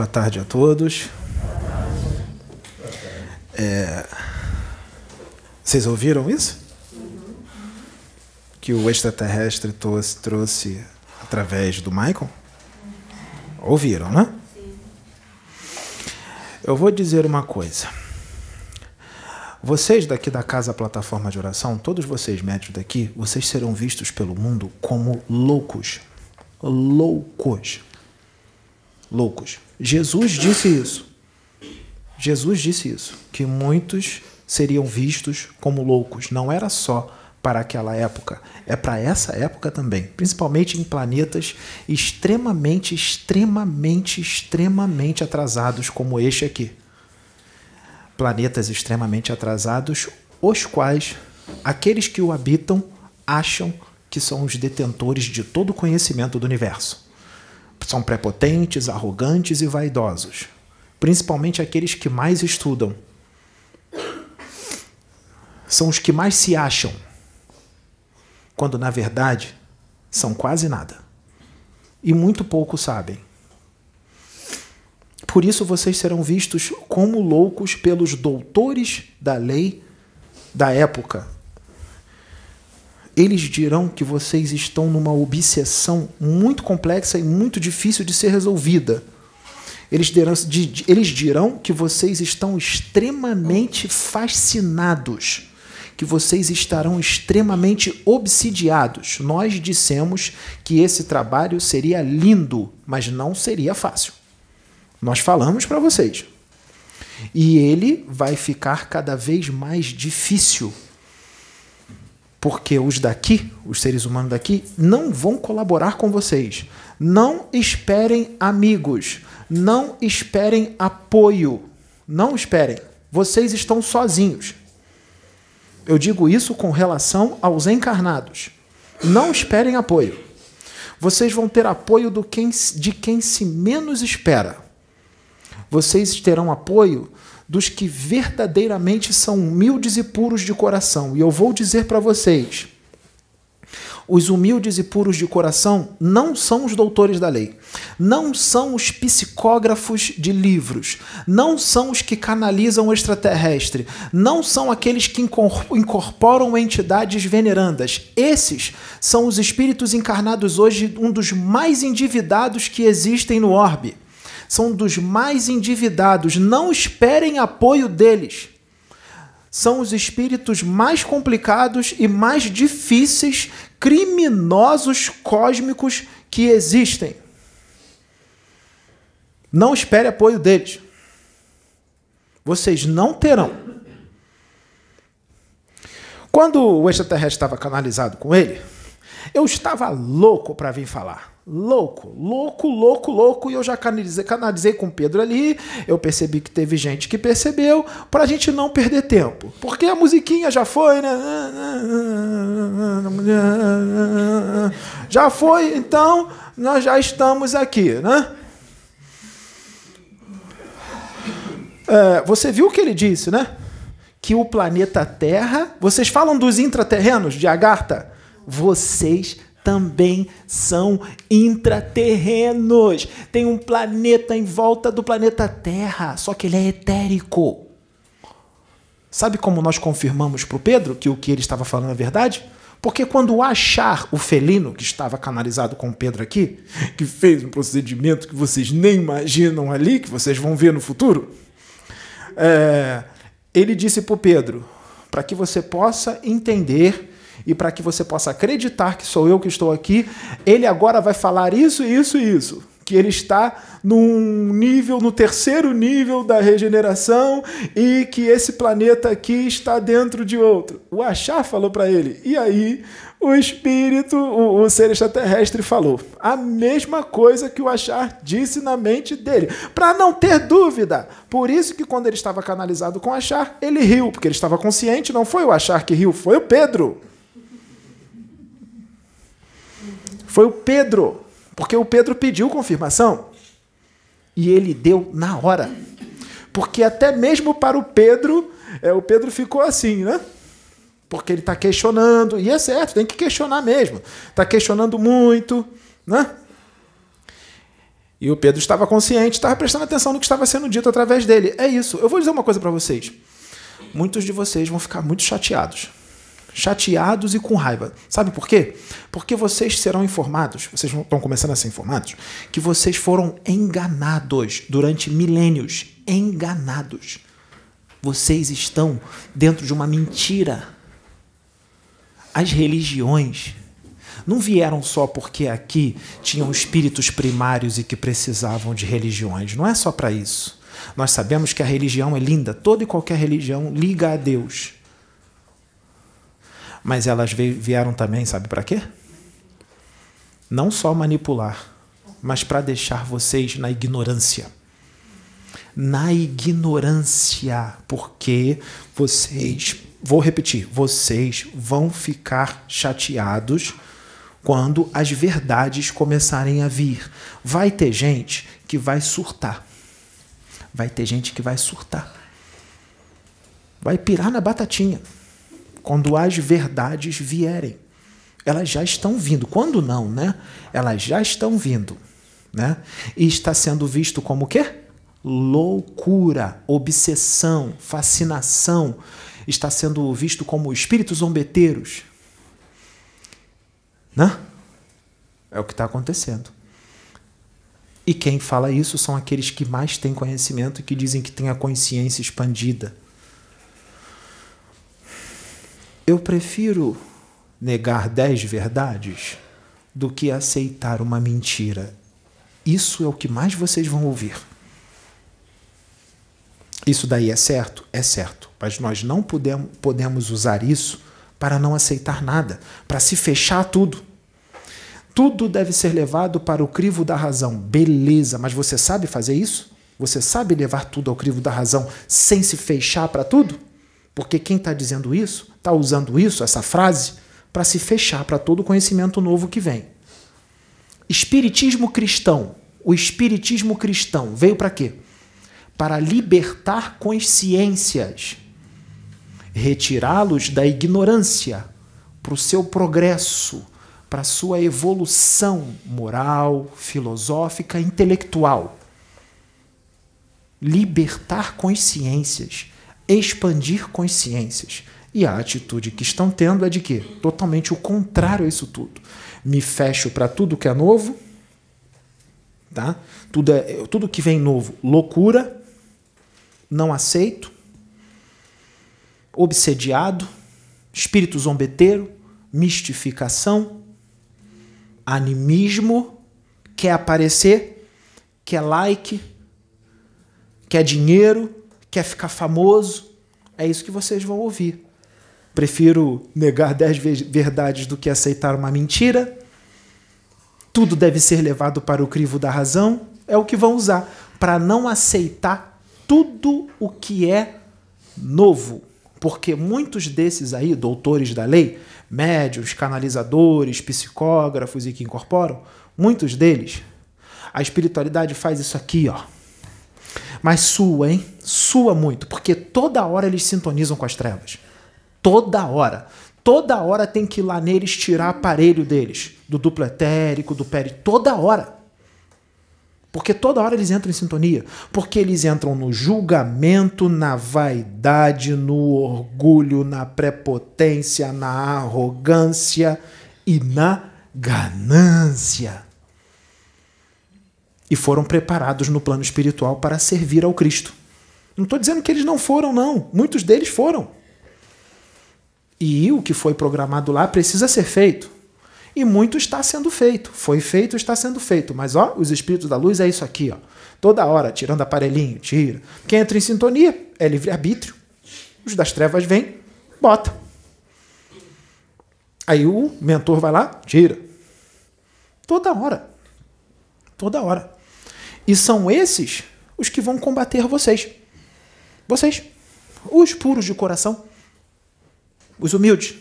Boa tarde a todos. É... Vocês ouviram isso? Que o extraterrestre trouxe, trouxe através do Michael? Ouviram, né? Eu vou dizer uma coisa. Vocês daqui da Casa Plataforma de Oração, todos vocês médios daqui, vocês serão vistos pelo mundo como loucos. Loucos. Loucos. Jesus disse isso. Jesus disse isso, que muitos seriam vistos como loucos. Não era só para aquela época, é para essa época também, principalmente em planetas extremamente, extremamente, extremamente atrasados como este aqui. Planetas extremamente atrasados, os quais aqueles que o habitam acham que são os detentores de todo o conhecimento do universo. São prepotentes, arrogantes e vaidosos, principalmente aqueles que mais estudam. São os que mais se acham quando na verdade são quase nada. E muito pouco sabem. Por isso vocês serão vistos como loucos pelos doutores da lei da época. Eles dirão que vocês estão numa obsessão muito complexa e muito difícil de ser resolvida. Eles dirão, eles dirão que vocês estão extremamente fascinados que vocês estarão extremamente obsidiados. Nós dissemos que esse trabalho seria lindo, mas não seria fácil. Nós falamos para vocês. E ele vai ficar cada vez mais difícil. Porque os daqui, os seres humanos daqui, não vão colaborar com vocês. Não esperem amigos. Não esperem apoio. Não esperem. Vocês estão sozinhos. Eu digo isso com relação aos encarnados. Não esperem apoio. Vocês vão ter apoio do quem, de quem se menos espera. Vocês terão apoio dos que verdadeiramente são humildes e puros de coração. E eu vou dizer para vocês: os humildes e puros de coração não são os doutores da lei, não são os psicógrafos de livros, não são os que canalizam o extraterrestre, não são aqueles que incorporam entidades venerandas. Esses são os espíritos encarnados hoje, um dos mais endividados que existem no orbe. São dos mais endividados. Não esperem apoio deles são os espíritos mais complicados e mais difíceis criminosos cósmicos que existem. Não espere apoio deles. Vocês não terão. Quando o extraterrestre estava canalizado com ele, eu estava louco para vir falar louco, louco, louco, louco. E eu já canalizei, canalizei com o Pedro ali. Eu percebi que teve gente que percebeu, para a gente não perder tempo. Porque a musiquinha já foi, né? Já foi, então nós já estamos aqui, né? É, você viu o que ele disse, né? Que o planeta Terra. Vocês falam dos intraterrenos de Agartha? Vocês também são intraterrenos. Tem um planeta em volta do planeta Terra, só que ele é etérico. Sabe como nós confirmamos para o Pedro que o que ele estava falando é verdade? Porque quando achar o felino que estava canalizado com Pedro aqui, que fez um procedimento que vocês nem imaginam ali, que vocês vão ver no futuro, é, ele disse para o Pedro, para que você possa entender e para que você possa acreditar que sou eu que estou aqui, ele agora vai falar isso, isso e isso. Que ele está num nível, no terceiro nível da regeneração e que esse planeta aqui está dentro de outro. O Achar falou para ele. E aí o espírito, o, o, ser extraterrestre falou a mesma coisa que o Achar disse na mente dele, para não ter dúvida. Por isso que quando ele estava canalizado com o Achar, ele riu, porque ele estava consciente, não foi o Achar que riu, foi o Pedro. Foi o Pedro, porque o Pedro pediu confirmação e ele deu na hora. Porque até mesmo para o Pedro, é, o Pedro ficou assim, né? Porque ele está questionando, e é certo, tem que questionar mesmo. Está questionando muito, né? E o Pedro estava consciente, estava prestando atenção no que estava sendo dito através dele. É isso. Eu vou dizer uma coisa para vocês. Muitos de vocês vão ficar muito chateados. Chateados e com raiva. Sabe por quê? Porque vocês serão informados, vocês estão começando a ser informados, que vocês foram enganados durante milênios. Enganados. Vocês estão dentro de uma mentira. As religiões não vieram só porque aqui tinham espíritos primários e que precisavam de religiões. Não é só para isso. Nós sabemos que a religião é linda, toda e qualquer religião liga a Deus. Mas elas vieram também, sabe para quê? Não só manipular, mas para deixar vocês na ignorância. Na ignorância, porque vocês, vou repetir, vocês vão ficar chateados quando as verdades começarem a vir. Vai ter gente que vai surtar. Vai ter gente que vai surtar. Vai pirar na batatinha. Quando as verdades vierem. Elas já estão vindo. Quando não, né? Elas já estão vindo. Né? E está sendo visto como o quê? Loucura, obsessão, fascinação. Está sendo visto como espíritos zombeteiros né? É o que está acontecendo. E quem fala isso são aqueles que mais têm conhecimento e que dizem que têm a consciência expandida. Eu prefiro negar dez verdades do que aceitar uma mentira. Isso é o que mais vocês vão ouvir. Isso daí é certo? É certo. Mas nós não podemos, podemos usar isso para não aceitar nada, para se fechar tudo. Tudo deve ser levado para o crivo da razão. Beleza, mas você sabe fazer isso? Você sabe levar tudo ao crivo da razão sem se fechar para tudo? Porque quem está dizendo isso, está usando isso, essa frase, para se fechar para todo o conhecimento novo que vem. Espiritismo cristão. O espiritismo cristão veio para quê? Para libertar consciências retirá-los da ignorância para o seu progresso, para a sua evolução moral, filosófica, intelectual. Libertar consciências, expandir consciências. E a atitude que estão tendo é de quê? Totalmente o contrário a isso tudo. Me fecho para tudo que é novo, tá? Tudo, é, tudo que vem novo, loucura, não aceito, obsediado, espírito zombeteiro, mistificação, animismo, quer aparecer, quer like, quer dinheiro, quer ficar famoso. É isso que vocês vão ouvir. Prefiro negar dez verdades do que aceitar uma mentira. Tudo deve ser levado para o crivo da razão. É o que vão usar para não aceitar tudo o que é novo. Porque muitos desses aí, doutores da lei, médios, canalizadores, psicógrafos e que incorporam, muitos deles, a espiritualidade faz isso aqui, ó. Mas sua, hein? Sua muito, porque toda hora eles sintonizam com as trevas. Toda hora. Toda hora tem que ir lá neles tirar aparelho deles, do duplo etérico, do peri, toda hora. Porque toda hora eles entram em sintonia. Porque eles entram no julgamento, na vaidade, no orgulho, na prepotência, na arrogância e na ganância. E foram preparados no plano espiritual para servir ao Cristo. Não estou dizendo que eles não foram, não. Muitos deles foram. E o que foi programado lá precisa ser feito. E muito está sendo feito. Foi feito, está sendo feito. Mas ó, os espíritos da luz é isso aqui, ó. Toda hora, tirando aparelhinho, tira. Quem entra em sintonia é livre-arbítrio. Os das trevas vêm, bota. Aí o mentor vai lá, tira. Toda hora. Toda hora. E são esses os que vão combater vocês. Vocês. Os puros de coração. Os humildes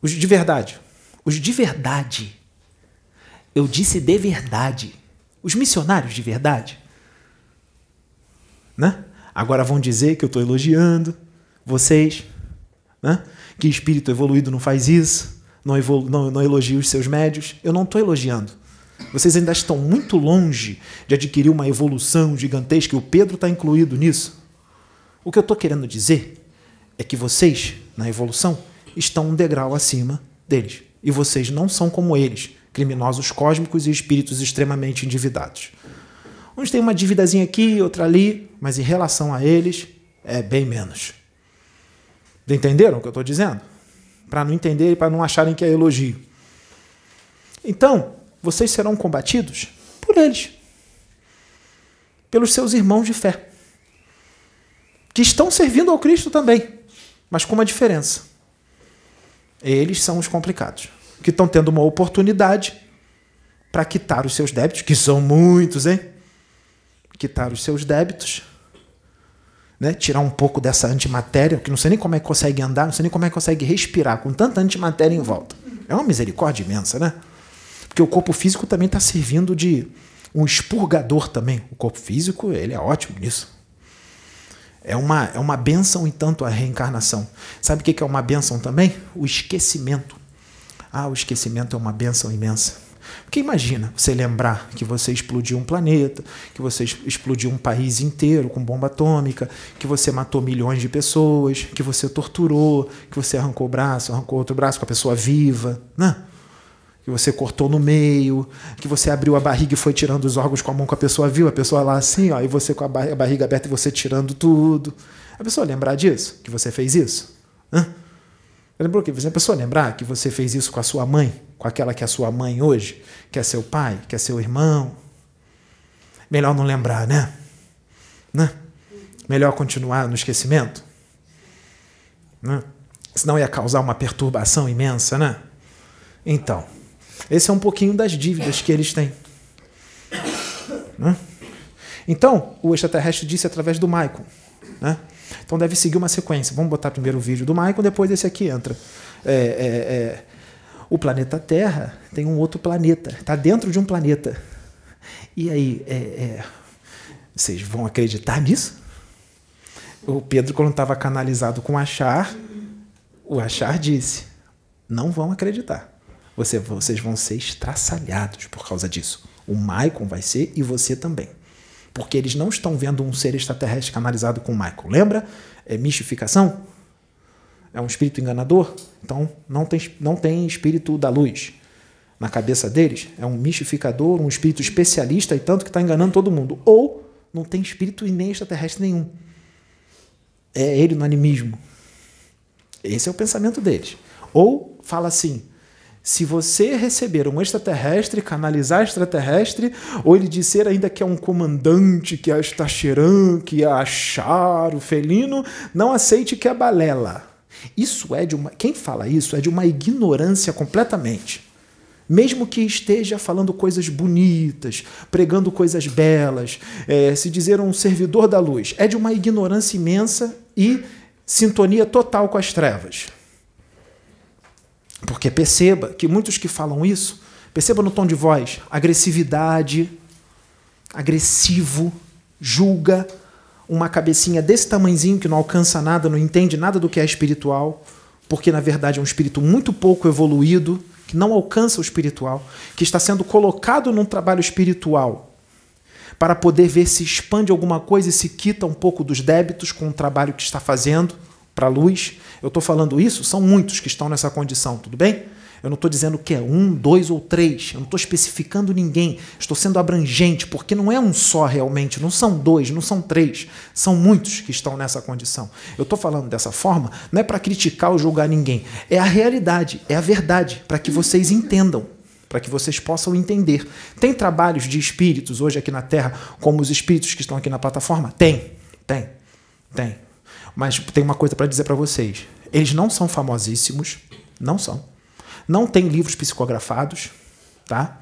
os de verdade. Os de verdade. Eu disse de verdade. Os missionários de verdade. Né? Agora vão dizer que eu estou elogiando vocês. Né? Que espírito evoluído não faz isso. Não, não, não elogia os seus médios. Eu não estou elogiando. Vocês ainda estão muito longe de adquirir uma evolução gigantesca e o Pedro está incluído nisso. O que eu estou querendo dizer é que vocês, na evolução, estão um degrau acima deles. E vocês não são como eles, criminosos cósmicos e espíritos extremamente endividados. Uns têm uma dívidazinha aqui, outra ali, mas em relação a eles, é bem menos. Entenderam o que eu estou dizendo? Para não entenderem, para não acharem que é elogio. Então, vocês serão combatidos por eles, pelos seus irmãos de fé, que estão servindo ao Cristo também, mas com uma diferença. Eles são os complicados, que estão tendo uma oportunidade para quitar os seus débitos, que são muitos, hein? Quitar os seus débitos, né? tirar um pouco dessa antimatéria, que não sei nem como é que consegue andar, não sei nem como é que consegue respirar com tanta antimatéria em volta. É uma misericórdia imensa, né? Porque o corpo físico também está servindo de um expurgador também. O corpo físico, ele é ótimo nisso. É uma, é uma benção e tanto a reencarnação. Sabe o que é uma benção também? O esquecimento. Ah, o esquecimento é uma benção imensa. Porque imagina você lembrar que você explodiu um planeta, que você explodiu um país inteiro com bomba atômica, que você matou milhões de pessoas, que você torturou, que você arrancou o braço, arrancou outro braço com a pessoa viva. Né? Que você cortou no meio, que você abriu a barriga e foi tirando os órgãos com a mão que a pessoa viu, a pessoa lá assim, ó, e você com a barriga aberta e você tirando tudo. A pessoa lembrar disso, que você fez isso? Hã? Lembrou que a pessoa lembrar que você fez isso com a sua mãe, com aquela que é a sua mãe hoje, que é seu pai, que é seu irmão? Melhor não lembrar, né? né? Melhor continuar no esquecimento? Né? Senão ia causar uma perturbação imensa, né? Então, esse é um pouquinho das dívidas que eles têm. Né? Então, o extraterrestre disse através do Michael. Né? Então deve seguir uma sequência. Vamos botar primeiro o vídeo do Michael, depois esse aqui entra. É, é, é, o planeta Terra tem um outro planeta, está dentro de um planeta. E aí, é, é, vocês vão acreditar nisso? O Pedro, quando estava canalizado com o Achar, o Achar disse: não vão acreditar. Você, vocês vão ser estraçalhados por causa disso. O Maicon vai ser e você também. Porque eles não estão vendo um ser extraterrestre canalizado com o Maicon. Lembra? É mistificação? É um espírito enganador? Então não tem, não tem espírito da luz na cabeça deles. É um mistificador, um espírito especialista e tanto que está enganando todo mundo. Ou não tem espírito e nem extraterrestre nenhum. É ele no animismo. Esse é o pensamento deles. Ou fala assim: se você receber um extraterrestre, canalizar extraterrestre, ou ele disser ainda que é um comandante, que é a Astacheran, que é Achar, o felino, não aceite que é balela. Isso é de uma. Quem fala isso é de uma ignorância completamente. Mesmo que esteja falando coisas bonitas, pregando coisas belas, é, se dizer um servidor da luz, é de uma ignorância imensa e sintonia total com as trevas. Porque perceba que muitos que falam isso, perceba no tom de voz, agressividade, agressivo, julga, uma cabecinha desse tamanzinho que não alcança nada, não entende nada do que é espiritual, porque na verdade é um espírito muito pouco evoluído, que não alcança o espiritual, que está sendo colocado num trabalho espiritual para poder ver se expande alguma coisa e se quita um pouco dos débitos com o trabalho que está fazendo para a luz. Eu estou falando isso, são muitos que estão nessa condição, tudo bem? Eu não estou dizendo que é um, dois ou três. Eu não estou especificando ninguém. Estou sendo abrangente, porque não é um só realmente. Não são dois, não são três. São muitos que estão nessa condição. Eu estou falando dessa forma, não é para criticar ou julgar ninguém. É a realidade, é a verdade, para que vocês entendam. Para que vocês possam entender. Tem trabalhos de espíritos hoje aqui na Terra, como os espíritos que estão aqui na plataforma? Tem, tem, tem. Mas tem uma coisa para dizer para vocês. Eles não são famosíssimos, não são. Não tem livros psicografados, tá?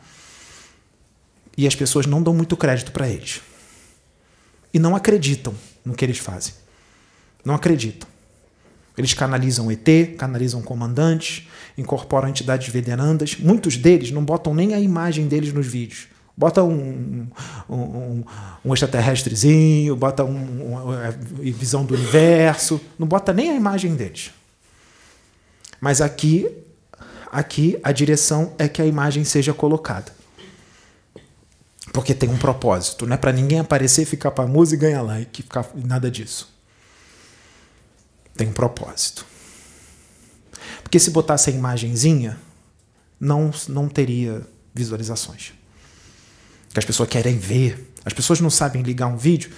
E as pessoas não dão muito crédito para eles. E não acreditam no que eles fazem. Não acreditam. Eles canalizam ET, canalizam comandantes, incorporam entidades venerandas. Muitos deles não botam nem a imagem deles nos vídeos. Bota um, um, um, extraterrestrezinho, bota um, uma visão do universo, não bota nem a imagem deles. Mas aqui, aqui a direção é que a imagem seja colocada. Porque tem um propósito, não é para ninguém aparecer, ficar para música e ganhar like, ficar nada disso. Tem um propósito. Porque se botasse a imagenzinha, não não teria visualizações. Que as pessoas querem ver. As pessoas não sabem ligar um vídeo,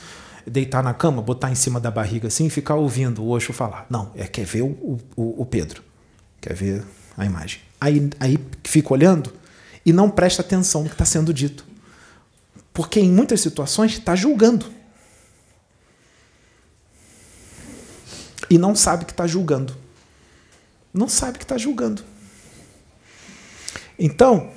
deitar na cama, botar em cima da barriga assim e ficar ouvindo o Osho falar. Não, é quer ver o, o, o Pedro. Quer ver a imagem. Aí, aí fica olhando e não presta atenção no que está sendo dito. Porque em muitas situações está julgando. E não sabe que está julgando. Não sabe que está julgando. Então,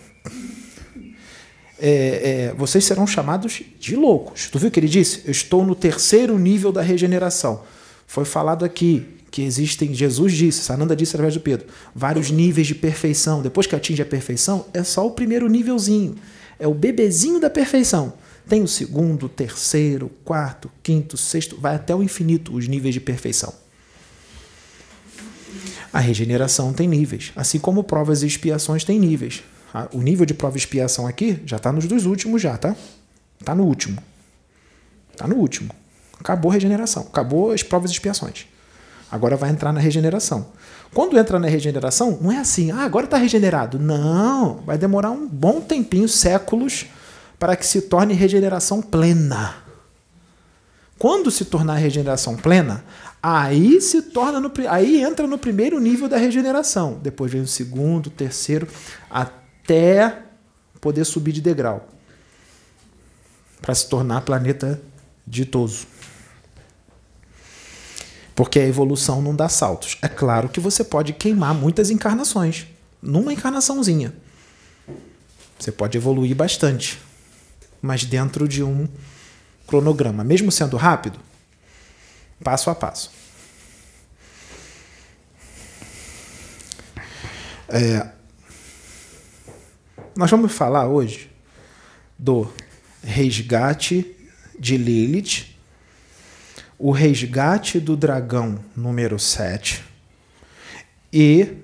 é, é, vocês serão chamados de loucos. Tu viu o que ele disse? Eu estou no terceiro nível da regeneração. Foi falado aqui que existem, Jesus disse, Sananda disse através do Pedro, vários níveis de perfeição. Depois que atinge a perfeição, é só o primeiro nívelzinho. É o bebezinho da perfeição. Tem o segundo, terceiro, quarto, quinto, sexto, vai até o infinito os níveis de perfeição. A regeneração tem níveis, assim como provas e expiações têm níveis. O nível de prova e expiação aqui já está nos dois últimos já, tá? Está no último. Está no último. Acabou a regeneração, acabou as provas e expiações. Agora vai entrar na regeneração. Quando entra na regeneração, não é assim, ah, agora está regenerado. Não, vai demorar um bom tempinho, séculos, para que se torne regeneração plena. Quando se tornar regeneração plena, aí se torna no, aí entra no primeiro nível da regeneração. Depois vem o segundo, terceiro, até poder subir de degrau para se tornar planeta ditoso. Porque a evolução não dá saltos. É claro que você pode queimar muitas encarnações numa encarnaçãozinha. Você pode evoluir bastante, mas dentro de um cronograma, mesmo sendo rápido, passo a passo. É, nós vamos falar hoje do resgate de Lilith o resgate do dragão número 7 e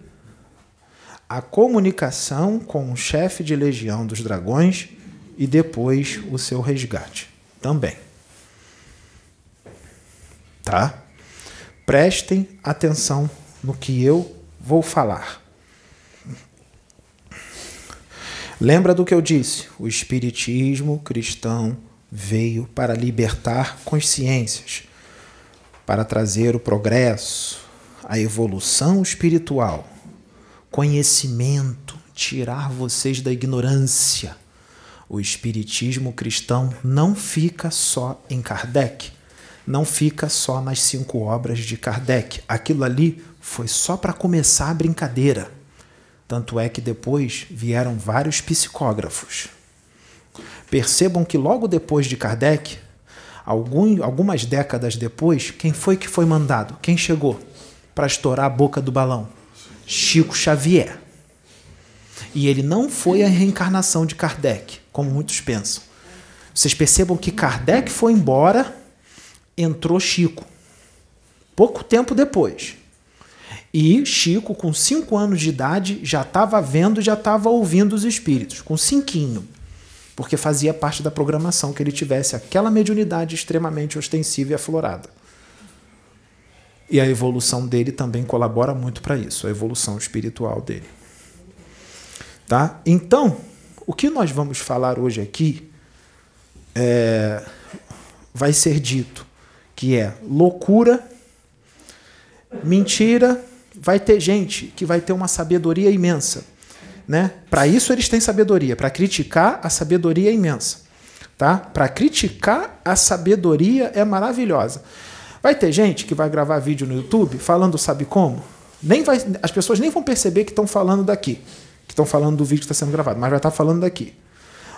a comunicação com o chefe de legião dos dragões e depois o seu resgate também. Tá? Prestem atenção no que eu vou falar. Lembra do que eu disse? O espiritismo cristão veio para libertar consciências para trazer o progresso, a evolução espiritual, conhecimento, tirar vocês da ignorância. O espiritismo cristão não fica só em Kardec, não fica só nas cinco obras de Kardec. Aquilo ali foi só para começar a brincadeira. Tanto é que depois vieram vários psicógrafos. Percebam que logo depois de Kardec, Algum, algumas décadas depois, quem foi que foi mandado? Quem chegou para estourar a boca do balão? Chico Xavier. E ele não foi a reencarnação de Kardec, como muitos pensam. Vocês percebam que Kardec foi embora, entrou Chico. Pouco tempo depois. E Chico, com cinco anos de idade, já estava vendo, já estava ouvindo os espíritos, com cinquinho porque fazia parte da programação que ele tivesse aquela mediunidade extremamente ostensiva e aflorada. E a evolução dele também colabora muito para isso, a evolução espiritual dele. Tá? Então, o que nós vamos falar hoje aqui é, vai ser dito que é loucura, mentira, vai ter gente que vai ter uma sabedoria imensa né? Para isso eles têm sabedoria, para criticar a sabedoria é imensa, tá? Para criticar a sabedoria é maravilhosa. Vai ter gente que vai gravar vídeo no YouTube falando sabe como? Nem vai, as pessoas nem vão perceber que estão falando daqui, que estão falando do vídeo que está sendo gravado, mas vai estar tá falando daqui.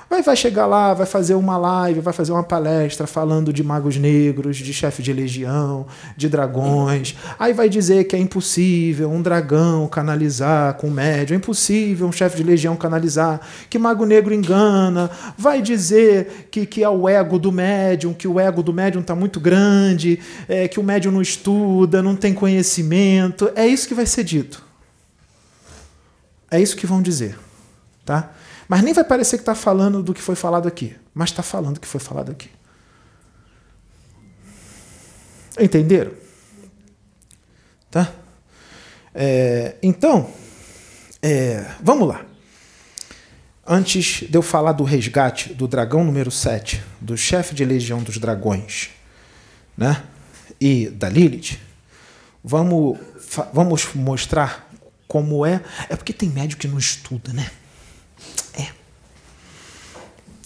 Vai, vai chegar lá, vai fazer uma live, vai fazer uma palestra falando de magos negros, de chefe de legião, de dragões. Aí vai dizer que é impossível um dragão canalizar com médium, é impossível um chefe de legião canalizar, que mago negro engana. Vai dizer que, que é o ego do médium, que o ego do médium está muito grande, é, que o médium não estuda, não tem conhecimento. É isso que vai ser dito. É isso que vão dizer. Tá? Mas nem vai parecer que está falando do que foi falado aqui, mas está falando do que foi falado aqui. Entenderam? Tá? É, então, é, vamos lá. Antes de eu falar do resgate do dragão número 7, do chefe de legião dos dragões, né? E da Lilith, vamos, vamos mostrar como é. É porque tem médico que não estuda, né?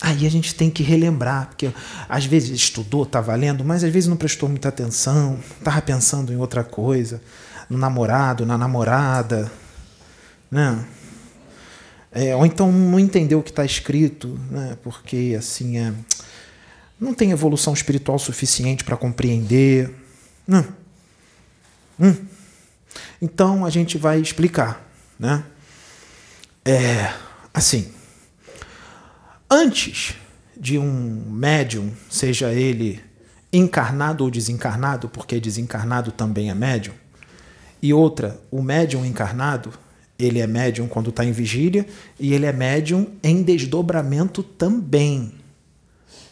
Aí a gente tem que relembrar, porque às vezes estudou, tá valendo, mas às vezes não prestou muita atenção, tava pensando em outra coisa, no namorado, na namorada, né? É, ou então não entendeu o que está escrito, né? porque assim é, não tem evolução espiritual suficiente para compreender. Hum. Hum. Então a gente vai explicar. Né? É, assim, antes de um médium, seja ele encarnado ou desencarnado, porque desencarnado também é médium, e outra, o médium encarnado, ele é médium quando está em vigília e ele é médium em desdobramento também.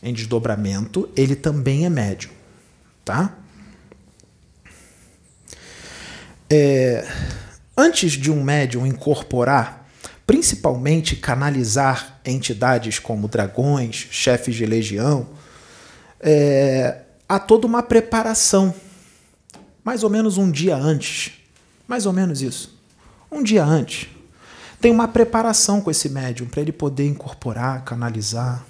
Em desdobramento, ele também é médium, tá? É, antes de um médium incorporar, principalmente canalizar entidades como dragões, chefes de legião, é, há toda uma preparação, mais ou menos um dia antes, mais ou menos isso um dia antes. Tem uma preparação com esse médium para ele poder incorporar, canalizar.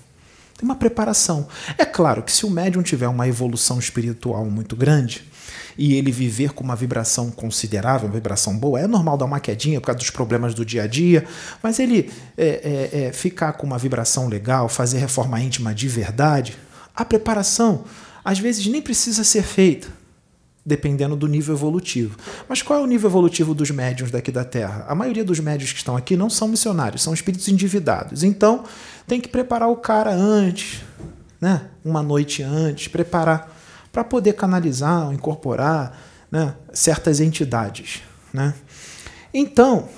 Tem uma preparação. É claro que se o médium tiver uma evolução espiritual muito grande e ele viver com uma vibração considerável, uma vibração boa, é normal dar uma quedinha por causa dos problemas do dia a dia, mas ele é, é, é, ficar com uma vibração legal, fazer reforma íntima de verdade, a preparação às vezes nem precisa ser feita dependendo do nível evolutivo. Mas qual é o nível evolutivo dos médiums daqui da Terra? A maioria dos médios que estão aqui não são missionários, são espíritos endividados. Então, tem que preparar o cara antes, né? uma noite antes, preparar para poder canalizar, incorporar né? certas entidades. Né? Então,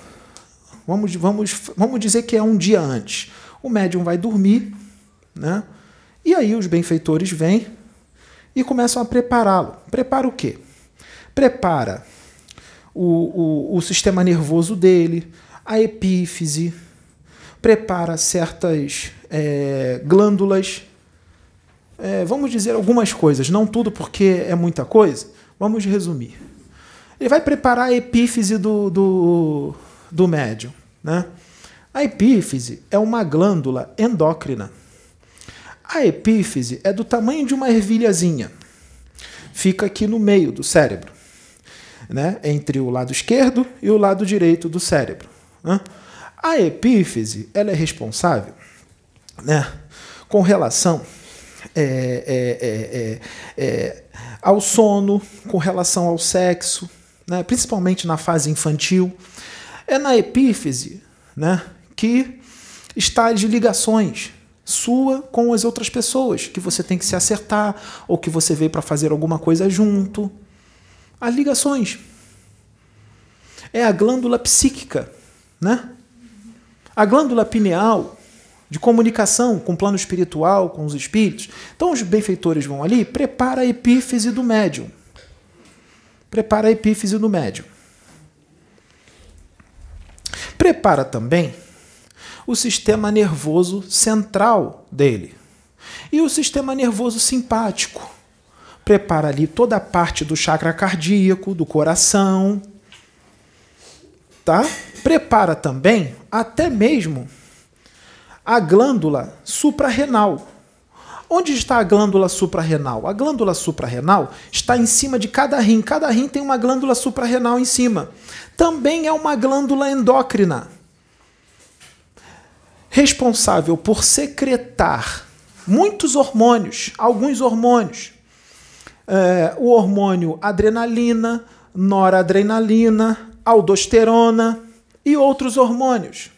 vamos, vamos, vamos dizer que é um dia antes. O médium vai dormir, né? e aí os benfeitores vêm e começam a prepará-lo. Prepara o quê? Prepara o, o, o sistema nervoso dele, a epífise, prepara certas é, glândulas. É, vamos dizer algumas coisas, não tudo porque é muita coisa. Vamos resumir. Ele vai preparar a epífise do, do, do médium. Né? A epífise é uma glândula endócrina a epífise é do tamanho de uma ervilhazinha. Fica aqui no meio do cérebro, né? entre o lado esquerdo e o lado direito do cérebro. Né? A epífise ela é responsável né, com relação é, é, é, é, é ao sono, com relação ao sexo, né, principalmente na fase infantil. É na epífise né, que está as ligações sua com as outras pessoas, que você tem que se acertar, ou que você veio para fazer alguma coisa junto. As ligações. É a glândula psíquica, né? A glândula pineal, de comunicação com o plano espiritual, com os espíritos. Então os benfeitores vão ali, prepara a epífise do médium. Prepara a epífise do médium. Prepara também o sistema nervoso central dele. E o sistema nervoso simpático prepara ali toda a parte do chakra cardíaco, do coração, tá? Prepara também até mesmo a glândula suprarrenal. Onde está a glândula suprarrenal? A glândula suprarrenal está em cima de cada rim. Cada rim tem uma glândula suprarrenal em cima. Também é uma glândula endócrina responsável por secretar muitos hormônios, alguns hormônios. É, o hormônio adrenalina, noradrenalina, aldosterona e outros hormônios.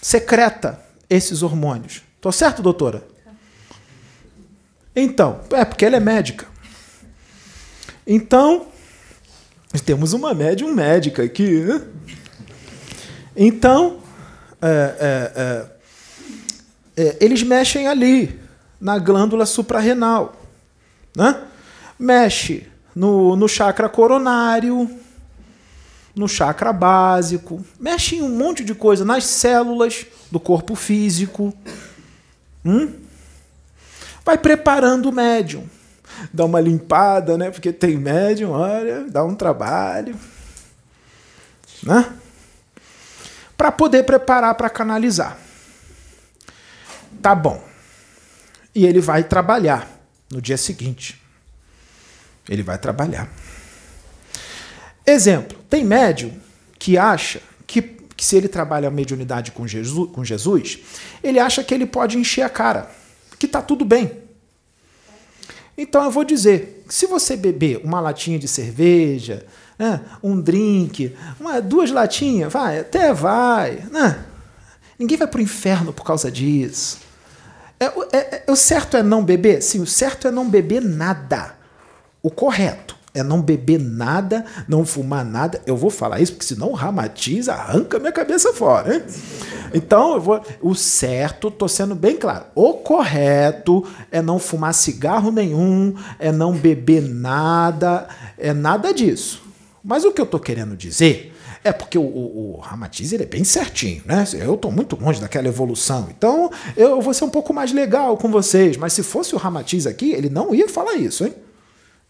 Secreta esses hormônios. Tô certo, doutora? Então, é porque ela é médica. Então, temos uma médium médica aqui. Né? Então, é, é, é, eles mexem ali, na glândula suprarrenal. Né? Mexe no, no chakra coronário, no chakra básico, mexe em um monte de coisa, nas células do corpo físico. Hum? Vai preparando o médium. Dá uma limpada, né? Porque tem médium, olha, dá um trabalho. Né? Para poder preparar para canalizar. Tá bom. E ele vai trabalhar no dia seguinte. Ele vai trabalhar. Exemplo: tem médium que acha que, que se ele trabalha a mediunidade com Jesus, com Jesus, ele acha que ele pode encher a cara, que tá tudo bem. Então eu vou dizer: se você beber uma latinha de cerveja, né, um drink, uma, duas latinhas, vai, até vai. Né? Ninguém vai para o inferno por causa disso. É, é, é, o certo é não beber? Sim, o certo é não beber nada. O correto é não beber nada, não fumar nada. Eu vou falar isso porque senão o ramatiz arranca minha cabeça fora. Hein? Então, eu vou, o certo, tô sendo bem claro. O correto é não fumar cigarro nenhum, é não beber nada, é nada disso. Mas o que eu tô querendo dizer é porque o, o, o Ramatiz ele é bem certinho, né? Eu estou muito longe daquela evolução. Então eu vou ser um pouco mais legal com vocês. Mas se fosse o Ramatiz aqui, ele não ia falar isso, hein?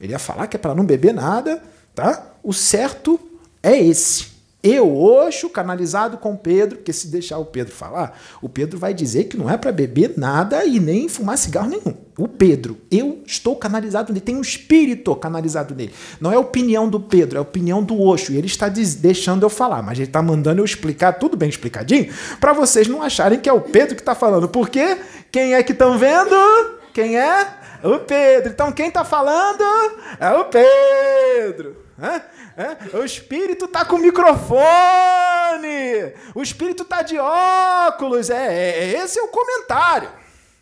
Ele ia falar que é para não beber nada, tá? O certo é esse. Eu, Oxo, canalizado com Pedro, porque se deixar o Pedro falar, o Pedro vai dizer que não é para beber nada e nem fumar cigarro nenhum. O Pedro, eu estou canalizado nele, tem um espírito canalizado nele. Não é opinião do Pedro, é opinião do Oxo. E ele está deixando eu falar, mas ele está mandando eu explicar tudo bem explicadinho, para vocês não acharem que é o Pedro que está falando. Porque quem é que estão vendo? Quem é? O Pedro. Então quem está falando é o Pedro. É? O espírito tá com microfone. O espírito tá de óculos. É, é, é, esse é o comentário,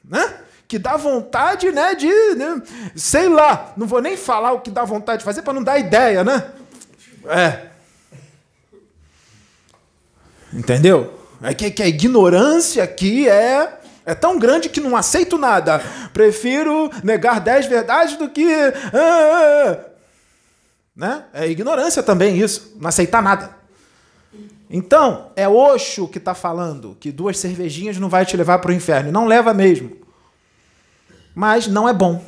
né? Que dá vontade, né, de, né, sei lá, não vou nem falar o que dá vontade de fazer para não dar ideia, né? É. Entendeu? É que, que a ignorância aqui é é tão grande que não aceito nada. Prefiro negar dez verdades do que. Ah, ah, ah. Né? É ignorância também isso, não aceitar nada. Então, é Oxo que está falando que duas cervejinhas não vai te levar para o inferno. Não leva mesmo. Mas não é bom.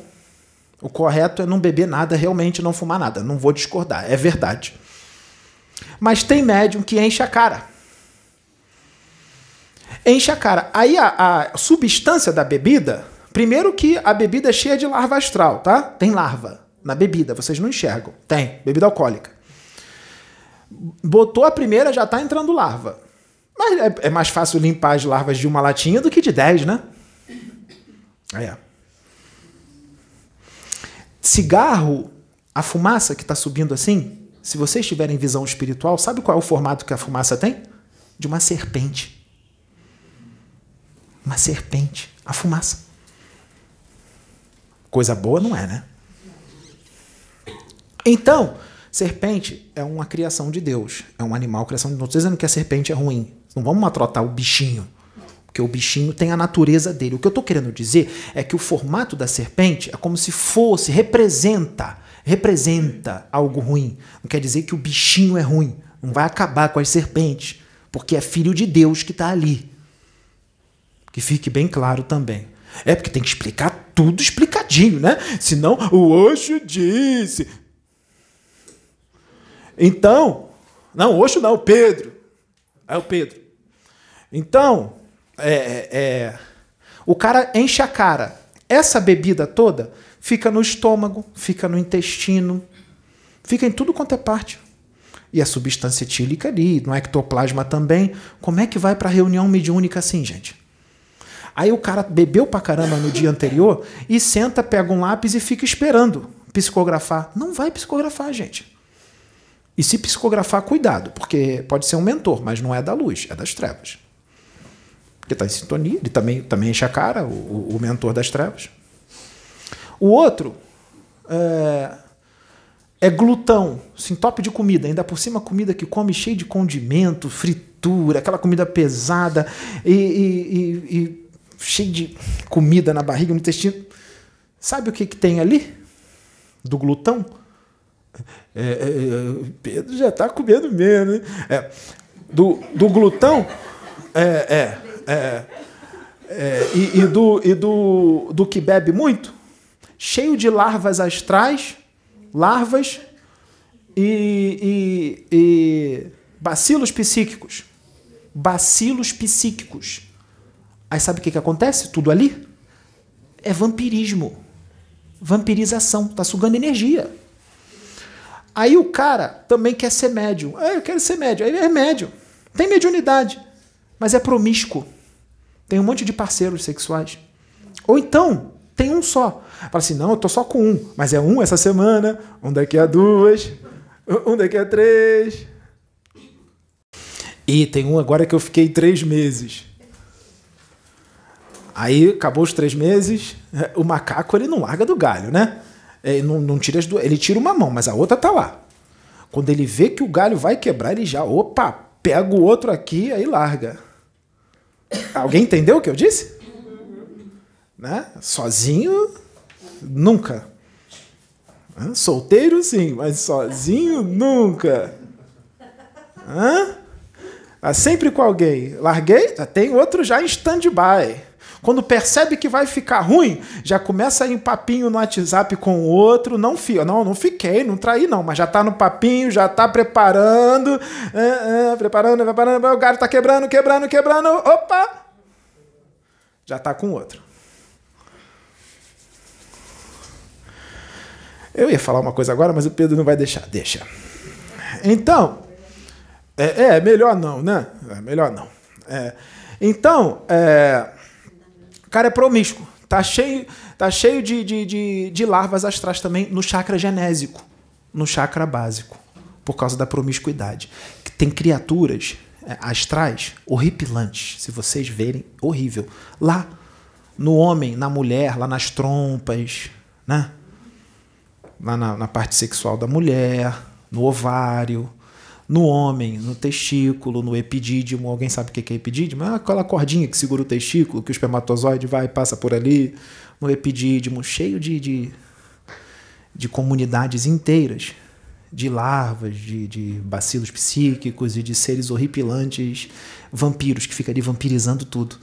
O correto é não beber nada, realmente não fumar nada. Não vou discordar, é verdade. Mas tem médium que enche a cara. Enche a cara. Aí a, a substância da bebida, primeiro que a bebida é cheia de larva astral, tá? Tem larva na bebida, vocês não enxergam. Tem, bebida alcoólica. Botou a primeira, já está entrando larva. Mas é, é, mais fácil limpar as larvas de uma latinha do que de dez, né? É. Cigarro, a fumaça que está subindo assim, se vocês tiverem visão espiritual, sabe qual é o formato que a fumaça tem? De uma serpente. Uma serpente. A fumaça. Coisa boa não é, né? Então, serpente é uma criação de Deus, é um animal, criação de Deus. Não estou dizendo que a serpente é ruim. Não vamos matrotar o bichinho, porque o bichinho tem a natureza dele. O que eu estou querendo dizer é que o formato da serpente é como se fosse, representa, representa algo ruim. Não quer dizer que o bichinho é ruim. Não vai acabar com as serpentes, porque é filho de Deus que está ali. Que fique bem claro também. É porque tem que explicar tudo explicadinho, né? Senão o Osho disse. Então, não, Oxo não, o Pedro. É o Pedro. Então, é, é, é, o cara enche a cara. Essa bebida toda fica no estômago, fica no intestino, fica em tudo quanto é parte. E a substância etílica ali, no ectoplasma também. Como é que vai para a reunião mediúnica assim, gente? Aí o cara bebeu pra caramba no dia anterior e senta, pega um lápis e fica esperando psicografar. Não vai psicografar, gente. E se psicografar, cuidado, porque pode ser um mentor, mas não é da luz, é das trevas. Porque está em sintonia, ele também, também enche a cara, o, o mentor das trevas. O outro, é, é glutão, se entope de comida, ainda por cima comida que come cheio de condimento, fritura, aquela comida pesada e, e, e, e cheio de comida na barriga, no intestino. Sabe o que, que tem ali? Do glutão? É, é, é Pedro já está comendo menos. É, do, do glutão? É, é, é, é e, e, do, e do, do que bebe muito? Cheio de larvas astrais larvas e, e, e bacilos psíquicos. Bacilos psíquicos. Aí sabe o que, que acontece? Tudo ali é vampirismo. Vampirização. Está sugando energia. Aí o cara também quer ser médium. Ah, eu quero ser médium. Aí ele é médium. Tem mediunidade, mas é promíscuo. Tem um monte de parceiros sexuais. Ou então, tem um só. Fala assim, não, eu tô só com um. Mas é um essa semana, um daqui a duas, um daqui a três. E tem um agora que eu fiquei três meses. Aí acabou os três meses, o macaco ele não larga do galho, né? Ele não, não tira as duas, ele tira uma mão, mas a outra tá lá. Quando ele vê que o galho vai quebrar, ele já, opa, pega o outro aqui, aí larga. Alguém entendeu o que eu disse? Né? Sozinho, nunca. Hã? Solteiro, sim, mas sozinho, nunca. Hã? Sempre com alguém. Larguei, tem outro já em stand-by. Quando percebe que vai ficar ruim, já começa a ir em papinho no WhatsApp com o outro. Não, fica, não, não fiquei, não traí, não, mas já tá no papinho, já tá preparando. É, é, preparando, preparando. O gato tá quebrando, quebrando, quebrando. Opa! Já tá com outro. Eu ia falar uma coisa agora, mas o Pedro não vai deixar. Deixa. Então, é, é melhor não, né? É melhor não. É, então, é, o cara é promíscuo. Tá cheio, tá cheio de, de, de, de larvas astrais também no chakra genésico, no chakra básico, por causa da promiscuidade. Tem criaturas é, astrais horripilantes, se vocês verem, horrível. Lá, no homem, na mulher, lá nas trompas, né? lá na, na parte sexual da mulher, no ovário, no homem, no testículo, no epidídimo. Alguém sabe o que é epidídimo? É aquela cordinha que segura o testículo, que o espermatozoide vai e passa por ali. No epidídimo, cheio de, de, de comunidades inteiras de larvas, de, de bacilos psíquicos e de seres horripilantes, vampiros, que ficam ali vampirizando tudo.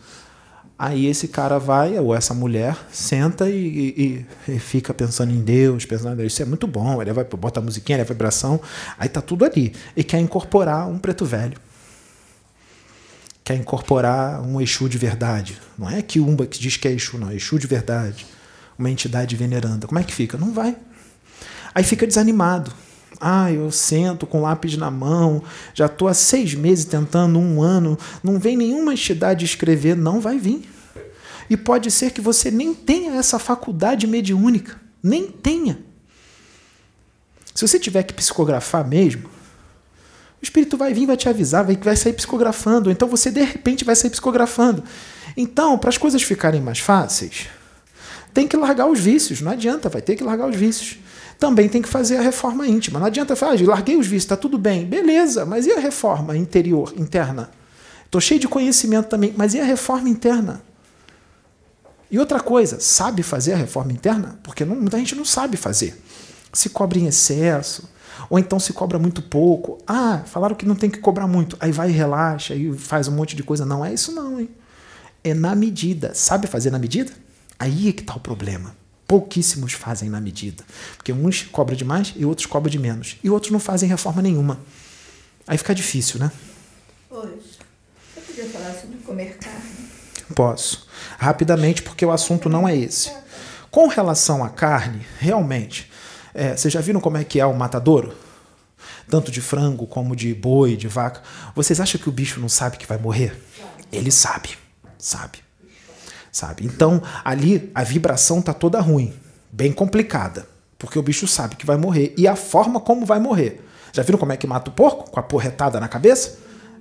Aí esse cara vai, ou essa mulher, senta e, e, e, fica pensando em Deus, pensando, isso é muito bom, ele vai botar a musiquinha, a vibração, aí tá tudo ali. E quer incorporar um preto velho. Quer incorporar um Exu de verdade. Não é que Umba que diz que é Exu, não, é Exu de verdade. Uma entidade veneranda. Como é que fica? Não vai. Aí fica desanimado. Ah, eu sento com lápis na mão, já estou há seis meses tentando, um ano, não vem nenhuma entidade escrever, não vai vir. E pode ser que você nem tenha essa faculdade mediúnica, nem tenha. Se você tiver que psicografar mesmo, o espírito vai vir, vai te avisar, vai, vai sair psicografando, então você de repente vai sair psicografando. Então, para as coisas ficarem mais fáceis, tem que largar os vícios, não adianta, vai ter que largar os vícios também tem que fazer a reforma íntima. Não adianta falar, ah, larguei os vícios, está tudo bem. Beleza, mas e a reforma interior, interna? Estou cheio de conhecimento também, mas e a reforma interna? E outra coisa, sabe fazer a reforma interna? Porque não, muita gente não sabe fazer. Se cobra em excesso, ou então se cobra muito pouco. Ah, falaram que não tem que cobrar muito. Aí vai e relaxa, e faz um monte de coisa. Não é isso não, hein? É na medida. Sabe fazer na medida? Aí é que está o problema. Pouquíssimos fazem na medida. Porque uns cobram demais e outros cobram de menos. E outros não fazem reforma nenhuma. Aí fica difícil, né? Pois. Você podia falar sobre comer carne? Posso. Rapidamente, porque o assunto não é esse. Com relação à carne, realmente, é, vocês já viram como é que é o matadouro? Tanto de frango como de boi, de vaca. Vocês acham que o bicho não sabe que vai morrer? Ele sabe. Sabe sabe? Então, ali a vibração tá toda ruim, bem complicada, porque o bicho sabe que vai morrer e a forma como vai morrer. Já viram como é que mata o porco? Com a porretada na cabeça?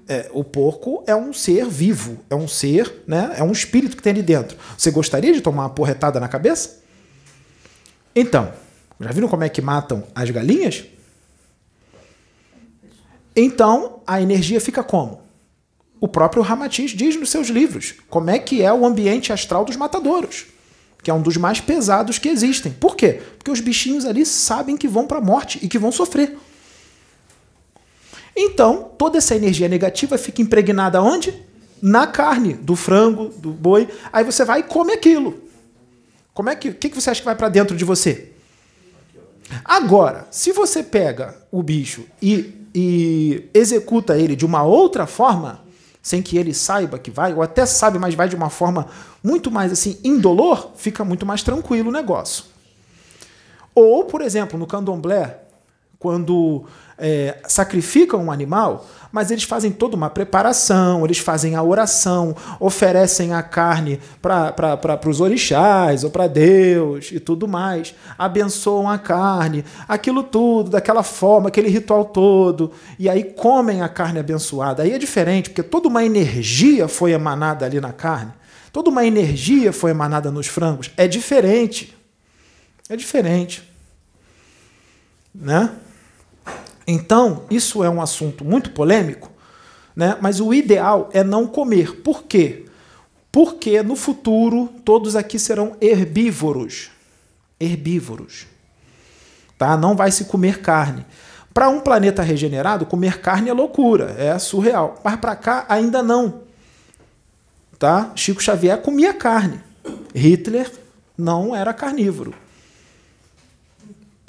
É, o porco é um ser vivo, é um ser, né? É um espírito que tem ali dentro. Você gostaria de tomar uma porretada na cabeça? Então, Já viram como é que matam as galinhas? Então, a energia fica como? O próprio Ramatiz diz nos seus livros como é que é o ambiente astral dos matadouros, que é um dos mais pesados que existem. Por quê? Porque os bichinhos ali sabem que vão para a morte e que vão sofrer. Então, toda essa energia negativa fica impregnada onde? Na carne do frango, do boi. Aí você vai e come aquilo. Como é que, o que, você acha que vai para dentro de você? Agora, se você pega o bicho e, e executa ele de uma outra forma, sem que ele saiba que vai, ou até sabe, mas vai de uma forma muito mais assim indolor, fica muito mais tranquilo o negócio. Ou, por exemplo, no candomblé, quando é, sacrificam um animal, mas eles fazem toda uma preparação, eles fazem a oração, oferecem a carne para os orixás ou para Deus e tudo mais, abençoam a carne, aquilo tudo, daquela forma, aquele ritual todo, e aí comem a carne abençoada. Aí é diferente, porque toda uma energia foi emanada ali na carne, toda uma energia foi emanada nos frangos. É diferente. É diferente. Né? Então, isso é um assunto muito polêmico, né? mas o ideal é não comer. Por quê? Porque no futuro todos aqui serão herbívoros. Herbívoros. Tá? Não vai se comer carne. Para um planeta regenerado, comer carne é loucura, é surreal. Mas para cá ainda não. Tá? Chico Xavier comia carne. Hitler não era carnívoro.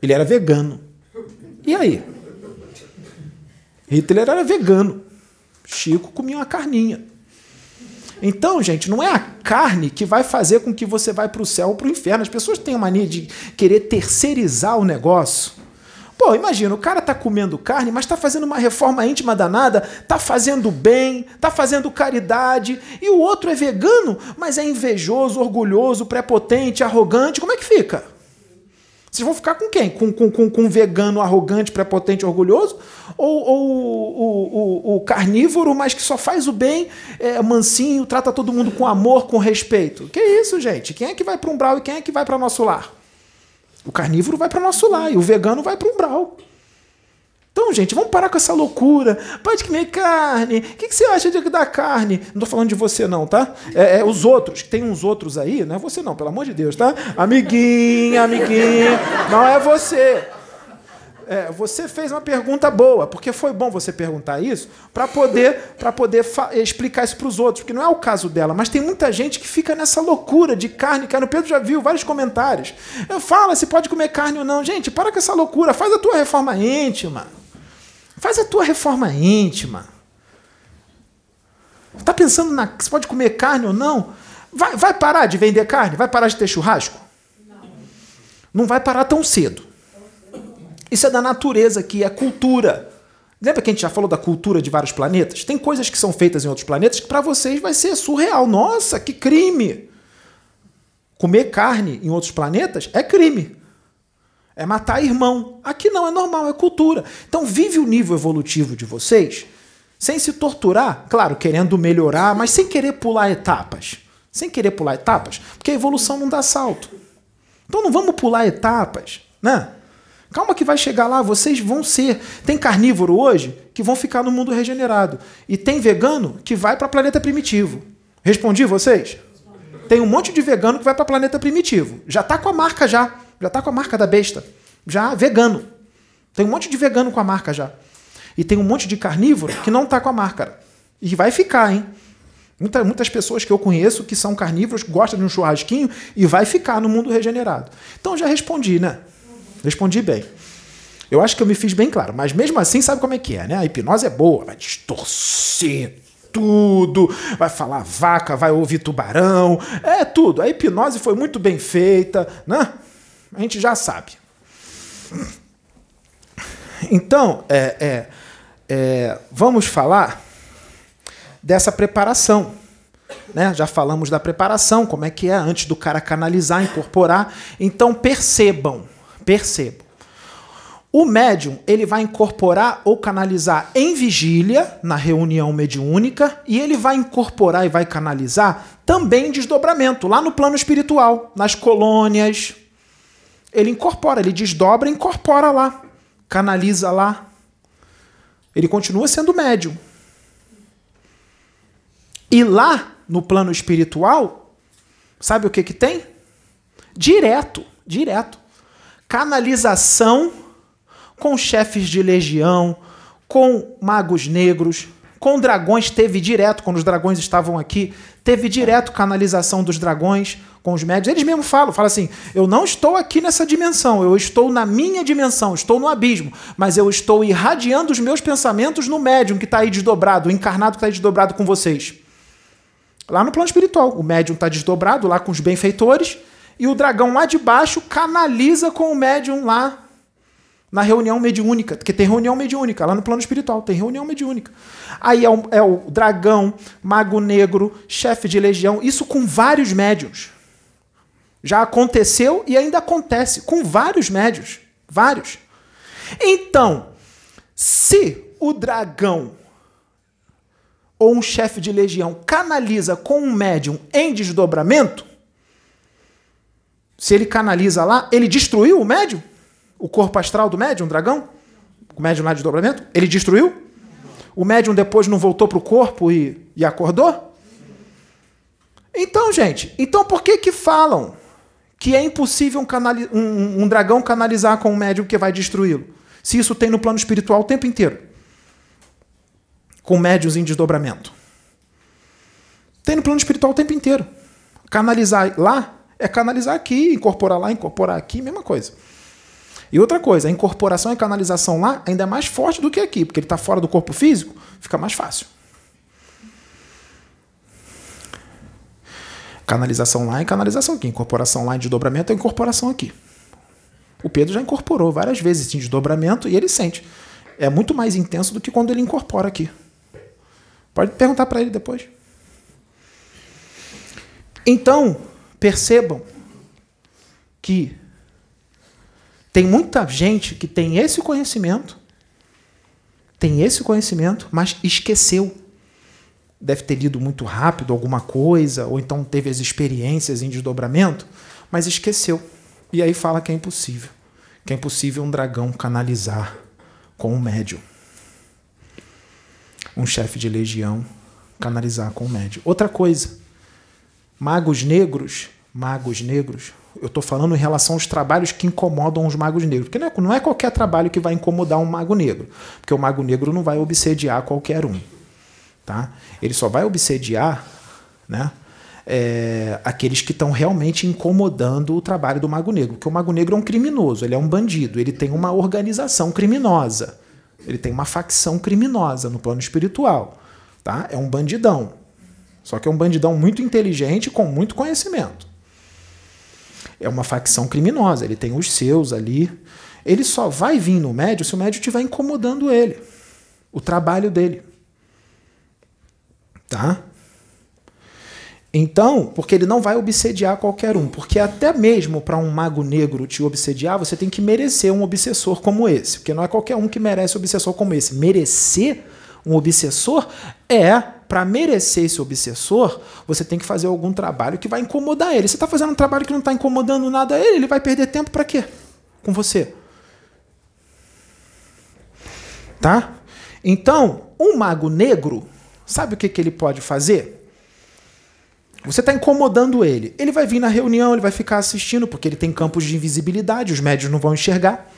Ele era vegano. E aí? Hitler era vegano. Chico comia uma carninha. Então, gente, não é a carne que vai fazer com que você vá para o céu ou para o inferno. As pessoas têm a mania de querer terceirizar o negócio. Pô, imagina, o cara tá comendo carne, mas tá fazendo uma reforma íntima danada, tá fazendo bem, tá fazendo caridade, e o outro é vegano, mas é invejoso, orgulhoso, prepotente, arrogante. Como é que fica? Vocês vão ficar com quem? Com, com, com, com um vegano arrogante, prepotente, orgulhoso? Ou, ou o, o, o, carnívoro, mas que só faz o bem, é mansinho, trata todo mundo com amor, com respeito? Que isso, gente? Quem é que vai para um umbral e quem é que vai para nosso lar? O carnívoro vai para nosso lar e o vegano vai para um umbral. Então, gente, vamos parar com essa loucura. Pode comer carne. O que, que você acha de dar carne? Não tô falando de você, não, tá? É, é, os outros. Tem uns outros aí, não é você, não, pelo amor de Deus, tá? Amiguinha, amiguinha. Não é você. É, você fez uma pergunta boa, porque foi bom você perguntar isso para poder, pra poder explicar isso para os outros, porque não é o caso dela, mas tem muita gente que fica nessa loucura de carne, cara. O Pedro já viu vários comentários. Eu falo se pode comer carne ou não. Gente, para com essa loucura, faz a tua reforma íntima. Faz a tua reforma íntima. Está pensando na se pode comer carne ou não? Vai, vai parar de vender carne? Vai parar de ter churrasco? Não. Não vai parar tão cedo. Isso é da natureza aqui, é cultura. Lembra que a gente já falou da cultura de vários planetas? Tem coisas que são feitas em outros planetas que para vocês vai ser surreal. Nossa, que crime! Comer carne em outros planetas é crime. É matar irmão. Aqui não, é normal, é cultura. Então vive o nível evolutivo de vocês sem se torturar, claro, querendo melhorar, mas sem querer pular etapas. Sem querer pular etapas, porque a evolução não dá salto. Então não vamos pular etapas, né? Calma que vai chegar lá, vocês vão ser. Tem carnívoro hoje que vão ficar no mundo regenerado. E tem vegano que vai para planeta primitivo. Respondi vocês? Tem um monte de vegano que vai para planeta primitivo. Já tá com a marca já. Já tá com a marca da besta. Já vegano. Tem um monte de vegano com a marca já. E tem um monte de carnívoro que não tá com a marca. E vai ficar, hein? Muita, muitas pessoas que eu conheço que são carnívoros, gostam de um churrasquinho e vai ficar no mundo regenerado. Então já respondi, né? Respondi bem. Eu acho que eu me fiz bem claro, mas mesmo assim sabe como é que é, né? A hipnose é boa, vai distorcer tudo, vai falar vaca, vai ouvir tubarão, é tudo. A hipnose foi muito bem feita, né? A gente já sabe. Então, é, é, é, vamos falar dessa preparação. Né? Já falamos da preparação, como é que é antes do cara canalizar, incorporar. Então percebam, percebam. O médium ele vai incorporar ou canalizar em vigília, na reunião mediúnica, e ele vai incorporar e vai canalizar também em desdobramento, lá no plano espiritual, nas colônias, Ele incorpora, ele desdobra e incorpora lá, canaliza lá. Ele continua sendo médium. E lá, no plano espiritual, sabe o que que tem? Direto, direto. Canalização com chefes de legião, com magos negros, com dragões teve direto, quando os dragões estavam aqui, teve direto canalização dos dragões com os médios. Eles mesmos falam, falam assim: eu não estou aqui nessa dimensão, eu estou na minha dimensão, estou no abismo, mas eu estou irradiando os meus pensamentos no médium que está aí desdobrado, o encarnado que está aí desdobrado com vocês. Lá no plano espiritual, o médium está desdobrado lá com os benfeitores e o dragão lá de baixo canaliza com o médium lá na reunião mediúnica, porque tem reunião mediúnica lá no plano espiritual, tem reunião mediúnica. Aí é o, é o dragão, mago negro, chefe de legião, isso com vários médios. Já aconteceu e ainda acontece com vários médios, vários. Então, se o dragão ou um chefe de legião canaliza com um médium em desdobramento, se ele canaliza lá, ele destruiu o médium? O corpo astral do médium, dragão? O médium lá de dobramento? Ele destruiu? O médium depois não voltou para o corpo e, e acordou? Então, gente, então por que que falam que é impossível um, canali um, um dragão canalizar com um médium que vai destruí-lo? Se isso tem no plano espiritual o tempo inteiro. Com médios em desdobramento. Tem no plano espiritual o tempo inteiro. Canalizar lá é canalizar aqui, incorporar lá, incorporar aqui, mesma coisa. E outra coisa, a incorporação e canalização lá ainda é mais forte do que aqui, porque ele está fora do corpo físico, fica mais fácil. Canalização lá e canalização aqui. Incorporação lá e desdobramento é incorporação aqui. O Pedro já incorporou várias vezes em desdobramento e ele sente. É muito mais intenso do que quando ele incorpora aqui. Pode perguntar para ele depois. Então, percebam que tem muita gente que tem esse conhecimento, tem esse conhecimento, mas esqueceu. Deve ter lido muito rápido alguma coisa, ou então teve as experiências em desdobramento, mas esqueceu. E aí fala que é impossível. Que é impossível um dragão canalizar com um médium. Um chefe de legião canalizar com um médium. Outra coisa, magos negros, magos negros, eu estou falando em relação aos trabalhos que incomodam os magos negros. Porque não é, não é qualquer trabalho que vai incomodar um mago negro. Porque o mago negro não vai obsediar qualquer um. Tá? Ele só vai obsediar né, é, aqueles que estão realmente incomodando o trabalho do mago negro. Porque o mago negro é um criminoso, ele é um bandido, ele tem uma organização criminosa. Ele tem uma facção criminosa no plano espiritual. Tá? É um bandidão. Só que é um bandidão muito inteligente com muito conhecimento é uma facção criminosa, ele tem os seus ali. Ele só vai vir no médio se o médio estiver incomodando ele, o trabalho dele. Tá? Então, porque ele não vai obsediar qualquer um, porque até mesmo para um mago negro te obsediar, você tem que merecer um obsessor como esse, porque não é qualquer um que merece um obsessor como esse. Merecer um obsessor é para merecer esse obsessor, você tem que fazer algum trabalho que vai incomodar ele. Você está fazendo um trabalho que não está incomodando nada a ele, ele vai perder tempo para quê? Com você. Tá? Então, um mago negro, sabe o que, que ele pode fazer? Você está incomodando ele. Ele vai vir na reunião, ele vai ficar assistindo, porque ele tem campos de invisibilidade, os médios não vão enxergar.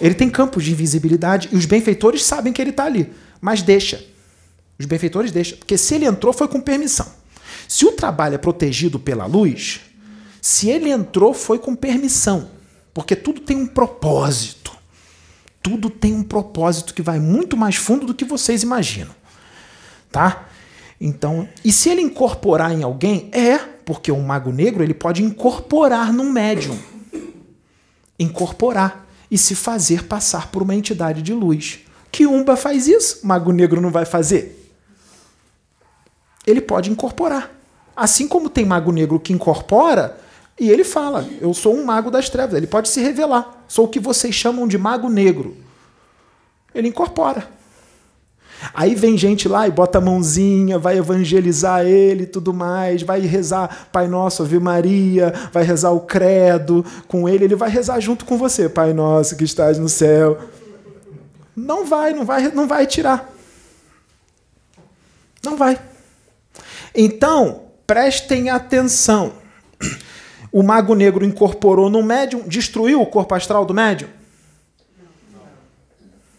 Ele tem campos de invisibilidade e os benfeitores sabem que ele está ali, mas deixa. Os benfeitores deixam. Porque se ele entrou, foi com permissão. Se o trabalho é protegido pela luz, se ele entrou, foi com permissão. Porque tudo tem um propósito. Tudo tem um propósito que vai muito mais fundo do que vocês imaginam. Tá? Então, e se ele incorporar em alguém, é porque o mago negro ele pode incorporar num médium. Incorporar e se fazer passar por uma entidade de luz. Que Umba faz isso, mago negro não vai fazer ele pode incorporar. Assim como tem mago negro que incorpora, e ele fala: Eu sou um mago das trevas. Ele pode se revelar. Sou o que vocês chamam de mago negro. Ele incorpora. Aí vem gente lá e bota a mãozinha, vai evangelizar ele e tudo mais, vai rezar Pai Nosso, Ave Maria, vai rezar o credo com ele, ele vai rezar junto com você, Pai Nosso que estás no céu. Não vai, não vai, não vai tirar. Não vai. Então, prestem atenção. O mago negro incorporou no médium, destruiu o corpo astral do médium?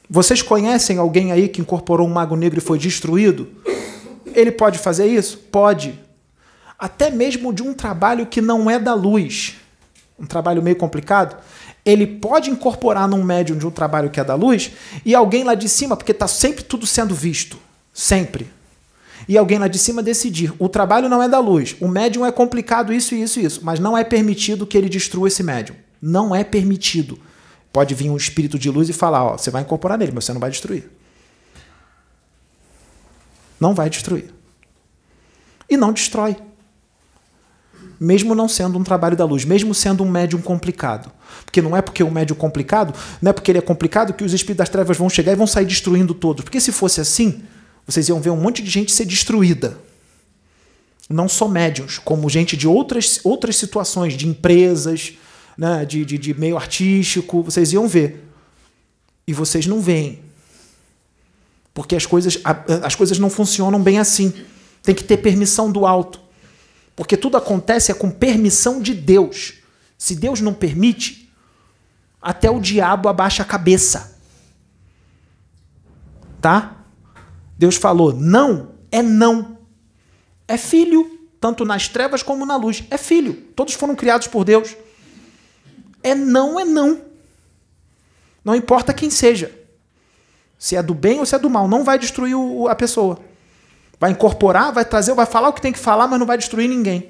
Vocês conhecem alguém aí que incorporou um mago negro e foi destruído? Ele pode fazer isso? Pode. Até mesmo de um trabalho que não é da luz. Um trabalho meio complicado. Ele pode incorporar num médium de um trabalho que é da luz e alguém lá de cima, porque está sempre tudo sendo visto. Sempre. E alguém lá de cima decidir: o trabalho não é da luz, o médium é complicado, isso, isso, isso. Mas não é permitido que ele destrua esse médium. Não é permitido. Pode vir um espírito de luz e falar: ó, você vai incorporar nele, mas você não vai destruir. Não vai destruir. E não destrói. Mesmo não sendo um trabalho da luz, mesmo sendo um médium complicado. Porque não é porque o um médium complicado, não é porque ele é complicado que os espíritos das trevas vão chegar e vão sair destruindo todos. Porque se fosse assim, vocês iam ver um monte de gente ser destruída. Não só médiums, como gente de outras, outras situações, de empresas, né, de, de, de meio artístico, vocês iam ver. E vocês não veem. Porque as coisas, as coisas não funcionam bem assim. Tem que ter permissão do alto. Porque tudo acontece é com permissão de Deus. Se Deus não permite, até o diabo abaixa a cabeça. Tá? Deus falou: não é não. É filho, tanto nas trevas como na luz. É filho. Todos foram criados por Deus. É não, é não. Não importa quem seja. Se é do bem ou se é do mal. Não vai destruir o, a pessoa. Vai incorporar, vai trazer, vai falar o que tem que falar, mas não vai destruir ninguém.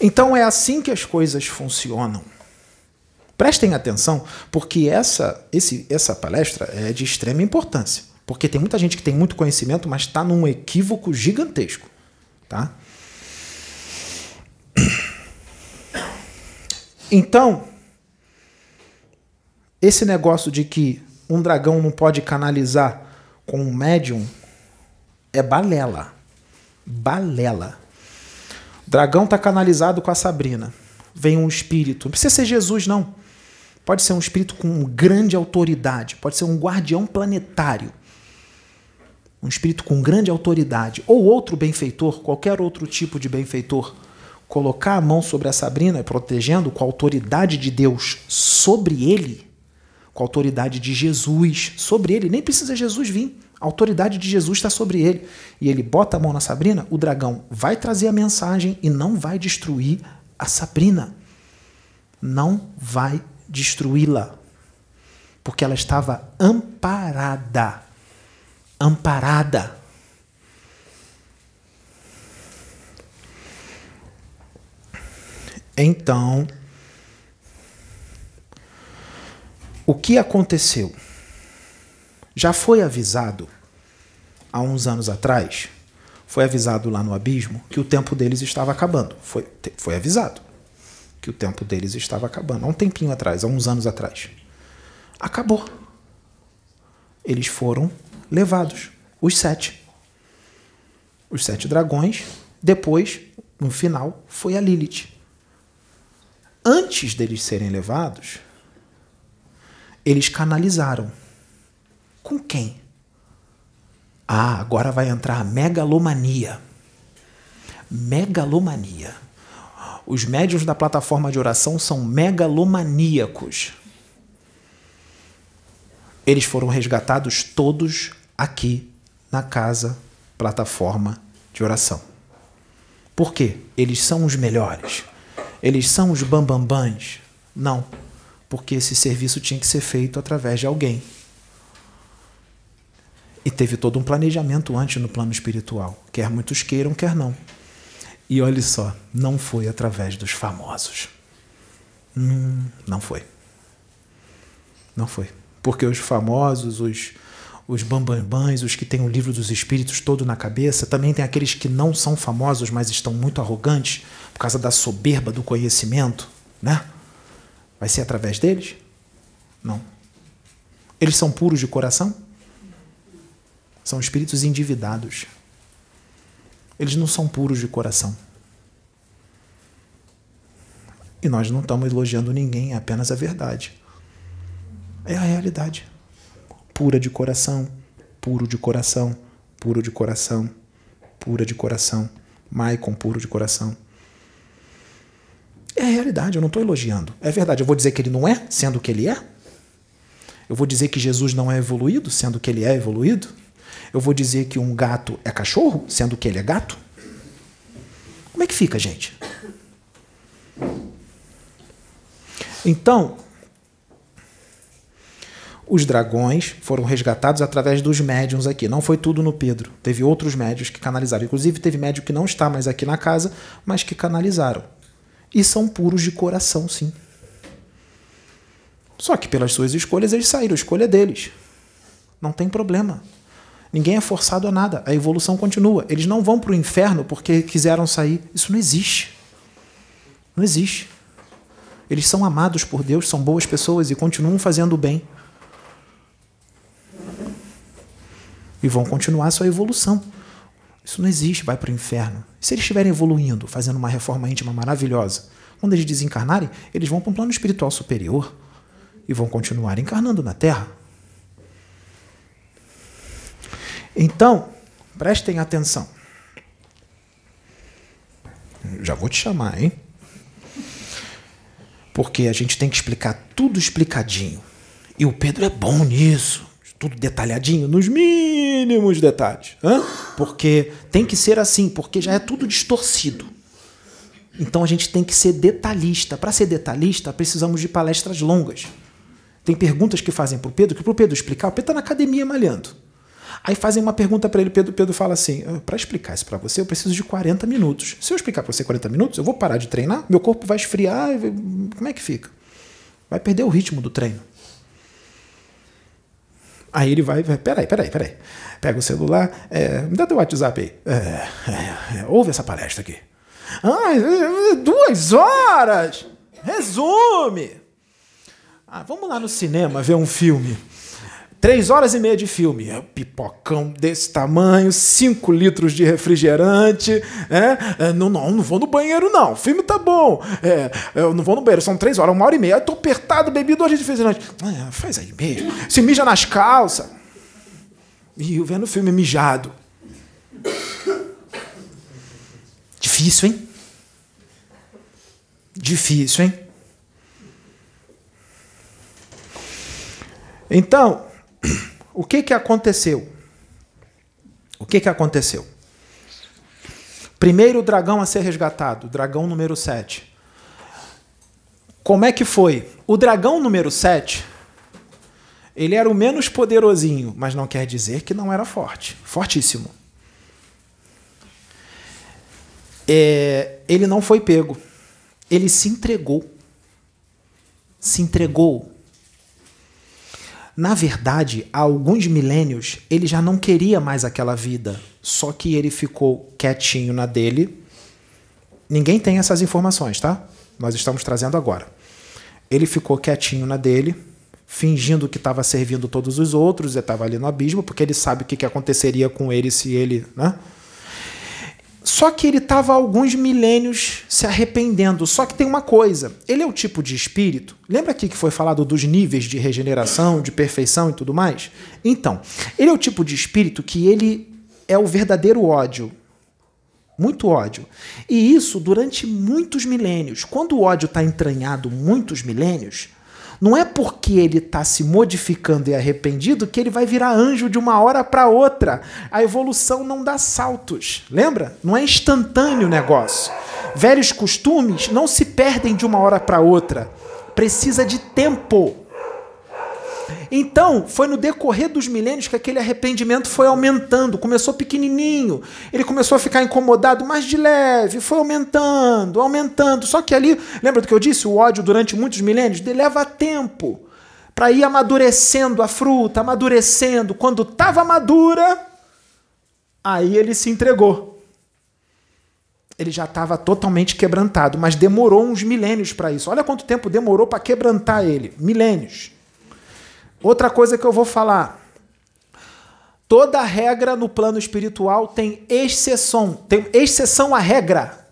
Então é assim que as coisas funcionam. Prestem atenção, porque essa, esse, essa palestra é de extrema importância. Porque tem muita gente que tem muito conhecimento, mas está num equívoco gigantesco. Tá? Então, esse negócio de que um dragão não pode canalizar com um médium é balela. Balela. O dragão está canalizado com a Sabrina. Vem um espírito. Não precisa ser Jesus, não. Pode ser um espírito com grande autoridade. Pode ser um guardião planetário. Um espírito com grande autoridade. Ou outro benfeitor, qualquer outro tipo de benfeitor colocar a mão sobre a Sabrina, protegendo com a autoridade de Deus sobre ele, com a autoridade de Jesus sobre ele, nem precisa Jesus vir. A autoridade de Jesus está sobre ele. E ele bota a mão na Sabrina, o dragão vai trazer a mensagem e não vai destruir a Sabrina. Não vai destruí-la. Porque ela estava amparada. Amparada. Então, o que aconteceu? Já foi avisado há uns anos atrás, foi avisado lá no abismo que o tempo deles estava acabando. Foi, foi avisado que o tempo deles estava acabando. Há um tempinho atrás, há uns anos atrás. Acabou. Eles foram levados, os sete. Os sete dragões. Depois, no final, foi a Lilith antes deles serem levados, eles canalizaram. Com quem? Ah, agora vai entrar a megalomania. Megalomania. Os médios da plataforma de oração são megalomaníacos. Eles foram resgatados todos aqui na casa plataforma de oração. Por quê? Eles são os melhores. Eles são os bambambãs? Não, porque esse serviço tinha que ser feito através de alguém. E teve todo um planejamento antes no plano espiritual. Quer muitos queiram, quer não. E olhe só, não foi através dos famosos. Hum, não foi. Não foi. Porque os famosos, os, os bambambãs, os que têm o livro dos espíritos todo na cabeça, também tem aqueles que não são famosos, mas estão muito arrogantes por causa da soberba do conhecimento, né? Vai ser através deles? Não. Eles são puros de coração? São espíritos endividados. Eles não são puros de coração. E nós não estamos elogiando ninguém, é apenas a verdade. É a realidade. Pura de coração, puro de coração, puro de coração, pura de coração. Maicon, puro de coração. É a realidade, eu não estou elogiando. É verdade, eu vou dizer que ele não é, sendo que ele é? Eu vou dizer que Jesus não é evoluído, sendo que ele é evoluído? Eu vou dizer que um gato é cachorro, sendo que ele é gato? Como é que fica, gente? Então, os dragões foram resgatados através dos médiums aqui. Não foi tudo no Pedro. Teve outros médios que canalizaram. Inclusive, teve médio que não está mais aqui na casa, mas que canalizaram. E são puros de coração, sim. Só que pelas suas escolhas eles saíram, a escolha é deles. Não tem problema. Ninguém é forçado a nada. A evolução continua. Eles não vão para o inferno porque quiseram sair. Isso não existe. Não existe. Eles são amados por Deus, são boas pessoas e continuam fazendo o bem. E vão continuar sua evolução. Isso não existe, vai para o inferno. E se eles estiverem evoluindo, fazendo uma reforma íntima maravilhosa, quando eles desencarnarem, eles vão para um plano espiritual superior e vão continuar encarnando na Terra. Então, prestem atenção. Já vou te chamar, hein? Porque a gente tem que explicar tudo explicadinho. E o Pedro é bom nisso. Tudo detalhadinho, nos mínimos detalhes. Hã? Porque tem que ser assim, porque já é tudo distorcido. Então a gente tem que ser detalhista. Para ser detalhista, precisamos de palestras longas. Tem perguntas que fazem para o Pedro, que para o Pedro explicar, o Pedro está na academia malhando. Aí fazem uma pergunta para ele, Pedro, Pedro fala assim: ah, para explicar isso para você, eu preciso de 40 minutos. Se eu explicar para você 40 minutos, eu vou parar de treinar, meu corpo vai esfriar, como é que fica? Vai perder o ritmo do treino. Aí ele vai, peraí, peraí, peraí. Pega o celular, é, me dá teu WhatsApp aí. É, é, é ouve essa palestra aqui. Ah, duas horas! Resume! Ah, vamos lá no cinema ver um filme. Três horas e meia de filme. É, pipocão desse tamanho, cinco litros de refrigerante. É, é, não, não, não vou no banheiro, não. O filme tá bom. É, eu não vou no banheiro, são três horas, uma hora e meia. Eu tô apertado, bebi duas de refrigerante. Ah, faz aí mesmo. Se mija nas calças. E vendo o filme mijado. Difícil, hein? Difícil, hein? Então, o que, que aconteceu? O que, que aconteceu? Primeiro dragão a ser resgatado, dragão número 7. Como é que foi? O dragão número 7, ele era o menos poderosinho, mas não quer dizer que não era forte. Fortíssimo. É, ele não foi pego. Ele se entregou. Se entregou na verdade, há alguns milênios, ele já não queria mais aquela vida, só que ele ficou quietinho na dele. Ninguém tem essas informações, tá? Nós estamos trazendo agora. Ele ficou quietinho na dele, fingindo que estava servindo todos os outros, estava ali no abismo, porque ele sabe o que, aconteceria com ele se ele. Né? Só que ele estava alguns milênios se arrependendo. Só que tem uma coisa: ele é o tipo de espírito. Lembra aqui que foi falado dos níveis de regeneração, de perfeição e tudo mais? Então, ele é o tipo de espírito que ele é o verdadeiro ódio. Muito ódio. E isso durante muitos milênios. Quando o ódio está entranhado muitos milênios, não é porque ele está se modificando e arrependido que ele vai virar anjo de uma hora para outra. A evolução não dá saltos. Lembra? Não é instantâneo o negócio. Velhos costumes não se perdem de uma hora para outra. Precisa de tempo. Então, foi no decorrer dos milênios que aquele arrependimento foi aumentando. Começou pequenininho, ele começou a ficar incomodado, mas de leve, foi aumentando, aumentando. Só que ali, lembra do que eu disse? O ódio durante muitos milênios leva tempo para ir amadurecendo a fruta, amadurecendo. Quando estava madura, aí ele se entregou. Ele já estava totalmente quebrantado, mas demorou uns milênios para isso. Olha quanto tempo demorou para quebrantar ele milênios. Outra coisa que eu vou falar. Toda regra no plano espiritual tem exceção, tem exceção à regra.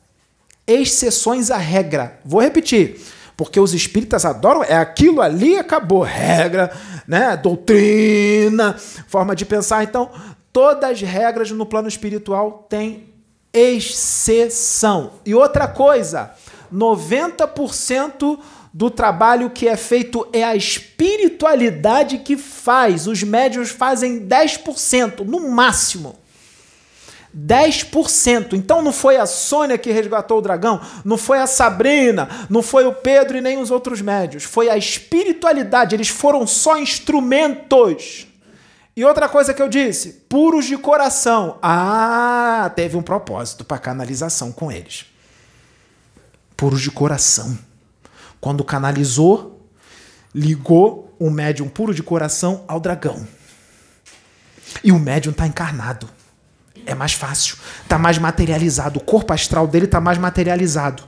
Exceções à regra. Vou repetir, porque os espíritas adoram é aquilo ali acabou, regra, né, doutrina, forma de pensar. Então, todas as regras no plano espiritual têm exceção. E outra coisa, 90% do trabalho que é feito é a espiritualidade que faz. Os médios fazem 10%, no máximo. 10%. Então não foi a Sônia que resgatou o dragão, não foi a Sabrina, não foi o Pedro e nem os outros médios. Foi a espiritualidade, eles foram só instrumentos. E outra coisa que eu disse, puros de coração. Ah, teve um propósito para canalização com eles. Puros de coração. Quando canalizou, ligou o médium puro de coração ao dragão. E o médium está encarnado. É mais fácil. Está mais materializado. O corpo astral dele está mais materializado.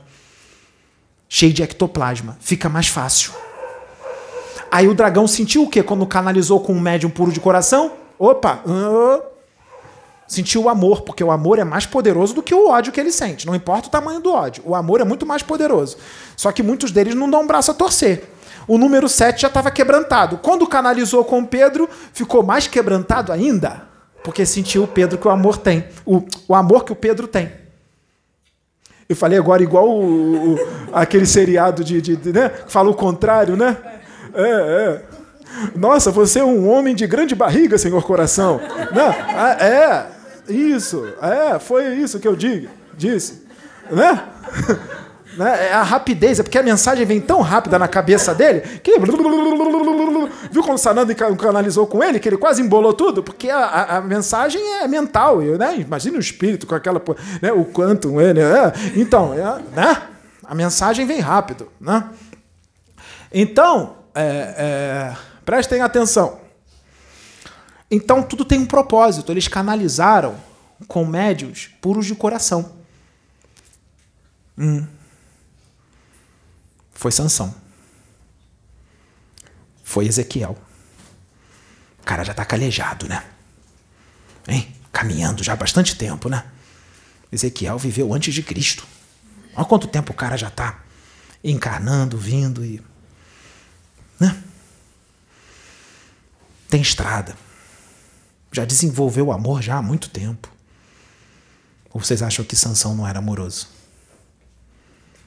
Cheio de ectoplasma. Fica mais fácil. Aí o dragão sentiu o quê quando canalizou com um médium puro de coração? Opa! Uh, sentiu o amor, porque o amor é mais poderoso do que o ódio que ele sente. Não importa o tamanho do ódio. O amor é muito mais poderoso. Só que muitos deles não dão um braço a torcer. O número 7 já estava quebrantado. Quando canalizou com Pedro, ficou mais quebrantado ainda, porque sentiu o Pedro que o amor tem. O, o amor que o Pedro tem. Eu falei agora igual o, o, aquele seriado de, de, de né? Fala o contrário, né? É, é. Nossa, você é um homem de grande barriga, senhor coração. Não, é, isso, é, foi isso que eu digo, disse, né? né? É a rapidez, é porque a mensagem vem tão rápida na cabeça dele que. Viu como o Sanando canalizou com ele, que ele quase embolou tudo? Porque a, a, a mensagem é mental, né? Imagina o espírito com aquela. Né? O quantum, ele. É. Então, é, né? a mensagem vem rápido. Né? Então, é, é, prestem atenção. Então, tudo tem um propósito. Eles canalizaram com médios puros de coração. Hum. Foi Sansão. Foi Ezequiel. O cara já está calejado, né? Hein? Caminhando já há bastante tempo, né? Ezequiel viveu antes de Cristo. Olha quanto tempo o cara já está encarnando, vindo e. Né? Tem estrada. Já desenvolveu o amor já há muito tempo. Ou vocês acham que Sansão não era amoroso?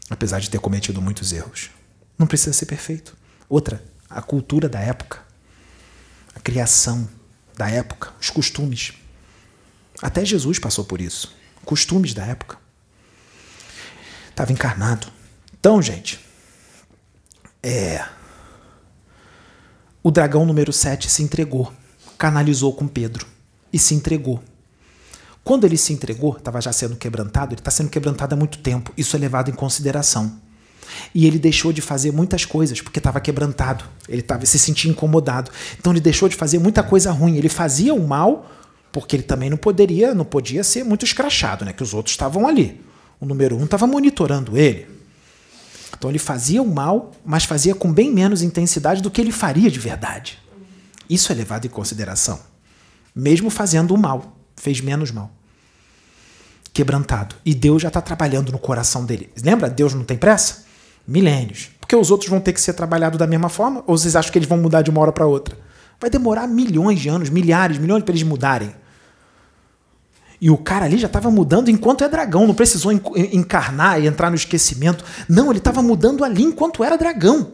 Apesar de ter cometido muitos erros. Não precisa ser perfeito. Outra, a cultura da época, a criação da época, os costumes. Até Jesus passou por isso. Costumes da época. Estava encarnado. Então, gente, é. O dragão número 7 se entregou, canalizou com Pedro e se entregou. Quando ele se entregou, estava já sendo quebrantado, ele está sendo quebrantado há muito tempo, isso é levado em consideração. E ele deixou de fazer muitas coisas porque estava quebrantado, ele estava se sentia incomodado. Então ele deixou de fazer muita coisa ruim. Ele fazia o mal porque ele também não poderia, não podia ser muito escrachado, né? Que os outros estavam ali. O número um estava monitorando ele. Então ele fazia o mal, mas fazia com bem menos intensidade do que ele faria de verdade. Isso é levado em consideração. Mesmo fazendo o mal, fez menos mal. Quebrantado. E Deus já está trabalhando no coração dele. Lembra? Deus não tem pressa? Milênios. Porque os outros vão ter que ser trabalhados da mesma forma? Ou vocês acham que eles vão mudar de uma hora para outra? Vai demorar milhões de anos, milhares, milhões para eles mudarem. E o cara ali já estava mudando enquanto é dragão, não precisou encarnar e entrar no esquecimento. Não, ele estava mudando ali enquanto era dragão.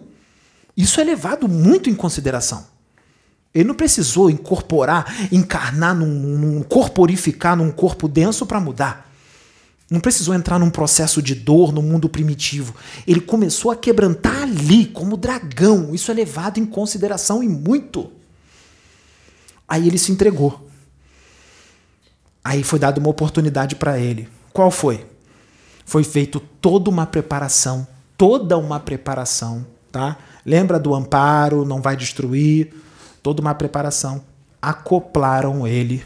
Isso é levado muito em consideração. Ele não precisou incorporar, encarnar, num, num corporificar num corpo denso para mudar. Não precisou entrar num processo de dor no mundo primitivo. Ele começou a quebrantar ali, como dragão. Isso é levado em consideração e muito. Aí ele se entregou. Aí foi dada uma oportunidade para ele. Qual foi? Foi feito toda uma preparação, toda uma preparação, tá? Lembra do amparo, não vai destruir, toda uma preparação. Acoplaram ele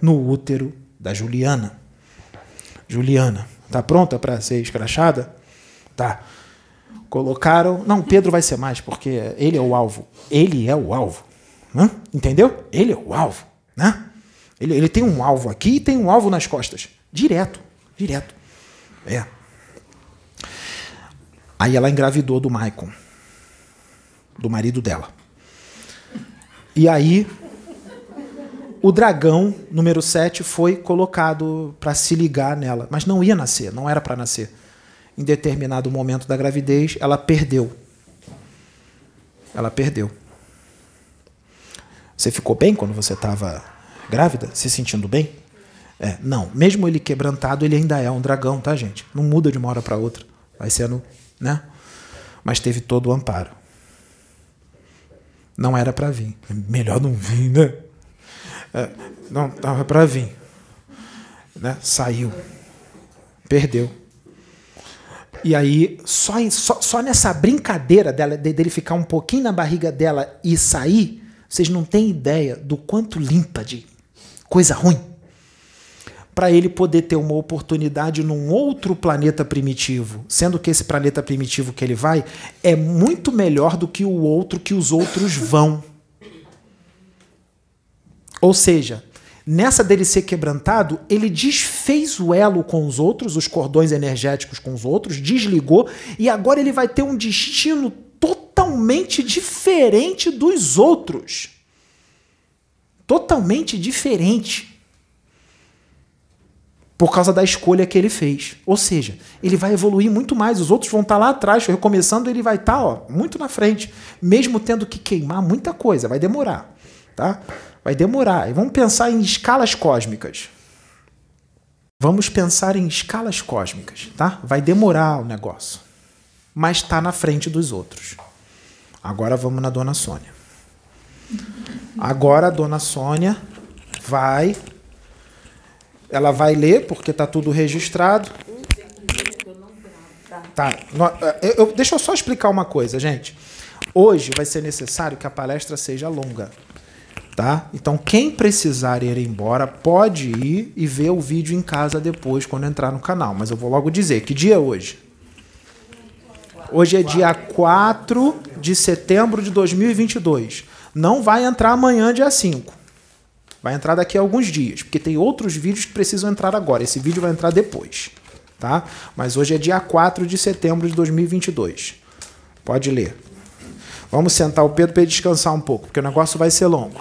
no útero da Juliana. Juliana, tá pronta para ser escrachada? Tá. Colocaram. Não, Pedro vai ser mais, porque ele é o alvo. Ele é o alvo. Hã? Entendeu? Ele é o alvo, né? Ele, ele tem um alvo aqui e tem um alvo nas costas. Direto, direto. É. Aí ela engravidou do Maicon, do marido dela. E aí o dragão número 7 foi colocado para se ligar nela, mas não ia nascer, não era para nascer. Em determinado momento da gravidez, ela perdeu. Ela perdeu. Você ficou bem quando você estava grávida? Se sentindo bem? É, não. Mesmo ele quebrantado, ele ainda é um dragão, tá, gente? Não muda de uma hora para outra. Vai sendo, né? Mas teve todo o amparo. Não era para vir. Melhor não vir, né? É, não estava para vir. Né? Saiu. Perdeu. E aí, só, só, só nessa brincadeira dela, dele ficar um pouquinho na barriga dela e sair, vocês não têm ideia do quanto limpa de coisa ruim. Para ele poder ter uma oportunidade num outro planeta primitivo, sendo que esse planeta primitivo que ele vai é muito melhor do que o outro que os outros vão. Ou seja, nessa dele ser quebrantado, ele desfez o elo com os outros, os cordões energéticos com os outros, desligou, e agora ele vai ter um destino totalmente diferente dos outros. Totalmente diferente. Por causa da escolha que ele fez. Ou seja, ele vai evoluir muito mais. Os outros vão estar lá atrás, recomeçando, ele vai estar ó, muito na frente. Mesmo tendo que queimar muita coisa, vai demorar. Tá? Vai demorar. E vamos pensar em escalas cósmicas. Vamos pensar em escalas cósmicas, tá? Vai demorar o negócio. Mas está na frente dos outros. Agora vamos na dona Sônia. Agora a dona Sônia vai. Ela vai ler, porque está tudo registrado. Tá. Eu, deixa eu só explicar uma coisa, gente. Hoje vai ser necessário que a palestra seja longa. Tá? Então, quem precisar ir embora pode ir e ver o vídeo em casa depois, quando entrar no canal. Mas eu vou logo dizer: que dia é hoje? Hoje é dia 4 de setembro de 2022. Não vai entrar amanhã, dia 5. Vai entrar daqui a alguns dias, porque tem outros vídeos que precisam entrar agora. Esse vídeo vai entrar depois. Tá? Mas hoje é dia 4 de setembro de 2022. Pode ler. Vamos sentar o Pedro para ele descansar um pouco, porque o negócio vai ser longo.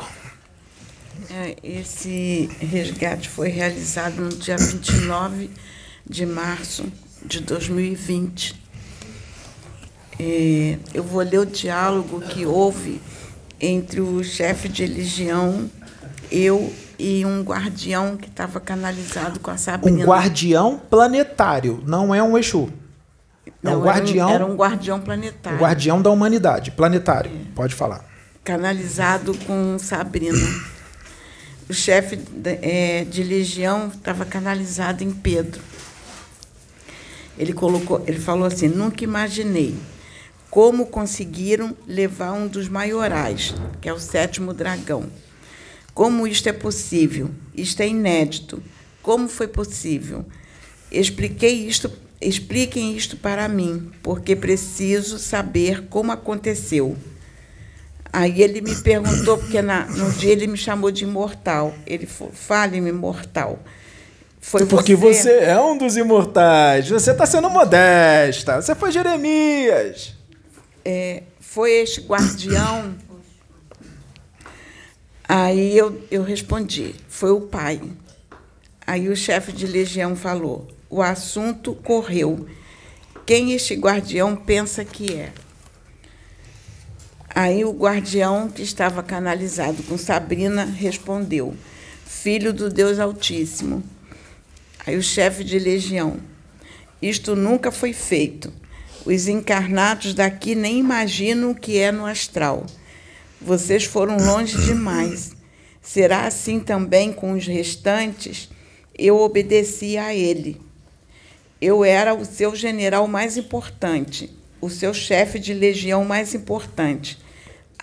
É, esse resgate foi realizado no dia 29 de março de 2020. É, eu vou ler o diálogo que houve entre o chefe de legião, eu e um guardião que estava canalizado com a Sabrina. Um guardião planetário, não é um Exu. Não, é um guardião. Era um, era um guardião planetário. Um guardião da humanidade, planetário. É. Pode falar. Canalizado com Sabrina o chefe de, é, de legião estava canalizado em Pedro. Ele colocou, ele falou assim: nunca imaginei como conseguiram levar um dos maiorais, que é o sétimo dragão. Como isto é possível? Isto é inédito. Como foi possível? Expliquei isto, expliquem isto para mim, porque preciso saber como aconteceu. Aí ele me perguntou, porque na, no dia ele me chamou de imortal. Ele falou, fale-me, imortal. Foi porque você... você é um dos imortais. Você está sendo modesta. Você foi Jeremias. É, foi este guardião. Aí eu, eu respondi, foi o pai. Aí o chefe de legião falou: o assunto correu. Quem este guardião pensa que é? Aí o guardião que estava canalizado com Sabrina respondeu: Filho do Deus Altíssimo. Aí o chefe de legião: Isto nunca foi feito. Os encarnados daqui nem imaginam o que é no astral. Vocês foram longe demais. Será assim também com os restantes? Eu obedeci a ele. Eu era o seu general mais importante, o seu chefe de legião mais importante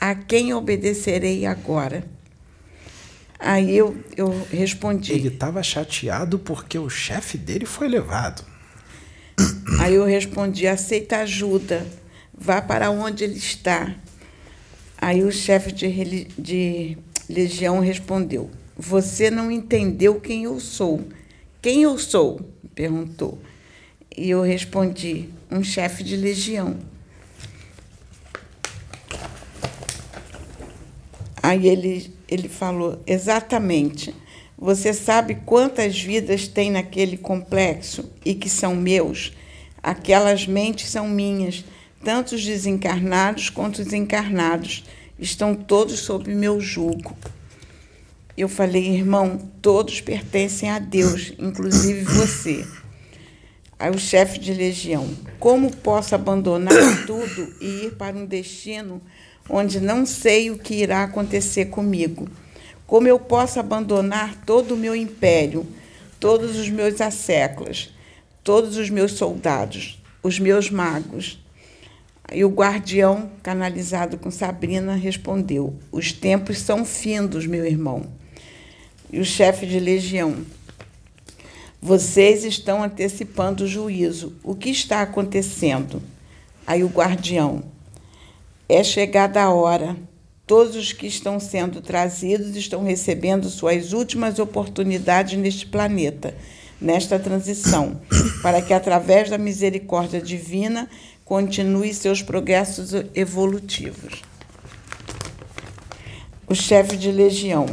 a quem obedecerei agora? Aí eu, eu respondi. Ele estava chateado porque o chefe dele foi levado. Aí eu respondi: aceita ajuda, vá para onde ele está. Aí o chefe de, de legião respondeu: Você não entendeu quem eu sou. Quem eu sou? perguntou. E eu respondi: Um chefe de legião. Aí ele, ele falou: Exatamente. Você sabe quantas vidas tem naquele complexo e que são meus? Aquelas mentes são minhas tanto os desencarnados quanto os encarnados estão todos sob meu jugo. Eu falei, irmão, todos pertencem a Deus, inclusive você. Aí o chefe de legião, como posso abandonar tudo e ir para um destino onde não sei o que irá acontecer comigo? Como eu posso abandonar todo o meu império, todos os meus asseclas, todos os meus soldados, os meus magos, e o guardião, canalizado com Sabrina, respondeu: Os tempos são findos, meu irmão. E o chefe de legião: Vocês estão antecipando o juízo. O que está acontecendo? Aí o guardião: É chegada a hora. Todos os que estão sendo trazidos estão recebendo suas últimas oportunidades neste planeta, nesta transição, para que, através da misericórdia divina, continue seus progressos evolutivos. O chefe de legião.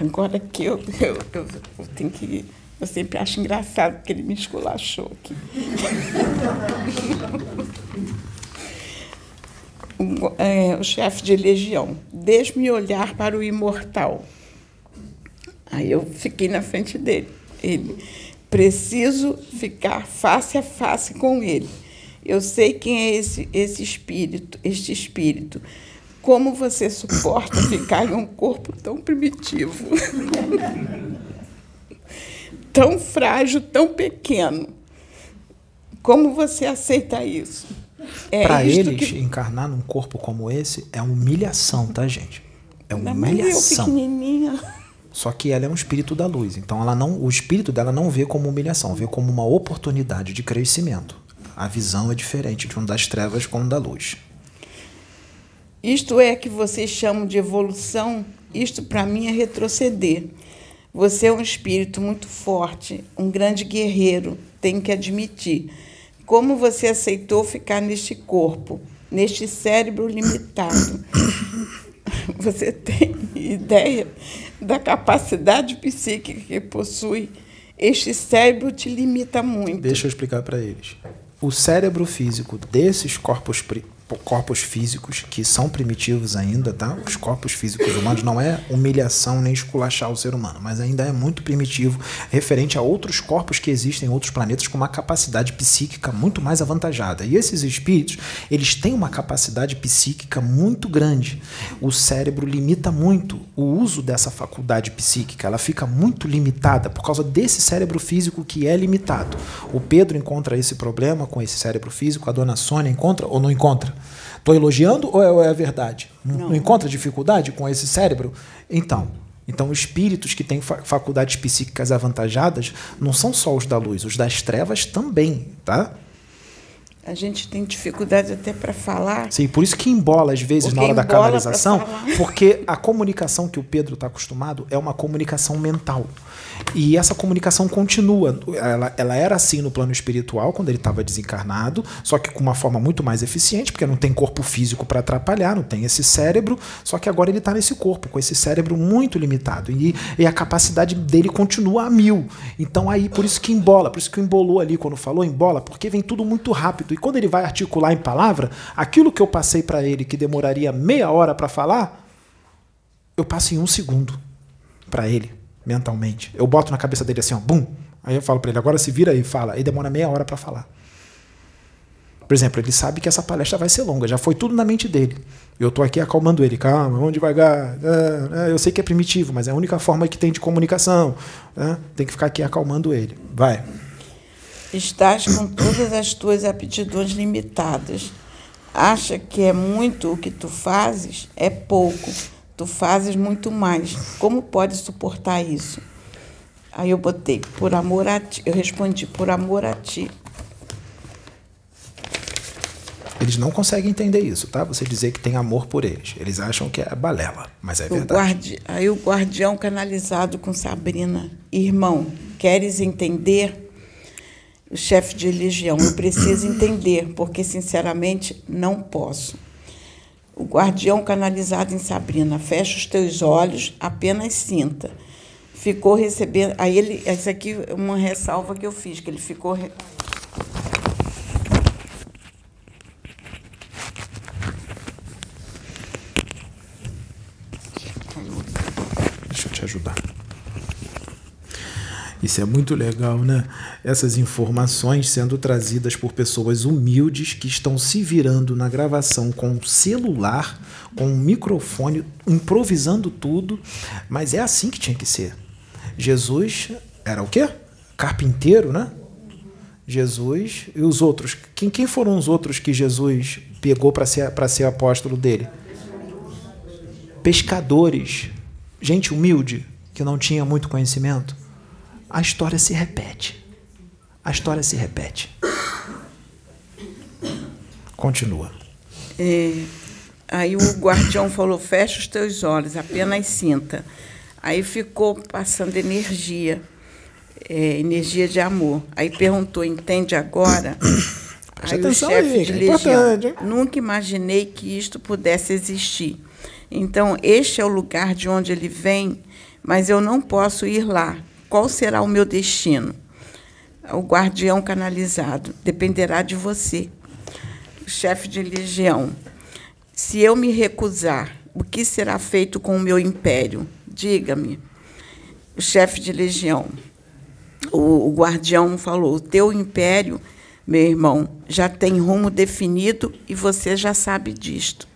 Agora que eu, eu, eu, eu tenho que. Eu sempre acho engraçado porque ele me esculachou aqui. o, é, o chefe de legião. Deixe-me olhar para o imortal. Aí eu fiquei na frente dele. Ele Preciso ficar face a face com ele. Eu sei quem é esse, esse espírito, este espírito. Como você suporta ficar em um corpo tão primitivo? tão frágil, tão pequeno. Como você aceita isso? É Para eles, que... encarnar num corpo como esse é humilhação, tá, gente? É humilhação. Mas eu pequenininha. Só que ela é um espírito da luz, então ela não, o espírito dela não vê como humilhação, vê como uma oportunidade de crescimento. A visão é diferente de um das trevas com um da luz. Isto é que vocês chamam de evolução, isto para mim é retroceder. Você é um espírito muito forte, um grande guerreiro, tem que admitir. Como você aceitou ficar neste corpo, neste cérebro limitado? Você tem ideia da capacidade psíquica que possui? Este cérebro te limita muito. Deixa eu explicar para eles. O cérebro físico desses corpos corpos físicos que são primitivos ainda, tá? Os corpos físicos humanos não é humilhação nem esculachar o ser humano, mas ainda é muito primitivo referente a outros corpos que existem em outros planetas com uma capacidade psíquica muito mais avantajada. E esses espíritos, eles têm uma capacidade psíquica muito grande. O cérebro limita muito o uso dessa faculdade psíquica, ela fica muito limitada por causa desse cérebro físico que é limitado. O Pedro encontra esse problema com esse cérebro físico, a dona Sônia encontra ou não encontra? Estou elogiando ou é, é a verdade? Não. não encontra dificuldade com esse cérebro? Então, então, espíritos que têm faculdades psíquicas avantajadas não são só os da luz, os das trevas também, tá? A gente tem dificuldade até para falar. Sim, por isso que embola às vezes porque na hora da canalização, porque a comunicação que o Pedro está acostumado é uma comunicação mental. E essa comunicação continua. Ela, ela era assim no plano espiritual, quando ele estava desencarnado, só que com uma forma muito mais eficiente, porque não tem corpo físico para atrapalhar, não tem esse cérebro, só que agora ele está nesse corpo, com esse cérebro muito limitado. E, e a capacidade dele continua a mil. Então aí, por isso que embola, por isso que embolou ali quando falou embola, porque vem tudo muito rápido. E quando ele vai articular em palavra, aquilo que eu passei para ele que demoraria meia hora para falar, eu passo em um segundo para ele mentalmente. Eu boto na cabeça dele assim, ó, bum. Aí eu falo para ele, agora se vira aí, fala. Aí demora meia hora para falar. Por exemplo, ele sabe que essa palestra vai ser longa, já foi tudo na mente dele. Eu estou aqui acalmando ele, calma, vamos devagar. É, é, eu sei que é primitivo, mas é a única forma que tem de comunicação. Né? Tem que ficar aqui acalmando ele. Vai. Estás com todas as tuas aptidões limitadas. Acha que é muito o que tu fazes? É pouco Tu fazes muito mais. Como pode suportar isso? Aí eu botei, por amor a ti. Eu respondi, por amor a ti. Eles não conseguem entender isso, tá? Você dizer que tem amor por eles. Eles acham que é balela, mas é O verdade. guardi... Aí o guardião canalizado com Sabrina. Irmão, queres entender? O chefe de legião, eu preciso entender, porque sinceramente não posso. O guardião canalizado em Sabrina, fecha os teus olhos, apenas sinta. Ficou recebendo. Aí ele. Essa aqui é uma ressalva que eu fiz, que ele ficou. re- Deixa eu te ajudar. Isso é muito legal, né? Essas informações sendo trazidas por pessoas humildes que estão se virando na gravação com um celular, com um microfone, improvisando tudo, mas é assim que tinha que ser. Jesus era o quê? Carpinteiro, né? Jesus e os outros. Quem, quem foram os outros que Jesus pegou para ser, para ser apóstolo dele? pescadores, gente humilde que não tinha muito conhecimento, a história se repete. A história se repete. Continua. É, aí o guardião falou: fecha os teus olhos, apenas sinta. Aí ficou passando energia, é, energia de amor. Aí perguntou: entende agora? Preste Aí o atenção chefe aí, de é legião: nunca imaginei que isto pudesse existir. Então, este é o lugar de onde ele vem, mas eu não posso ir lá. Qual será o meu destino? O guardião canalizado dependerá de você o chefe de legião. Se eu me recusar, o que será feito com o meu império? Diga-me. O chefe de legião. O, o guardião falou: o teu império, meu irmão, já tem rumo definido e você já sabe disto.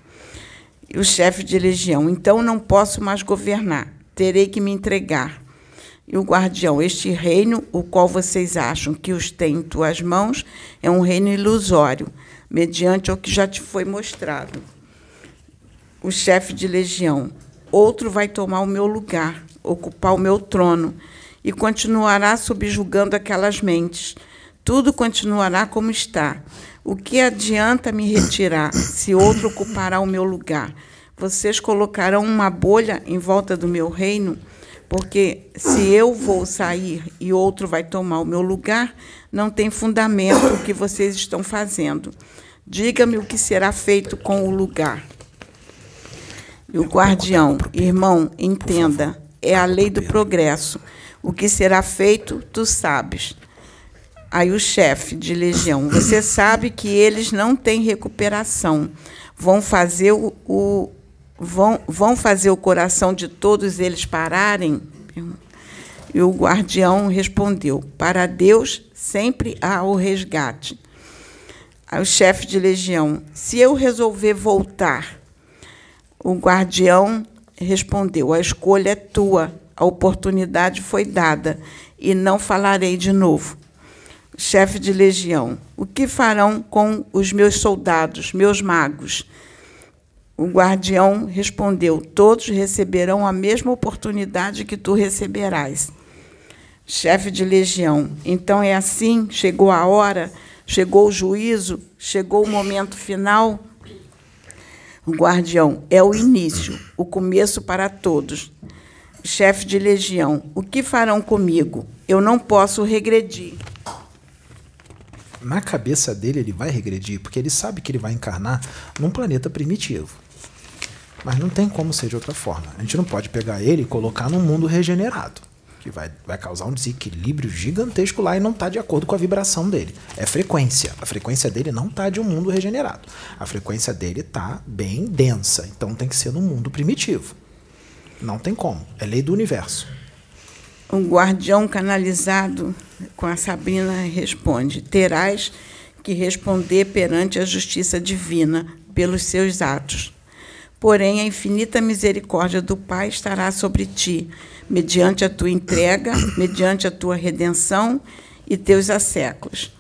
O chefe de legião: então não posso mais governar, terei que me entregar. E o guardião: este reino, o qual vocês acham que os tem em tuas mãos, é um reino ilusório, mediante o que já te foi mostrado. O chefe de legião: outro vai tomar o meu lugar, ocupar o meu trono, e continuará subjugando aquelas mentes. Tudo continuará como está. O que adianta me retirar se outro ocupará o meu lugar? Vocês colocarão uma bolha em volta do meu reino? Porque se eu vou sair e outro vai tomar o meu lugar, não tem fundamento o que vocês estão fazendo. Diga-me o que será feito com o lugar. E o guardião, irmão, entenda, é a lei do progresso. O que será feito, tu sabes. Aí o chefe de legião, você sabe que eles não têm recuperação. Vão fazer o, o- vão, vão fazer o coração de todos eles pararem? E o guardião respondeu: Para Deus sempre há o resgate. O chefe de legião: Se eu resolver voltar, o guardião respondeu: A escolha é tua, a oportunidade foi dada, e não falarei de novo. Chefe de legião: O que farão com os meus soldados, meus magos? O guardião respondeu: Todos receberão a mesma oportunidade que tu receberás. Chefe de legião: Então é assim? Chegou a hora? Chegou o juízo? Chegou o momento final? O guardião: É o início, o começo para todos. Chefe de legião: O que farão comigo? Eu não posso regredir. Na cabeça dele, ele vai regredir, porque ele sabe que ele vai encarnar num planeta primitivo. Mas não tem como ser de outra forma. A gente não pode pegar ele e colocar num mundo regenerado, que vai, vai causar um desequilíbrio gigantesco lá e não está de acordo com a vibração dele. É frequência. A frequência dele não está de um mundo regenerado. A frequência dele está bem densa. Então tem que ser num mundo primitivo. Não tem como. É lei do universo. Um guardião canalizado com a Sabrina responde: Terás que responder perante a justiça divina pelos seus atos. Porém, a infinita misericórdia do Pai estará sobre ti, mediante a tua entrega, mediante a tua redenção e teus asséculos.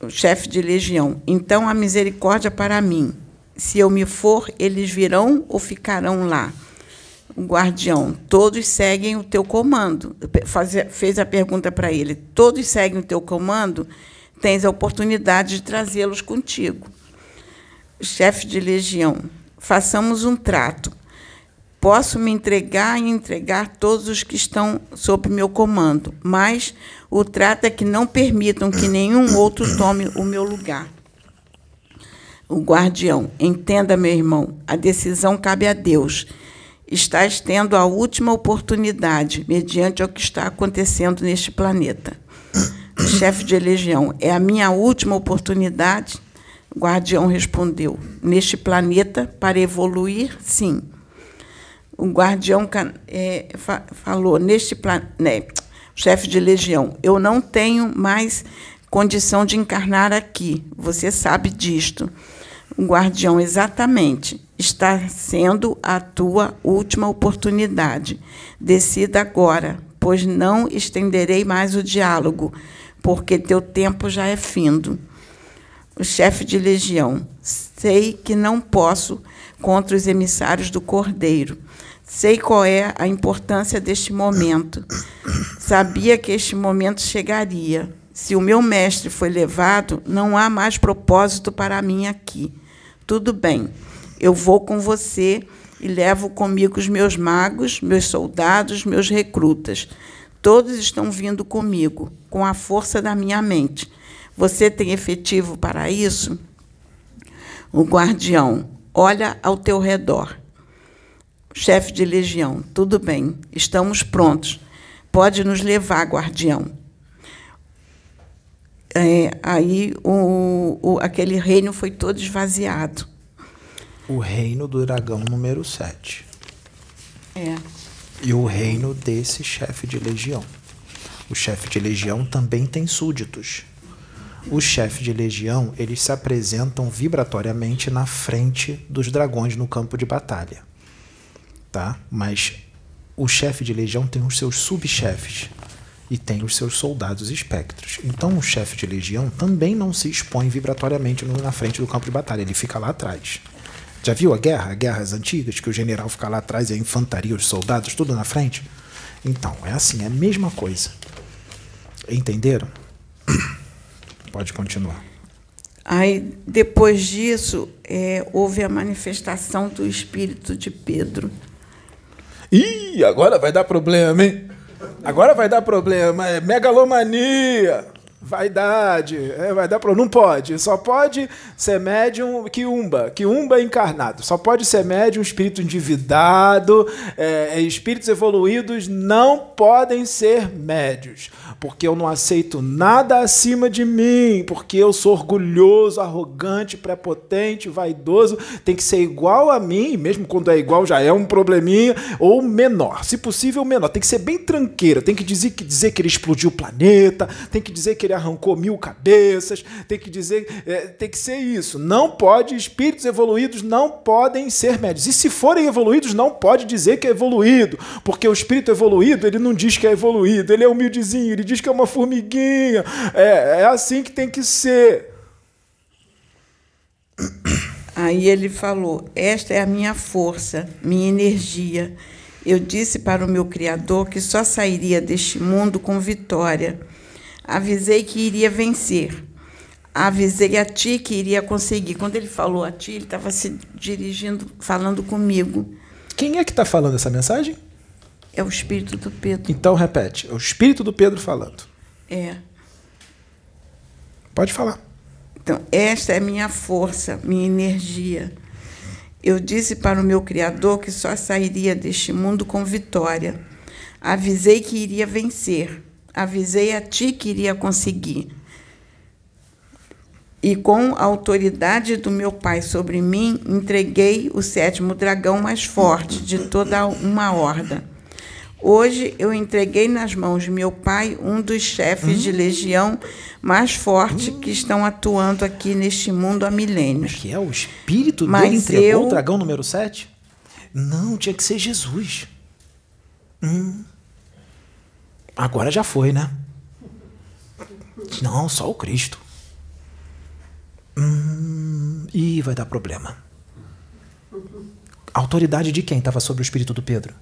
O chefe de legião: Então a misericórdia para mim. Se eu me for, eles virão ou ficarão lá? o guardião, todos seguem o teu comando. Fez a pergunta para ele: todos seguem o teu comando? Tens a oportunidade de trazê-los contigo. chefe de legião, façamos um trato. Posso me entregar e entregar todos os que estão sob meu comando, mas o trato é que não permitam que nenhum outro tome o meu lugar. O guardião, entenda, meu irmão, a decisão cabe a Deus. Estás tendo a última oportunidade, mediante o que está acontecendo neste planeta. Chefe de legião, é a minha última oportunidade? O guardião respondeu: Neste planeta, para evoluir, sim. O guardião é, fa falou: Neste planeta. Né, chefe de legião, eu não tenho mais condição de encarnar aqui. Você sabe disto. O guardião, exatamente. Está sendo a tua última oportunidade. Decida agora, pois não estenderei mais o diálogo, porque teu tempo já é findo o chefe de legião. Sei que não posso contra os emissários do Cordeiro. Sei qual é a importância deste momento. Sabia que este momento chegaria. Se o meu mestre foi levado, não há mais propósito para mim aqui. Tudo bem, eu vou com você e levo comigo os meus magos, meus soldados, meus recrutas. Todos estão vindo comigo, com a força da minha mente. Você tem efetivo para isso? O guardião, olha ao teu redor. Chefe de legião, tudo bem, estamos prontos. Pode nos levar, guardião. É, aí o, o, aquele reino foi todo esvaziado. O reino do dragão número 7. É. E o reino desse chefe de legião. O chefe de legião também tem súditos os chefes de legião eles se apresentam vibratoriamente na frente dos dragões no campo de batalha, tá? Mas o chefe de legião tem os seus subchefes e tem os seus soldados espectros. Então o chefe de legião também não se expõe vibratoriamente na frente do campo de batalha, ele fica lá atrás. Já viu a guerra, guerras antigas, que o general fica lá atrás e a infantaria, os soldados, tudo na frente? Então, é assim, é a mesma coisa. Entenderam? Pode continuar. Aí, depois disso, é, houve a manifestação do espírito de Pedro. Ih, agora vai dar problema, hein? Agora vai dar problema. É megalomania. Vaidade, é, vai dar problema. Não pode. Só pode ser médium quiumba. Quiumba encarnado. Só pode ser médium espírito endividado. É, é espíritos evoluídos não podem ser médios porque eu não aceito nada acima de mim, porque eu sou orgulhoso, arrogante, prepotente, vaidoso, tem que ser igual a mim, mesmo quando é igual já é um probleminha, ou menor, se possível menor, tem que ser bem tranqueira, tem que dizer, que dizer que ele explodiu o planeta, tem que dizer que ele arrancou mil cabeças, tem que dizer, é, tem que ser isso, não pode, espíritos evoluídos não podem ser médios, e se forem evoluídos não pode dizer que é evoluído, porque o espírito evoluído, ele não diz que é evoluído, ele é humildezinho, ele diz que é uma formiguinha. É, é assim que tem que ser. Aí ele falou: Esta é a minha força, minha energia. Eu disse para o meu Criador que só sairia deste mundo com vitória. Avisei que iria vencer. Avisei a ti que iria conseguir. Quando ele falou a ti, ele estava se dirigindo, falando comigo. Quem é que está falando essa mensagem? É o espírito do Pedro. Então repete, é o espírito do Pedro falando. É. Pode falar. Então, esta é minha força, minha energia. Eu disse para o meu Criador que só sairia deste mundo com vitória. Avisei que iria vencer. Avisei a ti que iria conseguir. E com a autoridade do meu Pai sobre mim, entreguei o sétimo dragão mais forte de toda uma horda Hoje eu entreguei nas mãos de meu pai um dos chefes de legião mais forte que estão atuando aqui neste mundo há milênios. Que é o espírito Mas dele entregou eu... o dragão número 7? Não, tinha que ser Jesus. Hum. Agora já foi, né? Não, só o Cristo. Hum. Ih, vai dar problema. A autoridade de quem estava sobre o espírito do Pedro?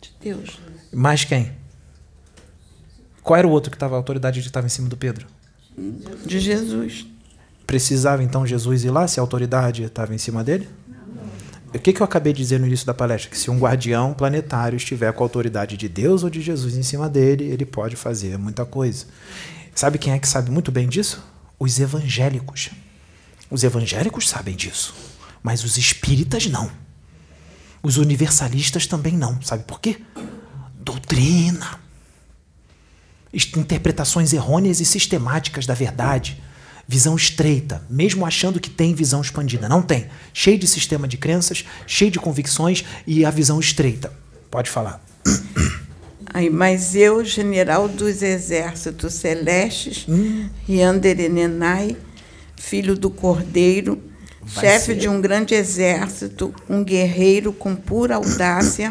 De Deus. Mais quem? Qual era o outro que estava, a autoridade que estava em cima do Pedro? De Jesus. Precisava então Jesus ir lá se a autoridade estava em cima dele? O que, que eu acabei de dizer no início da palestra? Que se um guardião planetário estiver com a autoridade de Deus ou de Jesus em cima dele, ele pode fazer muita coisa. Sabe quem é que sabe muito bem disso? Os evangélicos. Os evangélicos sabem disso, mas os espíritas não. Os universalistas também não. Sabe por quê? Doutrina. Interpretações errôneas e sistemáticas da verdade visão estreita, mesmo achando que tem visão expandida. Não tem. Cheio de sistema de crenças, cheio de convicções e a visão estreita. Pode falar. Aí, mas eu, general dos exércitos celestes, hum. Yanderenenai, filho do Cordeiro, chefe de um grande exército, um guerreiro com pura audácia,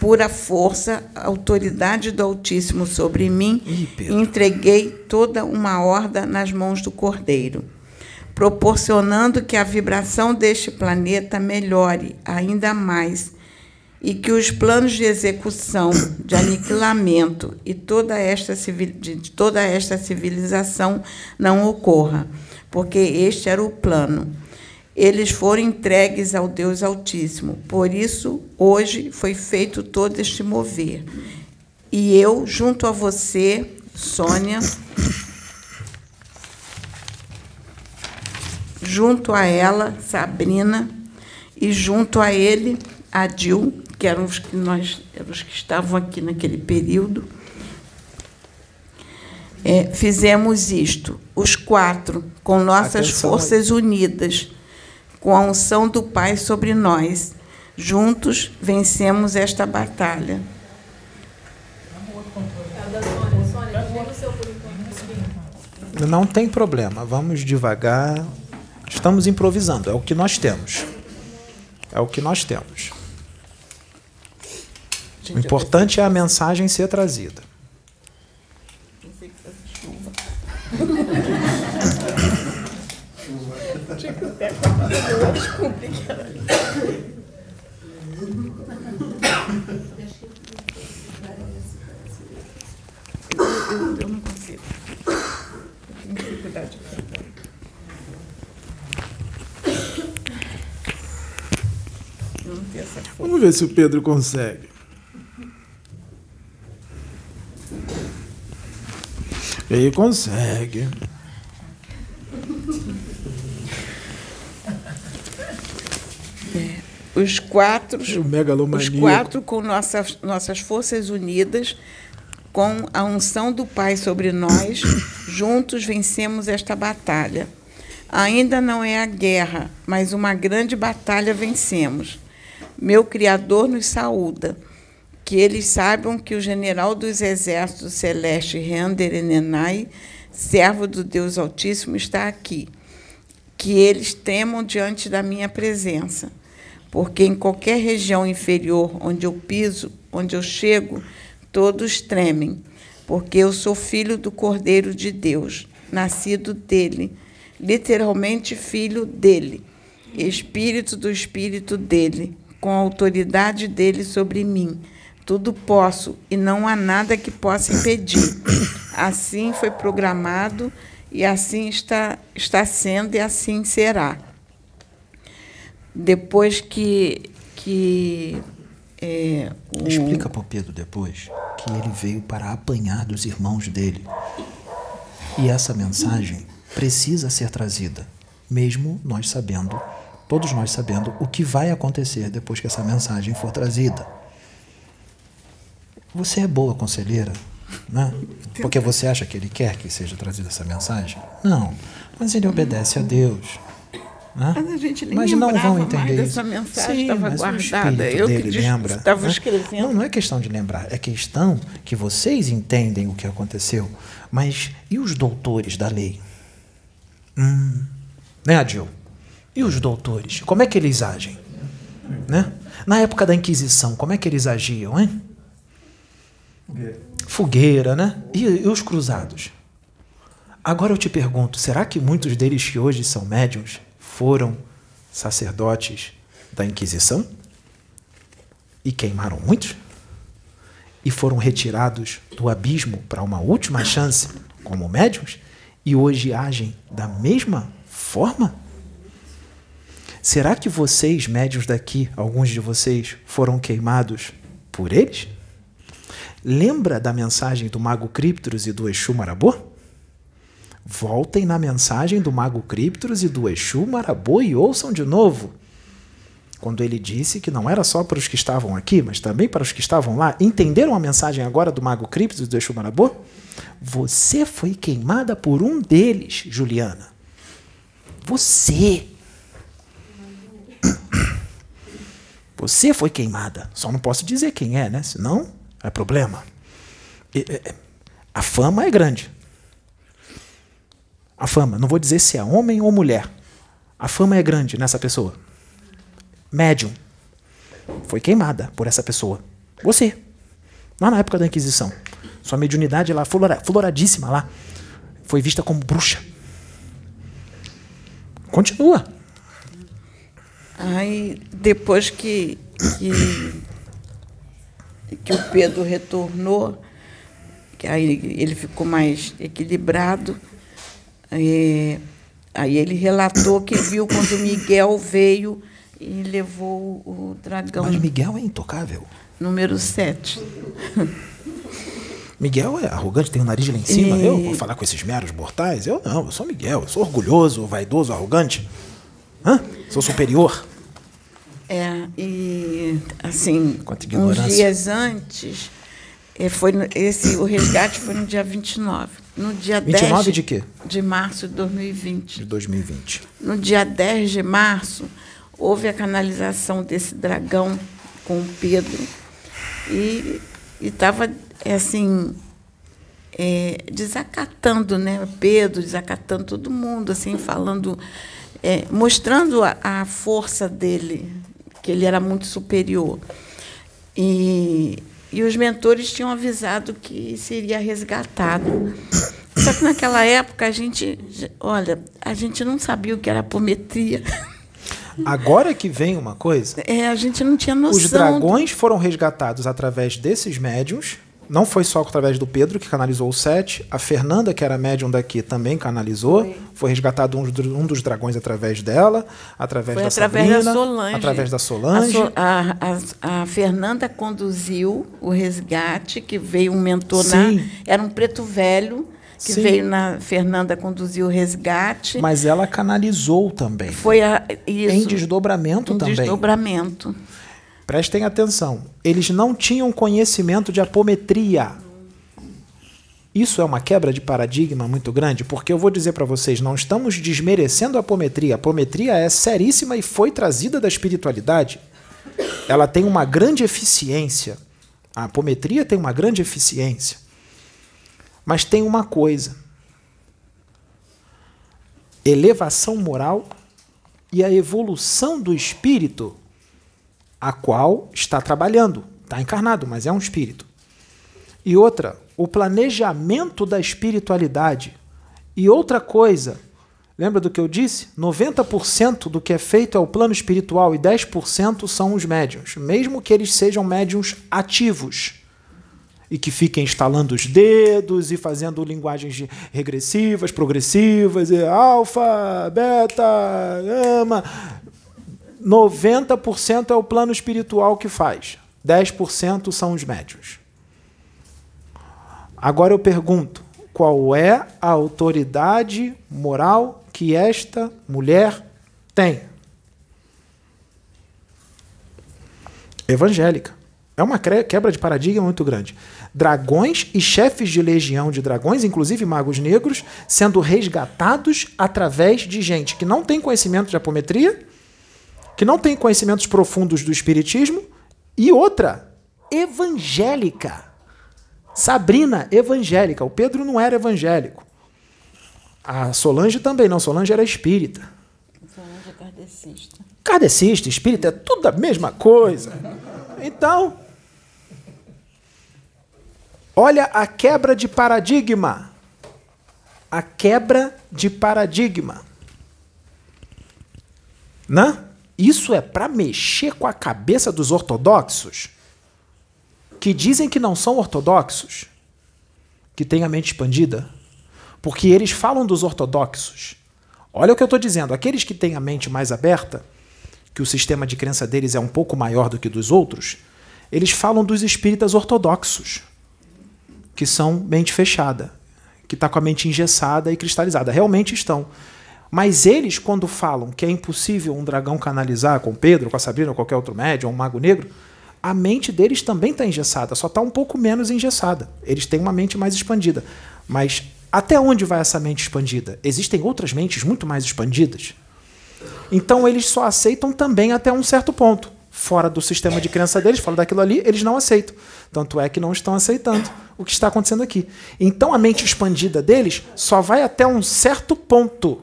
pura força, autoridade do Altíssimo sobre mim, Ih, entreguei toda uma horda nas mãos do Cordeiro, proporcionando que a vibração deste planeta melhore ainda mais e que os planos de execução, de aniquilamento e toda esta, de toda esta civilização não ocorra, porque este era o plano eles foram entregues ao Deus Altíssimo. Por isso, hoje foi feito todo este mover. E eu, junto a você, Sônia, junto a ela, Sabrina, e junto a ele, Adil, que eram os que nós eram os que estavam aqui naquele período. É, fizemos isto, os quatro, com nossas Atenção forças unidas com a unção do Pai sobre nós. Juntos vencemos esta batalha. Não tem problema, vamos devagar. Estamos improvisando, é o que nós temos. É o que nós temos. O importante é a mensagem ser trazida. Desculpe, eu, não consigo. Dificuldade Vamos ver se o Pedro consegue. Ele consegue. Os quatro, os quatro com nossas, nossas forças unidas, com a unção do Pai sobre nós, juntos vencemos esta batalha. Ainda não é a guerra, mas uma grande batalha vencemos. Meu Criador nos saúda. Que eles saibam que o general dos exércitos celeste Reander Enenai, servo do Deus Altíssimo, está aqui. Que eles temam diante da minha presença porque em qualquer região inferior onde eu piso, onde eu chego, todos tremem, porque eu sou filho do Cordeiro de Deus, nascido dele, literalmente filho dele, espírito do espírito dele, com a autoridade dele sobre mim. Tudo posso e não há nada que possa impedir. Assim foi programado e assim está, está sendo e assim será depois que. que é, o... Explica para Pedro depois que ele veio para apanhar dos irmãos dele. E essa mensagem precisa ser trazida, mesmo nós sabendo, todos nós sabendo, o que vai acontecer depois que essa mensagem for trazida. Você é boa conselheira, né? Porque você acha que ele quer que seja trazida essa mensagem? Não, mas ele obedece a Deus. Né? Mas a gente nem mas não vão entender isso. Essa mensagem estava guardada. Eu dele que lembra. Estava né? escrevendo. Não, não é questão de lembrar, é questão que vocês entendem o que aconteceu. Mas e os doutores da lei? Hum, né, Adil? E os doutores? Como é que eles agem? Né? Na época da Inquisição, como é que eles agiam, hein? Fogueira, Fogueira né? E, e os cruzados? Agora eu te pergunto, será que muitos deles que hoje são médiums foram sacerdotes da Inquisição e queimaram muitos e foram retirados do abismo para uma última chance como médiums e hoje agem da mesma forma? Será que vocês, médios daqui, alguns de vocês, foram queimados por eles? Lembra da mensagem do Mago Criptros e do Exu Marabô? Voltem na mensagem do Mago Criptros e do Exu Marabô e ouçam de novo. Quando ele disse que não era só para os que estavam aqui, mas também para os que estavam lá. Entenderam a mensagem agora do Mago Criptros e do Exu Marabô? Você foi queimada por um deles, Juliana. Você. Você foi queimada. Só não posso dizer quem é, né? Senão é problema. A fama é grande. A fama, não vou dizer se é homem ou mulher. A fama é grande nessa pessoa. Médium. Foi queimada por essa pessoa. Você. Lá na época da Inquisição. Sua mediunidade lá, floradíssima lá. Foi vista como bruxa. Continua. Aí, depois que, que, que o Pedro retornou, que aí ele ficou mais equilibrado, aí, aí ele relatou que viu quando Miguel veio e levou o dragão. Mas Miguel é intocável. Número 7. Miguel é arrogante, tem o nariz lá em cima. E... Eu vou falar com esses meros mortais? Eu não, eu sou Miguel. Eu sou orgulhoso, vaidoso, arrogante. Hã? Sou superior. É, e assim, uns dias antes, é, foi esse, o resgate foi no dia 29. No dia 29 10 de quê? De março de 2020. De 2020. No dia 10 de março, houve a canalização desse dragão com o Pedro. E estava, é, assim, é, desacatando, né? Pedro, desacatando todo mundo, assim, falando, é, mostrando a, a força dele, que ele era muito superior. E, e os mentores tinham avisado que seria resgatado. Só que naquela época a gente, olha, a gente não sabia o que era apometria. Agora que vem uma coisa. É, a gente não tinha noção. Os dragões do... foram resgatados através desses médiums não foi só através do Pedro que canalizou o set, a Fernanda, que era médium daqui, também canalizou. Foi, foi resgatado um, um, dos dragões através dela, através foi da através Sabrina, da Solange. através da Solange. A, a, a, Fernanda conduziu o resgate, que veio um mentor Sim. na. Era um preto velho que Sim. veio na Fernanda conduzir o resgate. Mas ela canalizou também. Foi a, isso, em desdobramento em também. Desdobramento. Prestem atenção. Eles não tinham conhecimento de apometria. Isso é uma quebra de paradigma muito grande, porque eu vou dizer para vocês, não estamos desmerecendo a apometria. A apometria é seríssima e foi trazida da espiritualidade. Ela tem uma grande eficiência. A apometria tem uma grande eficiência. Mas tem uma coisa: elevação moral e a evolução do espírito a qual está trabalhando. Está encarnado, mas é um espírito. E outra, o planejamento da espiritualidade. E outra coisa, lembra do que eu disse? 90% do que é feito é o plano espiritual e 10% são os médiums, mesmo que eles sejam médiums ativos e que fiquem instalando os dedos e fazendo linguagens regressivas, progressivas, e alfa, beta, gama. 90% é o plano espiritual que faz, 10% são os médios. Agora eu pergunto: qual é a autoridade moral que esta mulher tem? Evangélica. É uma quebra de paradigma muito grande. Dragões e chefes de legião de dragões, inclusive magos negros, sendo resgatados através de gente que não tem conhecimento de apometria que não tem conhecimentos profundos do espiritismo, e outra, evangélica. Sabrina, evangélica. O Pedro não era evangélico. A Solange também não. Solange era espírita. Solange é kardecista. Kardecista, espírita, é tudo a mesma coisa. Então, olha a quebra de paradigma. A quebra de paradigma. Né? Isso é para mexer com a cabeça dos ortodoxos, que dizem que não são ortodoxos, que têm a mente expandida, porque eles falam dos ortodoxos. Olha o que eu estou dizendo. Aqueles que têm a mente mais aberta, que o sistema de crença deles é um pouco maior do que dos outros, eles falam dos espíritas ortodoxos, que são mente fechada, que está com a mente engessada e cristalizada. Realmente estão. Mas eles, quando falam que é impossível um dragão canalizar com Pedro, com a Sabrina, ou qualquer outro médium, ou um mago negro, a mente deles também está engessada, só está um pouco menos engessada. Eles têm uma mente mais expandida. Mas até onde vai essa mente expandida? Existem outras mentes muito mais expandidas? Então eles só aceitam também até um certo ponto. Fora do sistema de crença deles, fora daquilo ali, eles não aceitam. Tanto é que não estão aceitando o que está acontecendo aqui. Então a mente expandida deles só vai até um certo ponto.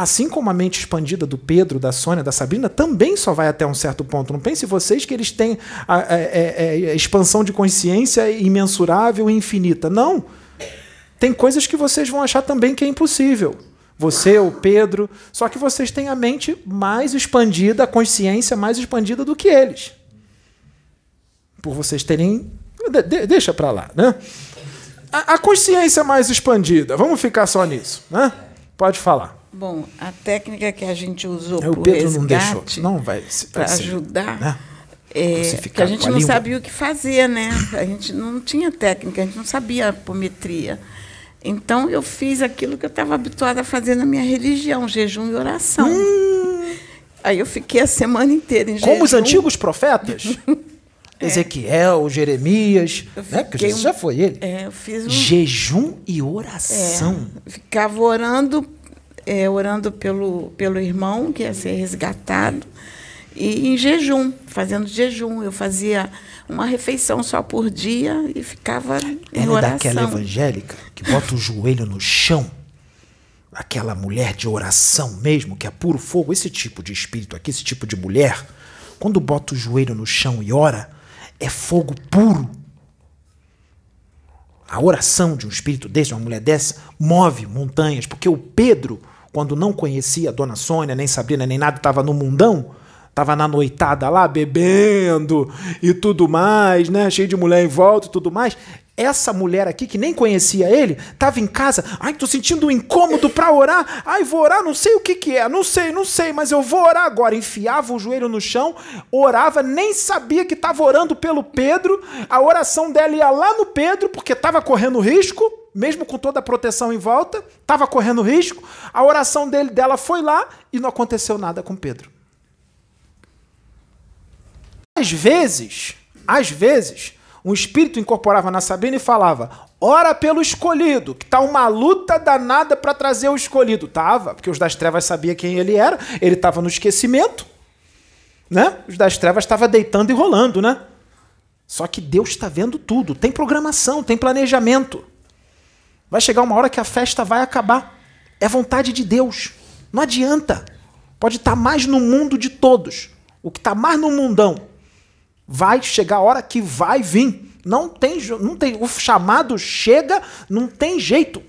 Assim como a mente expandida do Pedro, da Sônia, da Sabrina, também só vai até um certo ponto. Não pense vocês que eles têm a, a, a, a expansão de consciência imensurável e infinita. Não. Tem coisas que vocês vão achar também que é impossível. Você, o Pedro, só que vocês têm a mente mais expandida, a consciência mais expandida do que eles. Por vocês terem. De, de, deixa para lá, né? A, a consciência mais expandida, vamos ficar só nisso, né? Pode falar. Bom, a técnica que a gente usou É, o Pedro não deixou. Não vai. para ajudar, né? é, a gente não língua. sabia o que fazer, né? A gente não tinha técnica, a gente não sabia apometria. Então eu fiz aquilo que eu estava habituada a fazer na minha religião, jejum e oração. Aí eu fiquei a semana inteira em jejum. Hum. Como os antigos profetas? Ezequiel, Jeremias, né? Porque Jesus um- já foi ele. É, um, Jejum e oração. É, ficava orando, é, orando pelo, pelo irmão que ia ser resgatado, e em jejum, fazendo jejum. Eu fazia uma refeição só por dia e ficava em Ela é oração. daquela evangélica que bota o joelho no chão. Aquela mulher de oração mesmo, que é puro fogo. Esse tipo de espírito aqui, esse tipo de mulher, quando bota o joelho no chão e ora, é fogo puro. A oração de um espírito desse, de uma mulher dessa, move montanhas, porque o Pedro, quando não conhecia a dona Sônia, nem Sabrina, nem nada, estava no mundão, estava na noitada lá, bebendo e tudo mais, né? Cheio de mulher em volta e tudo mais. Essa mulher aqui, que nem conhecia ele, estava em casa. Ai, tô sentindo um incômodo para orar. Ai, vou orar, não sei o que, que é, não sei, não sei, mas eu vou orar agora. Enfiava o joelho no chão, orava, nem sabia que estava orando pelo Pedro. A oração dela ia lá no Pedro, porque estava correndo risco, mesmo com toda a proteção em volta, estava correndo risco. A oração dele, dela foi lá e não aconteceu nada com Pedro. Às vezes, às vezes, um espírito incorporava na Sabrina e falava: Ora pelo escolhido, que tá uma luta danada para trazer o escolhido. Tava, porque os das trevas sabia quem ele era, ele estava no esquecimento, né? Os das trevas estava deitando e rolando, né? Só que Deus está vendo tudo, tem programação, tem planejamento. Vai chegar uma hora que a festa vai acabar. É vontade de Deus. Não adianta. Pode estar mais no mundo de todos. O que está mais no mundão. Vai chegar a hora que vai vir. Não tem, não tem. O chamado chega, não tem jeito.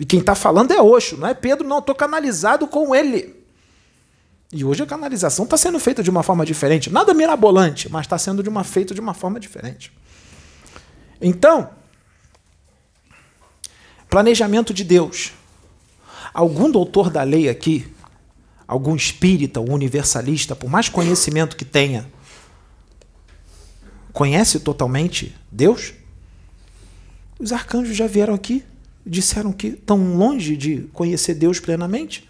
E quem está falando é Oxo, não é Pedro, não. Estou canalizado com ele. E hoje a canalização está sendo feita de uma forma diferente. Nada mirabolante, mas está sendo de uma, feito de uma forma diferente. Então, planejamento de Deus. Algum doutor da lei aqui, algum espírita ou universalista, por mais conhecimento que tenha, conhece totalmente Deus? Os arcanjos já vieram aqui disseram que estão longe de conhecer Deus plenamente?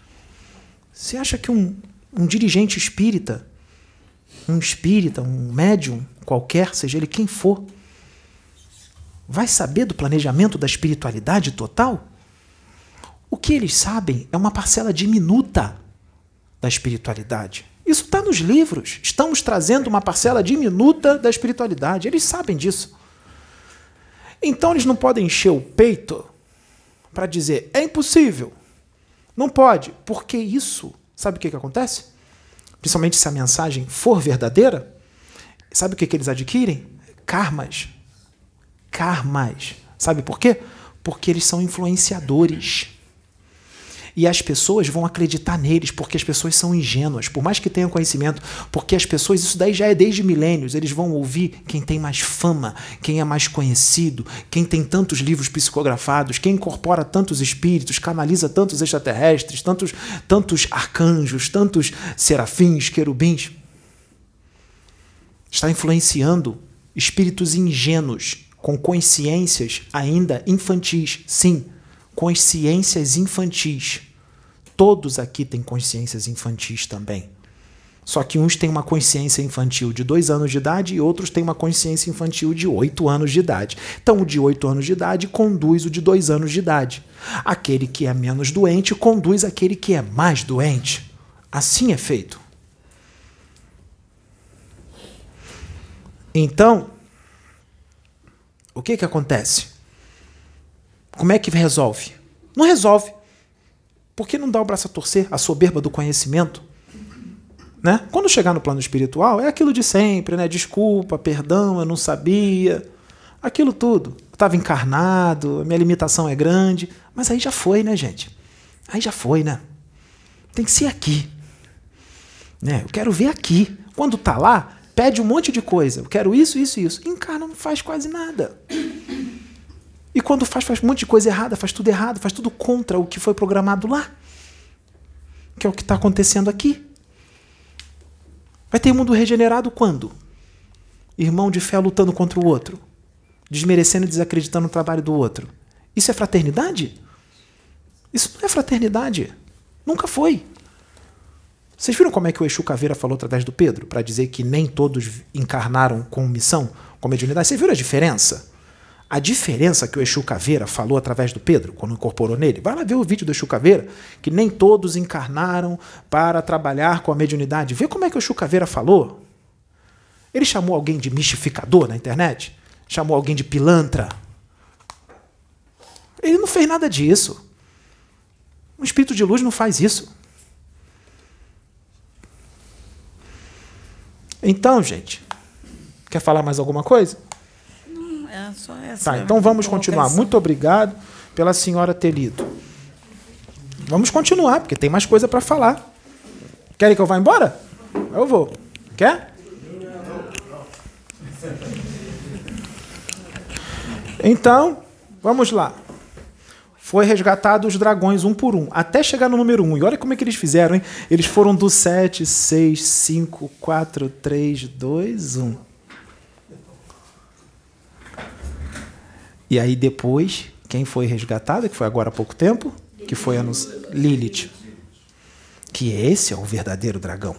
Você acha que um, um dirigente espírita, um espírita, um médium qualquer, seja ele quem for, vai saber do planejamento da espiritualidade total? O que eles sabem é uma parcela diminuta da espiritualidade. Isso está nos livros. Estamos trazendo uma parcela diminuta da espiritualidade. Eles sabem disso. Então eles não podem encher o peito para dizer é impossível. Não pode, porque isso, sabe o que, que acontece? Principalmente se a mensagem for verdadeira, sabe o que, que eles adquirem? Karmas. Karmas. Sabe por quê? Porque eles são influenciadores. E as pessoas vão acreditar neles porque as pessoas são ingênuas, por mais que tenham conhecimento, porque as pessoas, isso daí já é desde milênios, eles vão ouvir quem tem mais fama, quem é mais conhecido, quem tem tantos livros psicografados, quem incorpora tantos espíritos, canaliza tantos extraterrestres, tantos, tantos arcanjos, tantos serafins, querubins. Está influenciando espíritos ingênuos, com consciências ainda infantis. Sim, consciências infantis. Todos aqui têm consciências infantis também. Só que uns têm uma consciência infantil de dois anos de idade e outros têm uma consciência infantil de oito anos de idade. Então, o de oito anos de idade conduz o de dois anos de idade. Aquele que é menos doente conduz aquele que é mais doente. Assim é feito. Então, o que, que acontece? Como é que resolve? Não resolve. Por que não dá o braço a torcer? A soberba do conhecimento? Né? Quando chegar no plano espiritual, é aquilo de sempre, né? Desculpa, perdão, eu não sabia. Aquilo tudo. Estava encarnado, minha limitação é grande. Mas aí já foi, né, gente? Aí já foi, né? Tem que ser aqui. Né? Eu quero ver aqui. Quando tá lá, pede um monte de coisa. Eu quero isso, isso e isso. Encarna, não faz quase nada. E quando faz, faz um monte de coisa errada, faz tudo errado, faz tudo contra o que foi programado lá. Que é o que está acontecendo aqui. Vai ter mundo regenerado quando? Irmão de fé lutando contra o outro, desmerecendo e desacreditando o trabalho do outro. Isso é fraternidade? Isso não é fraternidade. Nunca foi. Vocês viram como é que o Exu Caveira falou através do Pedro? Para dizer que nem todos encarnaram com missão, com mediunidade. Vocês viram a diferença? A diferença que o Exu Caveira falou através do Pedro, quando incorporou nele. Vai lá ver o vídeo do Exu Caveira, que nem todos encarnaram para trabalhar com a mediunidade. Vê como é que o Exu Caveira falou. Ele chamou alguém de mistificador na internet? Chamou alguém de pilantra? Ele não fez nada disso. Um espírito de luz não faz isso. Então, gente, quer falar mais alguma coisa? É só essa. Tá, então vamos continuar. Muito obrigado pela senhora ter lido. Vamos continuar, porque tem mais coisa para falar. Querem que eu vá embora? Eu vou. Quer? Então, vamos lá. Foi resgatado os dragões um por um, até chegar no número 1. Um. E olha como é que eles fizeram, hein? Eles foram do 7, 6, 5, 4, 3, 2, 1. E aí depois, quem foi resgatado, que foi agora há pouco tempo, que foi a Lilith. Que esse é o verdadeiro dragão.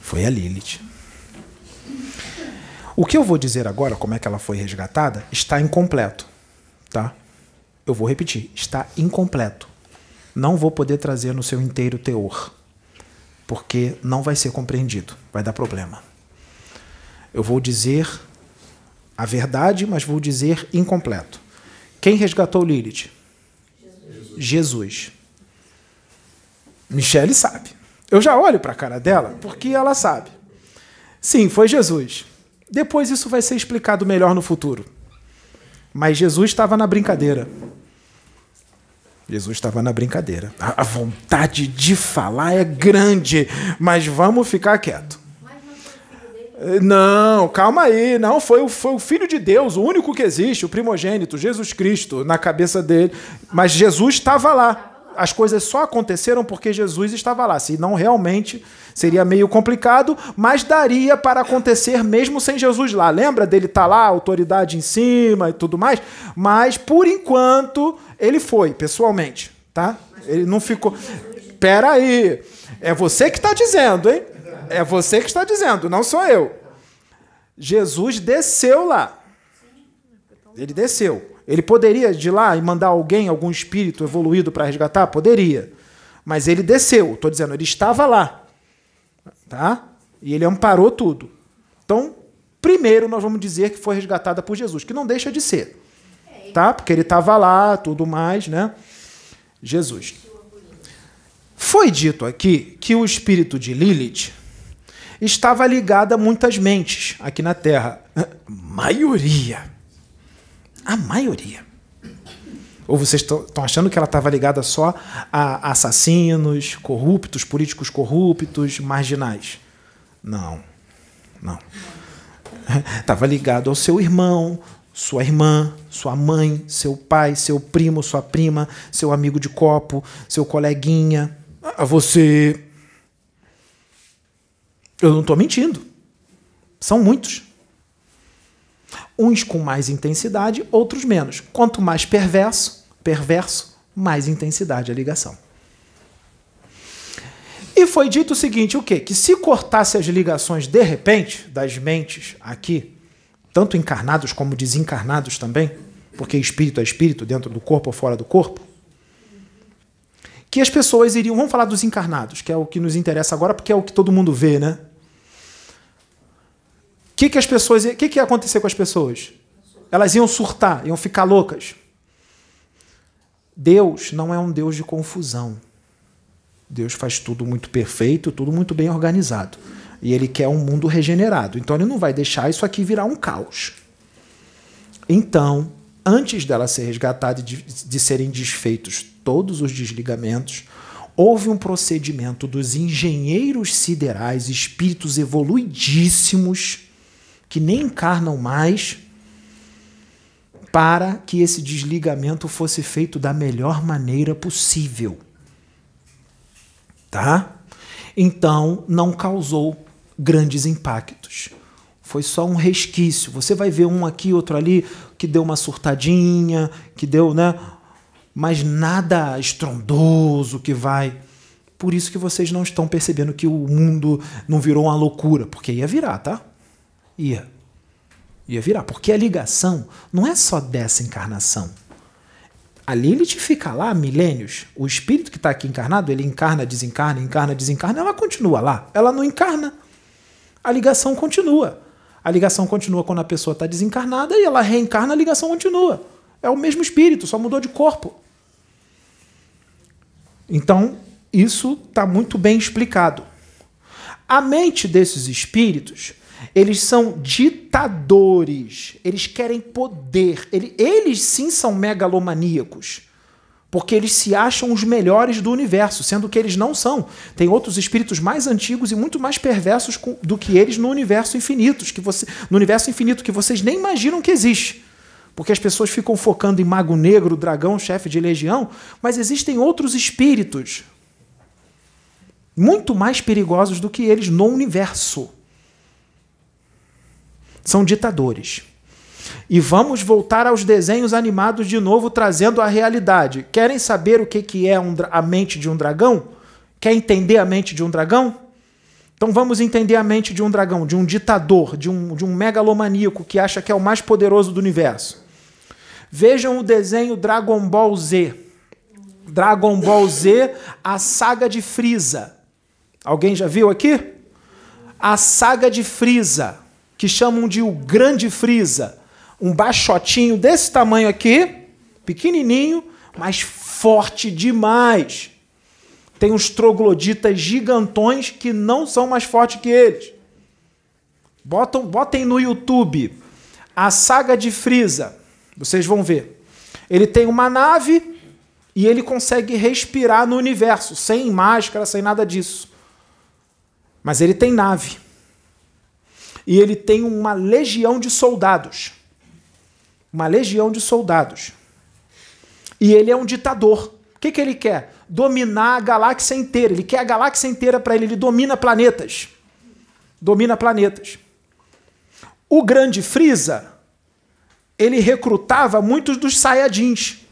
Foi a Lilith. O que eu vou dizer agora, como é que ela foi resgatada, está incompleto. Tá? Eu vou repetir, está incompleto. Não vou poder trazer no seu inteiro teor, porque não vai ser compreendido, vai dar problema. Eu vou dizer a verdade, mas vou dizer incompleto. Quem resgatou Lilith? Jesus. Jesus. Michele sabe. Eu já olho para a cara dela porque ela sabe. Sim, foi Jesus. Depois isso vai ser explicado melhor no futuro. Mas Jesus estava na brincadeira. Jesus estava na brincadeira. A vontade de falar é grande, mas vamos ficar quieto. Não, calma aí. Não, foi foi o Filho de Deus, o único que existe, o primogênito, Jesus Cristo, na cabeça dele. Mas Jesus estava lá as coisas só aconteceram porque Jesus estava lá. Se não, realmente seria meio complicado, mas daria para acontecer mesmo sem Jesus lá. Lembra dele estar tá lá, autoridade em cima e tudo mais? Mas, por enquanto, ele foi, pessoalmente. Tá? Ele não ficou. Pera aí. É você que está dizendo, hein? É você que está dizendo, não sou eu. Jesus desceu lá. Ele desceu. Ele poderia de lá e mandar alguém, algum espírito evoluído para resgatar? Poderia. Mas ele desceu, estou dizendo, ele estava lá. Tá? E ele amparou tudo. Então, primeiro nós vamos dizer que foi resgatada por Jesus, que não deixa de ser. Tá? Porque ele estava lá, tudo mais, né? Jesus. Foi dito aqui que o espírito de Lilith estava ligado a muitas mentes aqui na Terra. Maioria a maioria. Ou vocês estão achando que ela estava ligada só a assassinos, corruptos, políticos corruptos, marginais? Não, não. Estava ligado ao seu irmão, sua irmã, sua mãe, seu pai, seu primo, sua prima, seu amigo de copo, seu coleguinha, a você. Eu não estou mentindo. São muitos. Uns com mais intensidade, outros menos. Quanto mais perverso, perverso, mais intensidade a ligação. E foi dito o seguinte, o quê? Que se cortasse as ligações de repente das mentes aqui, tanto encarnados como desencarnados também, porque espírito é espírito dentro do corpo ou fora do corpo, que as pessoas iriam, vamos falar dos encarnados, que é o que nos interessa agora, porque é o que todo mundo vê, né? Que, que as pessoas, o que, que ia acontecer com as pessoas? Elas iam surtar, iam ficar loucas. Deus não é um Deus de confusão. Deus faz tudo muito perfeito, tudo muito bem organizado. E ele quer um mundo regenerado. Então ele não vai deixar isso aqui virar um caos. Então, antes dela ser resgatada e de, de serem desfeitos todos os desligamentos, houve um procedimento dos engenheiros siderais, espíritos evoluidíssimos, que nem encarnam mais, para que esse desligamento fosse feito da melhor maneira possível. Tá? Então, não causou grandes impactos. Foi só um resquício. Você vai ver um aqui, outro ali, que deu uma surtadinha, que deu, né? Mas nada estrondoso que vai. Por isso que vocês não estão percebendo que o mundo não virou uma loucura, porque ia virar, tá? Ia. Ia virar. Porque a ligação não é só dessa encarnação. A Lilith fica lá milênios. O espírito que está aqui encarnado, ele encarna, desencarna, encarna, desencarna, ela continua lá. Ela não encarna. A ligação continua. A ligação continua quando a pessoa está desencarnada e ela reencarna, a ligação continua. É o mesmo espírito, só mudou de corpo. Então, isso está muito bem explicado. A mente desses espíritos eles são ditadores. Eles querem poder. Eles sim são megalomaníacos. Porque eles se acham os melhores do universo, sendo que eles não são. Tem outros espíritos mais antigos e muito mais perversos do que eles no universo infinito, que você, no universo infinito que vocês nem imaginam que existe. Porque as pessoas ficam focando em mago negro, dragão, chefe de legião, mas existem outros espíritos muito mais perigosos do que eles no universo são ditadores. E vamos voltar aos desenhos animados de novo, trazendo a realidade. Querem saber o que, que é a mente de um dragão? Quer entender a mente de um dragão? Então vamos entender a mente de um dragão, de um ditador, de um, de um megalomaníaco que acha que é o mais poderoso do universo. Vejam o desenho Dragon Ball Z. Dragon Ball Z, a saga de Frieza. Alguém já viu aqui? A saga de Frieza que chamam de o Grande Frieza. Um baixotinho desse tamanho aqui, pequenininho, mas forte demais. Tem uns trogloditas gigantões que não são mais fortes que eles. Botam, botem no YouTube a saga de Frieza. Vocês vão ver. Ele tem uma nave e ele consegue respirar no universo, sem máscara, sem nada disso. Mas ele tem nave e ele tem uma legião de soldados. Uma legião de soldados. E ele é um ditador. O que, que ele quer? Dominar a galáxia inteira. Ele quer a galáxia inteira para ele. Ele domina planetas. Domina planetas. O grande Frieza, ele recrutava muitos dos Saiyajins.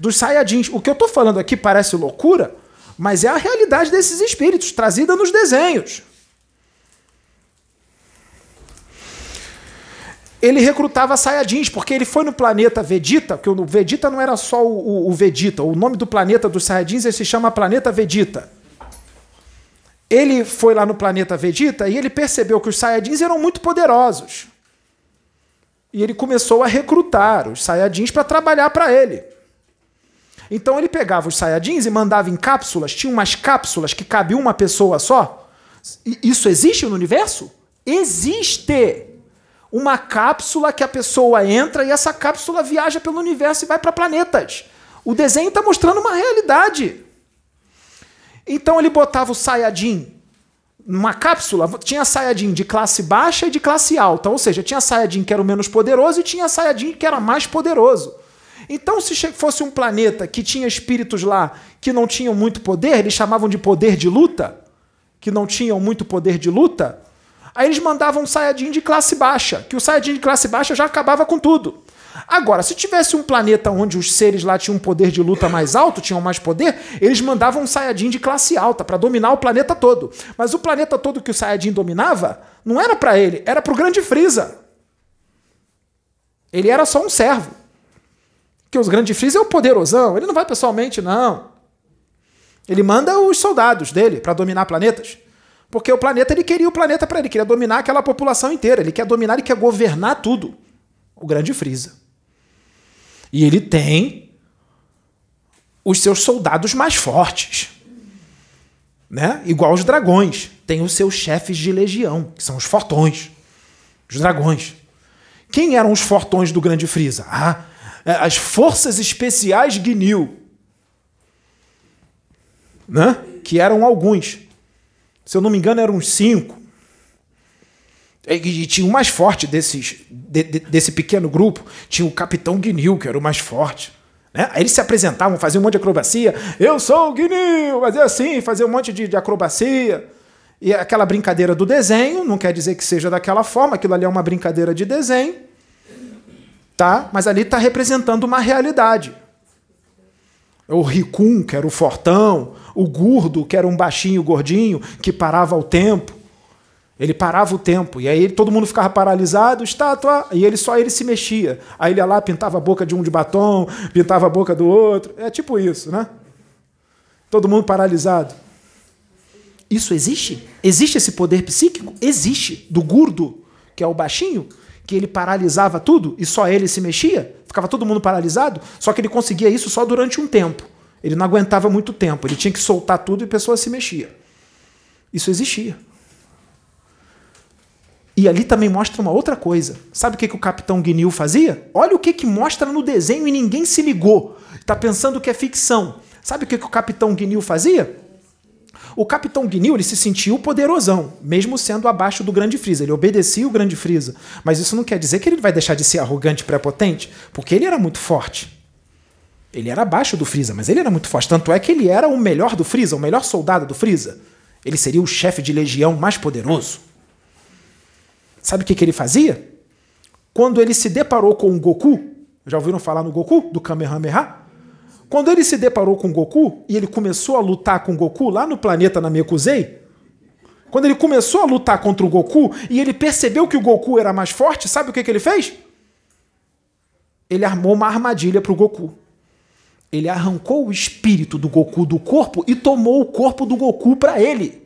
Dos Saiyajins. O que eu estou falando aqui parece loucura, mas é a realidade desses espíritos, trazida nos desenhos. Ele recrutava Saiyajins, porque ele foi no planeta Vedita, que o Vedita não era só o, o, o Vedita, o nome do planeta dos Saiyajins se chama Planeta Vedita. Ele foi lá no planeta Vedita e ele percebeu que os Saiyajins eram muito poderosos. E ele começou a recrutar os Saiyajins para trabalhar para ele. Então ele pegava os Saiyajins e mandava em cápsulas, tinha umas cápsulas que cabia uma pessoa só. Isso existe no universo? Existe! Uma cápsula que a pessoa entra e essa cápsula viaja pelo universo e vai para planetas. O desenho está mostrando uma realidade. Então ele botava o Sayajin numa cápsula, tinha Sayajin de classe baixa e de classe alta. Ou seja, tinha Sayajin que era o menos poderoso e tinha Sayajin que era mais poderoso. Então, se fosse um planeta que tinha espíritos lá que não tinham muito poder, eles chamavam de poder de luta, que não tinham muito poder de luta, aí eles mandavam um Sayajin de classe baixa, que o Sayajin de classe baixa já acabava com tudo. Agora, se tivesse um planeta onde os seres lá tinham um poder de luta mais alto, tinham mais poder, eles mandavam um Sayajin de classe alta para dominar o planeta todo. Mas o planeta todo que o Sayajin dominava não era para ele, era para o Grande Freeza. Ele era só um servo. Que os Grande Freeza é o poderosão, ele não vai pessoalmente, não. Ele manda os soldados dele para dominar planetas. Porque o planeta, ele queria o planeta para ele, queria dominar aquela população inteira, ele quer dominar, ele quer governar tudo. O Grande Freeza. E ele tem os seus soldados mais fortes. Né? Igual os dragões. Tem os seus chefes de legião, que são os fortões. Os dragões. Quem eram os fortões do Grande Freeza? Ah, é, as Forças Especiais Gnil. Né? Que eram alguns. Se eu não me engano, eram uns cinco. E, tinha o mais forte desses, de, de, desse pequeno grupo, tinha o Capitão Guinil, que era o mais forte. Né? Aí eles se apresentavam, faziam um monte de acrobacia. Eu sou o Guinil! Fazia assim, fazia um monte de, de acrobacia. E aquela brincadeira do desenho, não quer dizer que seja daquela forma, aquilo ali é uma brincadeira de desenho, tá? Mas ali está representando uma realidade. O Ricum, que era o fortão, o Gurdo, que era um baixinho gordinho, que parava o tempo. Ele parava o tempo, e aí todo mundo ficava paralisado, estátua, e ele só ele se mexia. Aí ele ia lá, pintava a boca de um de batom, pintava a boca do outro. É tipo isso, né? Todo mundo paralisado. Isso existe? Existe esse poder psíquico? Existe. Do Gurdo, que é o baixinho, que ele paralisava tudo e só ele se mexia, ficava todo mundo paralisado, só que ele conseguia isso só durante um tempo. Ele não aguentava muito tempo, ele tinha que soltar tudo e a pessoa se mexia. Isso existia. E ali também mostra uma outra coisa. Sabe o que, que o Capitão Guinil fazia? Olha o que, que mostra no desenho e ninguém se ligou. Está pensando que é ficção. Sabe o que, que o Capitão Guinil fazia? O Capitão Guinil ele se sentiu poderosão, mesmo sendo abaixo do Grande Freeza. Ele obedecia o Grande Freeza. Mas isso não quer dizer que ele vai deixar de ser arrogante e prepotente, porque ele era muito forte. Ele era abaixo do Freeza, mas ele era muito forte. Tanto é que ele era o melhor do Freeza, o melhor soldado do Freeza. Ele seria o chefe de legião mais poderoso. Sabe o que, que ele fazia? Quando ele se deparou com o Goku, já ouviram falar no Goku, do Kamehameha? Quando ele se deparou com o Goku e ele começou a lutar com o Goku lá no planeta Namekusei, quando ele começou a lutar contra o Goku e ele percebeu que o Goku era mais forte, sabe o que, que ele fez? Ele armou uma armadilha para o Goku. Ele arrancou o espírito do Goku do corpo e tomou o corpo do Goku para ele.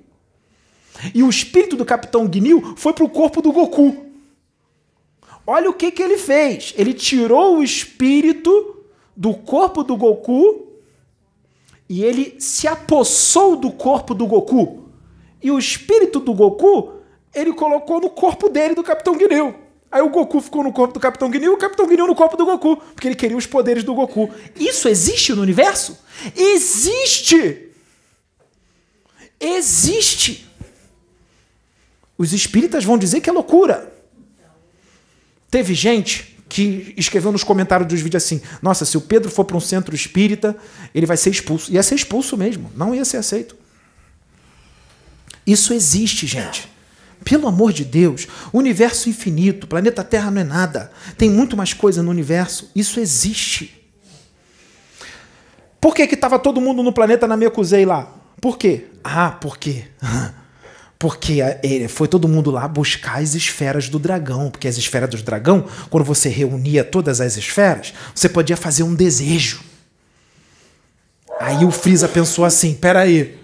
E o espírito do Capitão Gnil foi para o corpo do Goku. Olha o que, que ele fez. Ele tirou o espírito do corpo do Goku e ele se apossou do corpo do Goku. E o espírito do Goku ele colocou no corpo dele, do Capitão Gnil. Aí o Goku ficou no corpo do Capitão Gnil e o Capitão Gnil no corpo do Goku, porque ele queria os poderes do Goku. Isso existe no universo? Existe! Existe! Os espíritas vão dizer que é loucura. Teve gente que escreveu nos comentários dos vídeos assim: nossa, se o Pedro for para um centro espírita, ele vai ser expulso. Ia ser expulso mesmo, não ia ser aceito. Isso existe, gente. Pelo amor de Deus, universo infinito, planeta Terra não é nada. Tem muito mais coisa no universo. Isso existe. Por que estava todo mundo no planeta na Mekuzei lá? Por quê? Ah, por quê? Porque foi todo mundo lá buscar as esferas do dragão. Porque as esferas do dragão, quando você reunia todas as esferas, você podia fazer um desejo. Aí o Freeza pensou assim: peraí,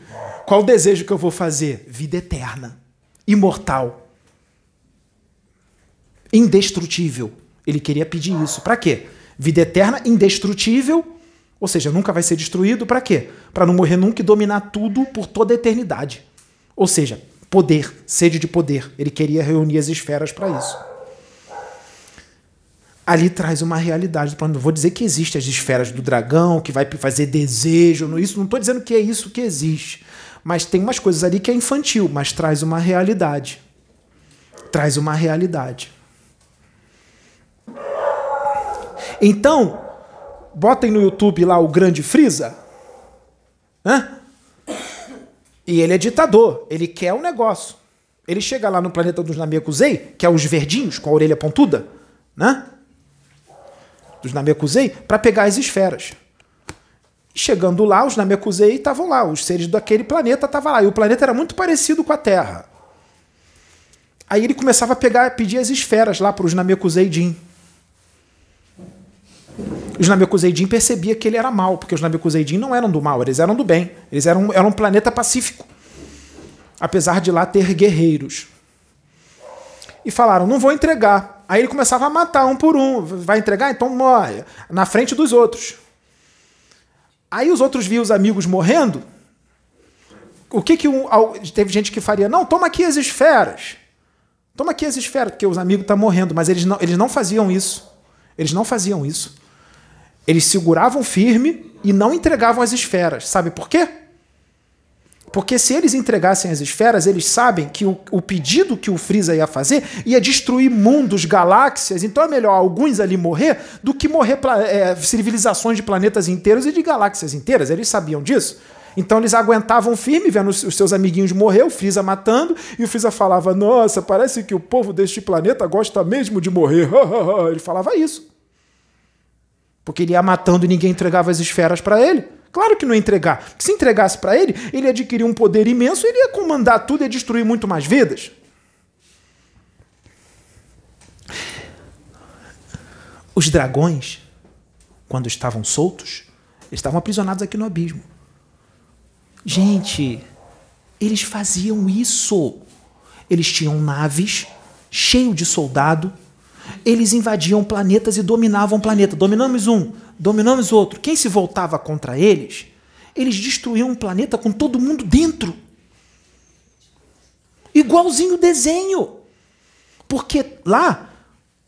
qual o desejo que eu vou fazer? Vida eterna, imortal, indestrutível. Ele queria pedir isso. Para quê? Vida eterna, indestrutível, ou seja, nunca vai ser destruído. Para quê? Para não morrer nunca e dominar tudo por toda a eternidade. Ou seja, poder, sede de poder. Ele queria reunir as esferas para isso. ali traz uma realidade. Não vou dizer que existe as esferas do dragão, que vai fazer desejo, isso não estou dizendo que é isso que existe. Mas tem umas coisas ali que é infantil, mas traz uma realidade. Traz uma realidade. Então, botem no YouTube lá o Grande Frieza. Hã? E ele é ditador, ele quer o um negócio. Ele chega lá no planeta dos Namekusei, que é os verdinhos com a orelha pontuda, né? Dos Namekusei, para pegar as esferas. Chegando lá, os Namekusei estavam lá, os seres daquele planeta estavam lá. E o planeta era muito parecido com a Terra. Aí ele começava a pegar, pedir as esferas lá para os Namekusei Jin. Os Namekusei Jin percebia que ele era mal, porque os Namekusei Jin não eram do mal, eles eram do bem. Eles eram, eram um planeta pacífico apesar de lá ter guerreiros. E falaram: não vou entregar. Aí ele começava a matar um por um. Vai entregar? Então morre. Na frente dos outros. Aí os outros viam os amigos morrendo. O que que um, teve gente que faria? Não, toma aqui as esferas. Toma aqui as esferas, porque os amigos estão tá morrendo. Mas eles não, eles não faziam isso. Eles não faziam isso. Eles seguravam firme e não entregavam as esferas. Sabe por quê? Porque se eles entregassem as esferas, eles sabem que o, o, pedido que o Freeza ia fazer ia destruir mundos, galáxias. Então é melhor alguns ali morrer do que morrer é, civilizações de planetas inteiros e de galáxias inteiras. Eles sabiam disso. Então eles aguentavam firme, vendo os seus amiguinhos morrer, o Freeza matando, e o Freeza falava: Nossa, parece que o povo deste planeta gosta mesmo de morrer. ele falava isso. Porque ele ia matando e ninguém entregava as esferas para ele. Claro que não ia entregar. Porque se entregasse para ele, ele adquirir um poder imenso, ele ia comandar tudo e destruir muito mais vidas. Os dragões, quando estavam soltos, estavam aprisionados aqui no abismo. Gente, eles faziam isso. Eles tinham naves cheio de soldado. Eles invadiam planetas e dominavam o planeta. Dominamos um, dominamos outro. Quem se voltava contra eles, eles destruíam um planeta com todo mundo dentro. Igualzinho o desenho. Porque lá,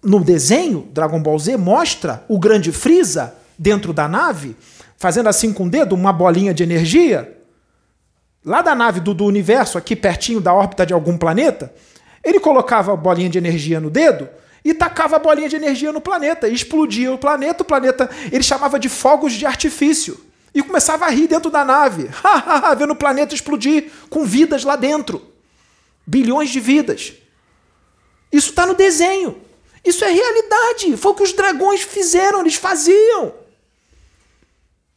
no desenho, Dragon Ball Z mostra o grande Freeza dentro da nave, fazendo assim com o dedo, uma bolinha de energia. Lá da nave do, do universo, aqui pertinho da órbita de algum planeta, ele colocava a bolinha de energia no dedo e tacava a bolinha de energia no planeta, explodia o planeta, o planeta ele chamava de fogos de artifício. E começava a rir dentro da nave, vendo o planeta explodir com vidas lá dentro. Bilhões de vidas. Isso está no desenho. Isso é realidade. Foi o que os dragões fizeram, eles faziam.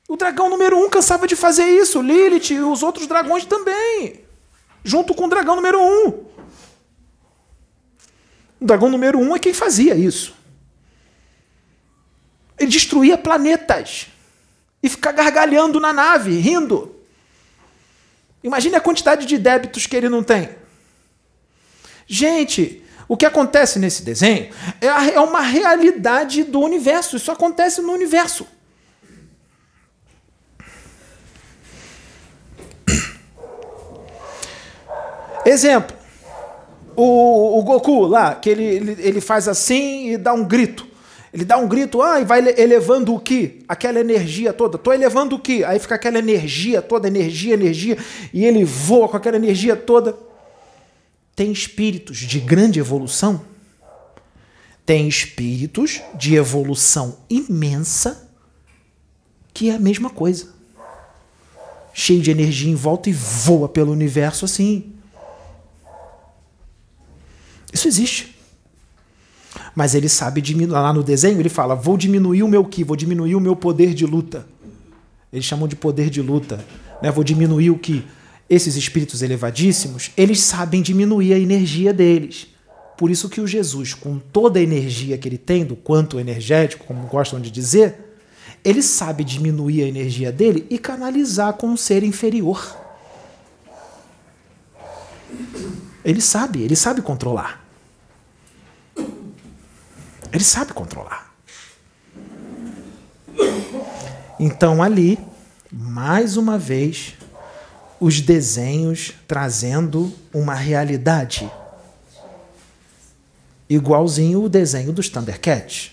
O dragão número um cansava de fazer isso, Lilith e os outros dragões também. Junto com o dragão número um. O dragão número um é quem fazia isso. Ele destruía planetas e ficar gargalhando na nave, rindo. Imagine a quantidade de débitos que ele não tem. Gente, o que acontece nesse desenho é, é uma realidade do universo. Isso acontece no universo. Exemplo o, o Goku lá, que ele, ele, ele faz assim e dá um grito. Ele dá um grito, ah, e vai elevando o que? Aquela energia toda. Tô elevando o que? Aí fica aquela energia toda, energia, energia, e ele voa com aquela energia toda. Tem espíritos de grande evolução? Tem espíritos de evolução imensa que é a mesma coisa. Cheio de energia em volta e voa pelo universo assim. Isso existe. Mas ele sabe diminuir. Lá no desenho, ele fala: vou diminuir o meu ki, vou diminuir o meu poder de luta. Eles chamam de poder de luta. Né? Vou diminuir o ki. Esses espíritos elevadíssimos, eles sabem diminuir a energia deles. Por isso que o Jesus, com toda a energia que ele tem, do quanto energético, como gostam de dizer, ele sabe diminuir a energia dele e canalizar com um ser inferior. Ele sabe, ele sabe controlar. Ele sabe controlar. Então ali, mais uma vez, os desenhos trazendo uma realidade. Igualzinho o desenho dos Thundercats.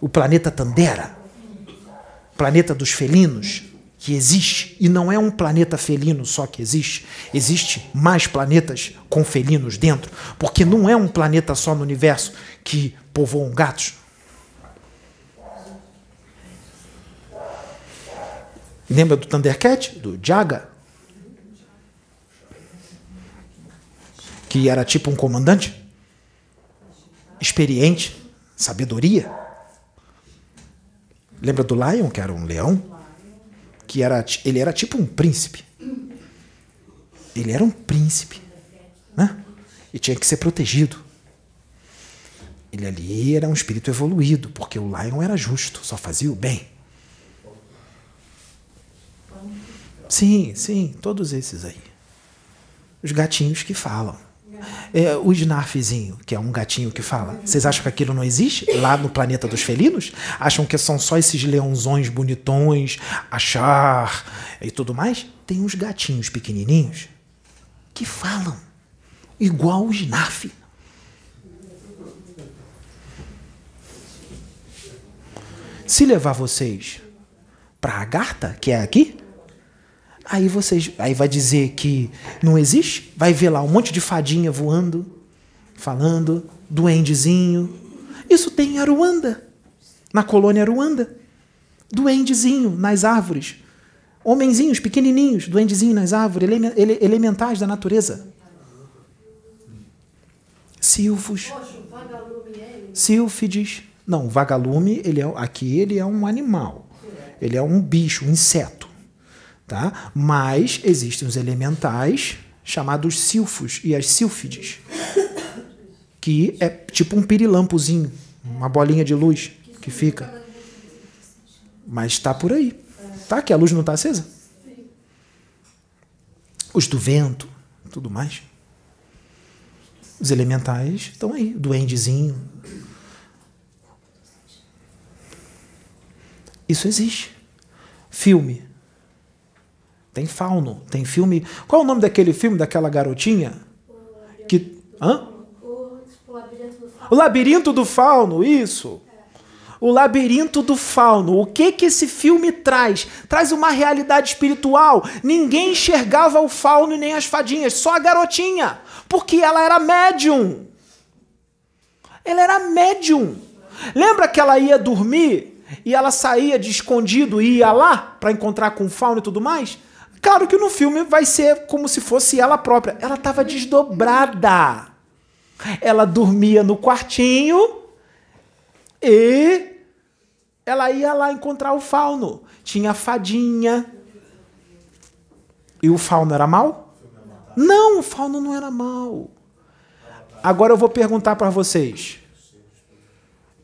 o planeta Tandera, planeta dos felinos, que existe, e não é um planeta felino só que existe, existe mais planetas com felinos dentro, porque não é um planeta só no universo que povoam gatos. Lembra do Thundercat, do Jaga? Que era tipo um comandante? Experiente, sabedoria. Lembra do Lion, que era um leão? Que era, ele era tipo um príncipe. Ele era um príncipe. Né? E tinha que ser protegido. Ele ali era um espírito evoluído, porque o Lion era justo, só fazia o bem. Sim, sim, todos esses aí. Os gatinhos que falam. É, o Snarfzinho, que é um gatinho que fala. Vocês acham que aquilo não existe lá no planeta dos felinos? Acham que são só esses leãozões bonitões, achar e tudo mais? Tem uns gatinhos pequenininhos que falam, igual o Snarf. Se levar vocês para a Agartha, que é aqui, Aí vocês, aí vai dizer que não existe? Vai ver lá um monte de fadinha voando, falando, duendezinho. Isso tem em Aruanda, na colônia Aruanda. Duendezinho nas árvores. Homenzinhos pequenininhos, duendezinho nas árvores, ele, ele, elementais da natureza. Silfos. Sílfides. Não, vagalume, ele é, aqui ele é um animal. Ele é um bicho, um inseto. Tá? Mas existem os elementais chamados silfos e as sílfides, que é tipo um pirilampozinho, uma bolinha de luz que fica. Mas está por aí. Tá? Que a luz não está acesa? Os do vento, tudo mais. Os elementais estão aí, duendezinho. Isso existe. Filme. Tem fauno, tem filme. Qual é o nome daquele filme daquela garotinha? Que. Hã? O Labirinto do Fauno, isso. O Labirinto do Fauno. O que que esse filme traz? Traz uma realidade espiritual. Ninguém enxergava o fauno nem as fadinhas, só a garotinha, porque ela era médium. Ela era médium. Lembra que ela ia dormir e ela saía de escondido e ia lá para encontrar com o fauno e tudo mais? Claro que no filme vai ser como se fosse ela própria. Ela estava desdobrada. Ela dormia no quartinho e ela ia lá encontrar o fauno. Tinha fadinha. E o fauno era mal? Não, o fauno não era mal. Agora eu vou perguntar para vocês.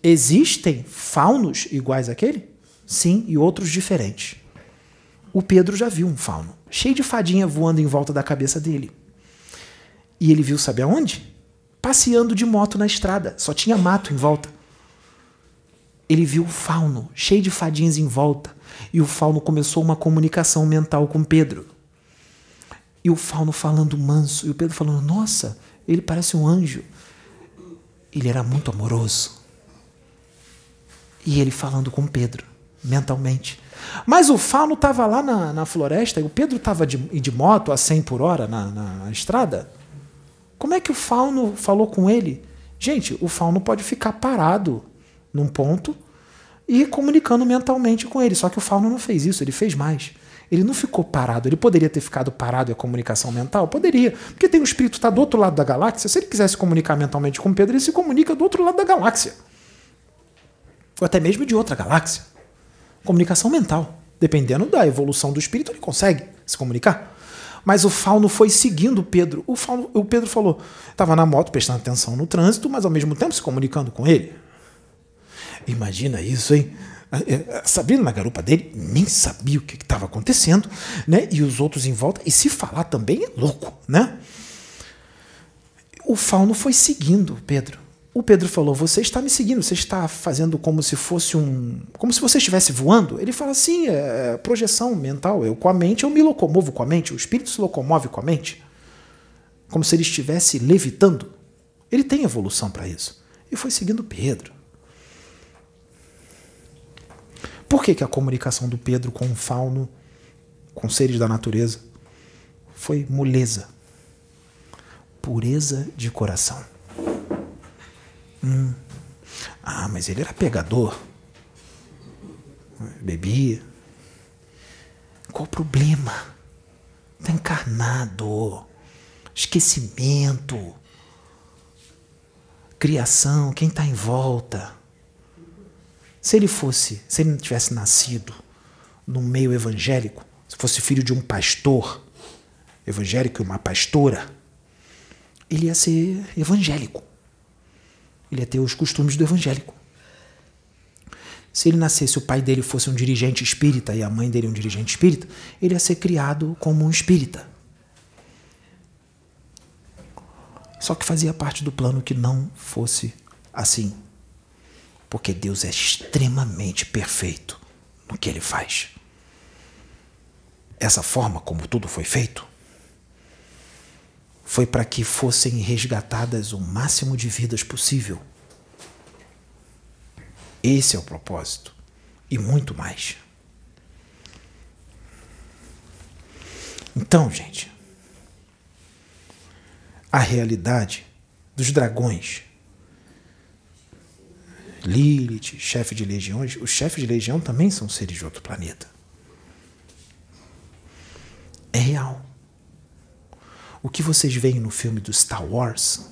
Existem faunos iguais àquele? Sim, e outros diferentes o Pedro já viu um fauno, cheio de fadinha voando em volta da cabeça dele. E ele viu, sabe aonde? Passeando de moto na estrada, só tinha mato em volta. Ele viu o fauno, cheio de fadinhas em volta, e o fauno começou uma comunicação mental com Pedro. E o fauno falando manso, e o Pedro falando: Nossa, ele parece um anjo. Ele era muito amoroso. E ele falando com Pedro, mentalmente. Mas o fauno estava lá na, na floresta e o Pedro estava de, de moto a 100 por hora na, na estrada. Como é que o fauno falou com ele? Gente, o fauno pode ficar parado num ponto e comunicando mentalmente com ele. Só que o fauno não fez isso, ele fez mais. Ele não ficou parado. Ele poderia ter ficado parado em comunicação mental? Poderia. Porque tem um espírito que está do outro lado da galáxia. Se ele quisesse comunicar mentalmente com Pedro, ele se comunica do outro lado da galáxia. Ou até mesmo de outra galáxia. Comunicação mental. Dependendo da evolução do espírito, ele consegue se comunicar. Mas o fauno foi seguindo Pedro. O, fauno, o Pedro falou, estava na moto prestando atenção no trânsito, mas ao mesmo tempo se comunicando com ele. Imagina isso, hein? A Sabrina na garupa dele nem sabia o que estava acontecendo, né? E os outros em volta. E se falar também é louco, né? O fauno foi seguindo Pedro. O Pedro falou: Você está me seguindo, você está fazendo como se fosse um. como se você estivesse voando? Ele fala: Sim, é, é projeção mental. Eu com a mente, eu me locomovo com a mente, o espírito se locomove com a mente. Como se ele estivesse levitando. Ele tem evolução para isso. E foi seguindo Pedro. Por que, que a comunicação do Pedro com o fauno, com seres da natureza, foi moleza? Pureza de coração. Hum. Ah, mas ele era pegador. Bebia. Qual o problema? Está encarnado. Esquecimento. Criação, quem está em volta. Se ele fosse, se ele não tivesse nascido no meio evangélico, se fosse filho de um pastor evangélico e uma pastora, ele ia ser evangélico. Ele ia ter os costumes do evangélico. Se ele nascesse, o pai dele fosse um dirigente espírita e a mãe dele um dirigente espírita, ele ia ser criado como um espírita. Só que fazia parte do plano que não fosse assim. Porque Deus é extremamente perfeito no que ele faz. Essa forma como tudo foi feito foi para que fossem resgatadas o máximo de vidas possível. Esse é o propósito. E muito mais. Então, gente, a realidade dos dragões. Lilith, chefe de legiões, os chefes de legião também são seres de outro planeta. É real. O que vocês veem no filme do Star Wars,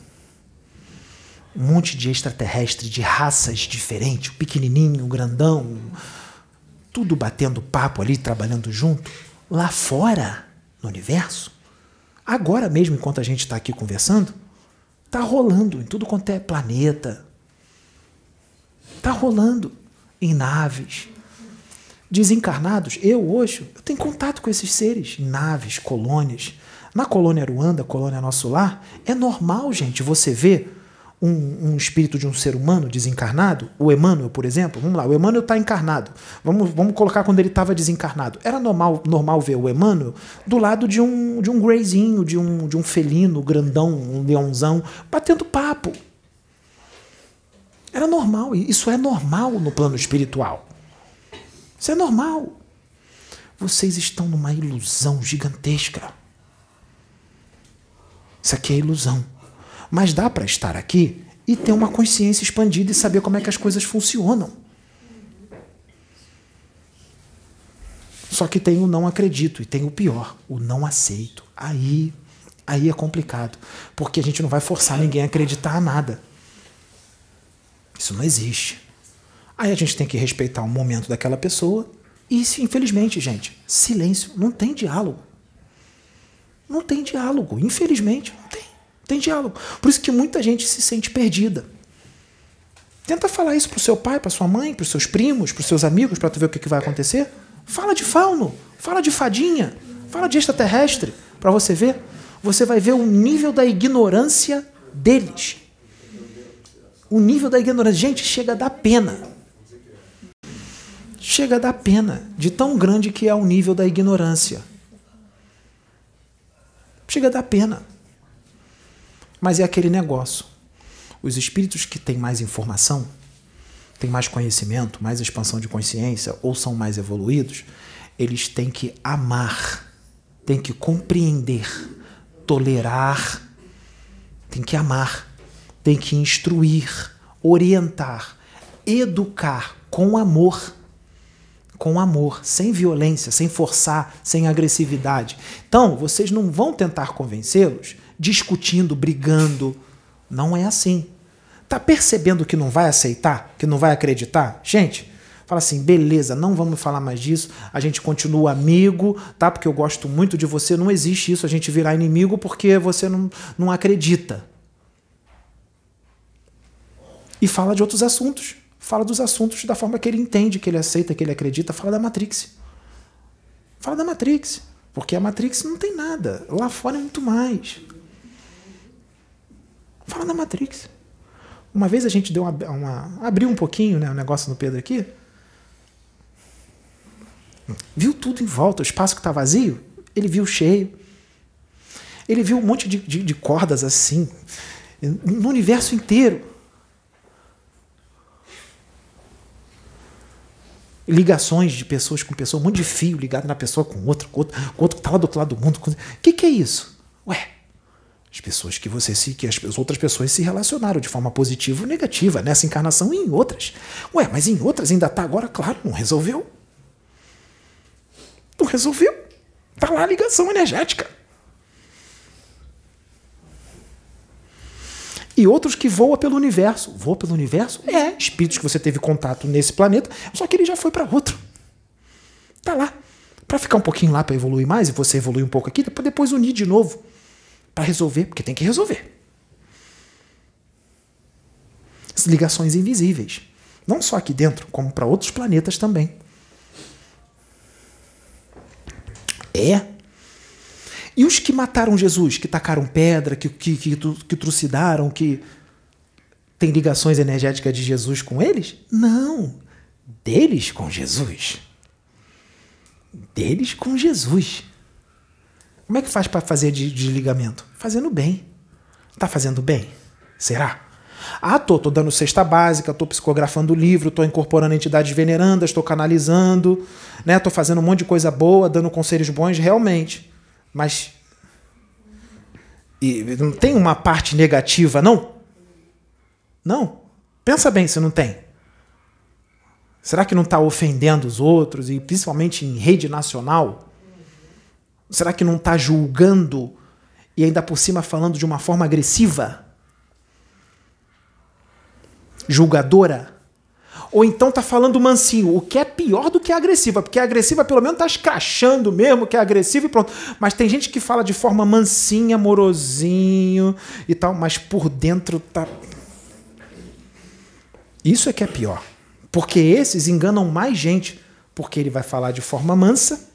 um monte de extraterrestre de raças diferentes, o pequenininho, o grandão, tudo batendo papo ali, trabalhando junto, lá fora, no universo, agora mesmo, enquanto a gente está aqui conversando, está rolando em tudo quanto é planeta. Está rolando em naves. Desencarnados, eu hoje, eu tenho contato com esses seres, naves, colônias. Na colônia Ruanda, colônia Nosso Lar, é normal, gente, você ver um, um, espírito de um ser humano desencarnado, o Emmanuel, por exemplo, vamos lá, o Emmanuel está encarnado. Vamos, vamos colocar quando ele estava desencarnado. Era normal, normal ver o Emmanuel do lado de um, de um greyzinho, de um, de um felino grandão, um leãozão, batendo papo. Era normal, isso é normal no plano espiritual. Isso é normal. Vocês estão numa ilusão gigantesca. Isso aqui é ilusão. Mas dá para estar aqui e ter uma consciência expandida e saber como é que as coisas funcionam. Só que tem o não acredito e tem o pior, o não aceito. Aí, aí é complicado, porque a gente não vai forçar ninguém a acreditar a nada. Isso não existe. Aí a gente tem que respeitar o momento daquela pessoa e, infelizmente, gente, silêncio, não tem diálogo. Não tem diálogo, infelizmente, não tem. Tem diálogo. Por isso que muita gente se sente perdida. Tenta falar isso pro seu pai, para sua mãe, para seus primos, para seus amigos, para tu ver o que, que vai acontecer. Fala de fauno, fala de fadinha, fala de extraterrestre, para você ver. Você vai ver o nível da ignorância deles. O nível da ignorância. Gente, chega a dar pena. Chega a dar pena de tão grande que é o nível da ignorância. Chega a dar pena. Mas é aquele negócio. Os espíritos que têm mais informação, têm mais conhecimento, mais expansão de consciência ou são mais evoluídos, eles têm que amar, têm que compreender, tolerar, têm que amar, têm que instruir, orientar, educar com amor. Com amor, sem violência, sem forçar, sem agressividade. Então, vocês não vão tentar convencê-los discutindo, brigando. Não é assim. Tá percebendo que não vai aceitar, que não vai acreditar? Gente, fala assim, beleza, não vamos falar mais disso, a gente continua amigo, tá? Porque eu gosto muito de você, não existe isso, a gente virar inimigo porque você não, não acredita. E fala de outros assuntos. Fala dos assuntos da forma que ele entende, que ele aceita, que ele acredita. Fala da Matrix. Fala da Matrix. Porque a Matrix não tem nada. Lá fora é muito mais. Fala da Matrix. Uma vez a gente deu uma, uma abriu um pouquinho né, o negócio no Pedro aqui. Viu tudo em volta, o espaço que está vazio, ele viu cheio. Ele viu um monte de, de, de cordas assim, no universo inteiro. Ligações de pessoas com pessoas, um monte de fio ligado na pessoa com outro, com outro, com outro que está lá do outro lado do mundo. O que, que é isso? Ué, as pessoas que você se, que as outras pessoas se relacionaram de forma positiva ou negativa nessa encarnação e em outras. Ué, mas em outras ainda está agora, claro, não resolveu. Não resolveu. Está lá a ligação energética. E outros que voam pelo universo. Voa pelo universo? É, espíritos que você teve contato nesse planeta, só que ele já foi para outro. Tá lá. Para ficar um pouquinho lá para evoluir mais, e você evoluir um pouco aqui, depois, depois unir de novo. Para resolver, porque tem que resolver. As ligações invisíveis. Não só aqui dentro, como para outros planetas também. É. E os que mataram Jesus, que tacaram pedra, que, que, que, que trucidaram, que tem ligações energéticas de Jesus com eles? Não. Deles com Jesus. Deles com Jesus. Como é que faz para fazer de desligamento? Fazendo bem. Tá fazendo bem? Será? Ah, tô, tô dando cesta básica, tô psicografando livro, tô incorporando entidades venerandas, tô canalizando, né? Tô fazendo um monte de coisa boa, dando conselhos bons, realmente. Mas e não tem uma parte negativa, não? Não. Pensa bem se não tem. Será que não está ofendendo os outros, e principalmente em rede nacional? Será que não está julgando e ainda por cima falando de uma forma agressiva? Julgadora? Ou então tá falando mansinho, o que é pior do que a agressiva, porque a agressiva pelo menos tá escrachando mesmo, que é agressiva e pronto. Mas tem gente que fala de forma mansinha, amorosinho e tal, mas por dentro tá. Isso é que é pior. Porque esses enganam mais gente, porque ele vai falar de forma mansa,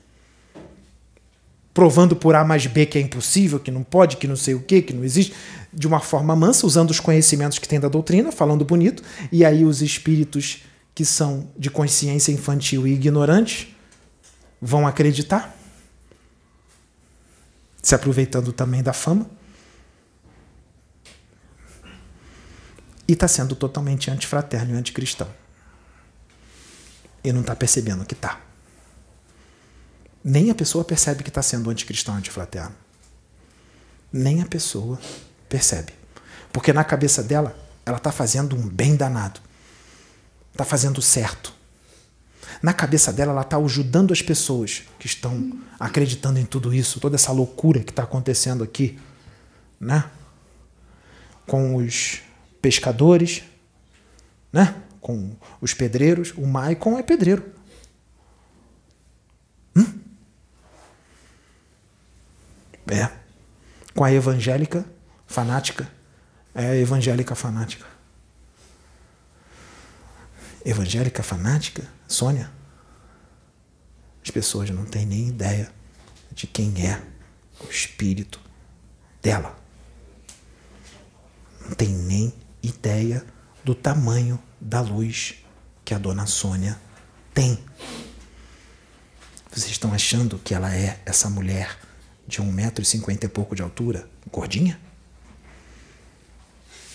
provando por A mais B que é impossível, que não pode, que não sei o que, que não existe, de uma forma mansa, usando os conhecimentos que tem da doutrina, falando bonito, e aí os espíritos que são de consciência infantil e ignorantes vão acreditar, se aproveitando também da fama. E está sendo totalmente antifraterno e anticristão. E não está percebendo que está. Nem a pessoa percebe que está sendo anticristão, antifraterno. Nem a pessoa percebe. Porque na cabeça dela, ela está fazendo um bem danado. Está fazendo certo. Na cabeça dela, ela está ajudando as pessoas que estão acreditando em tudo isso, toda essa loucura que está acontecendo aqui, né? Com os pescadores, né? Com os pedreiros. O Maicon é pedreiro. É. Com a evangélica fanática. É a evangélica fanática. Evangélica fanática? Sônia? As pessoas não têm nem ideia de quem é o espírito dela. Não tem nem ideia do tamanho da luz que a dona Sônia tem. Vocês estão achando que ela é essa mulher de um metro e cinquenta e pouco de altura, gordinha?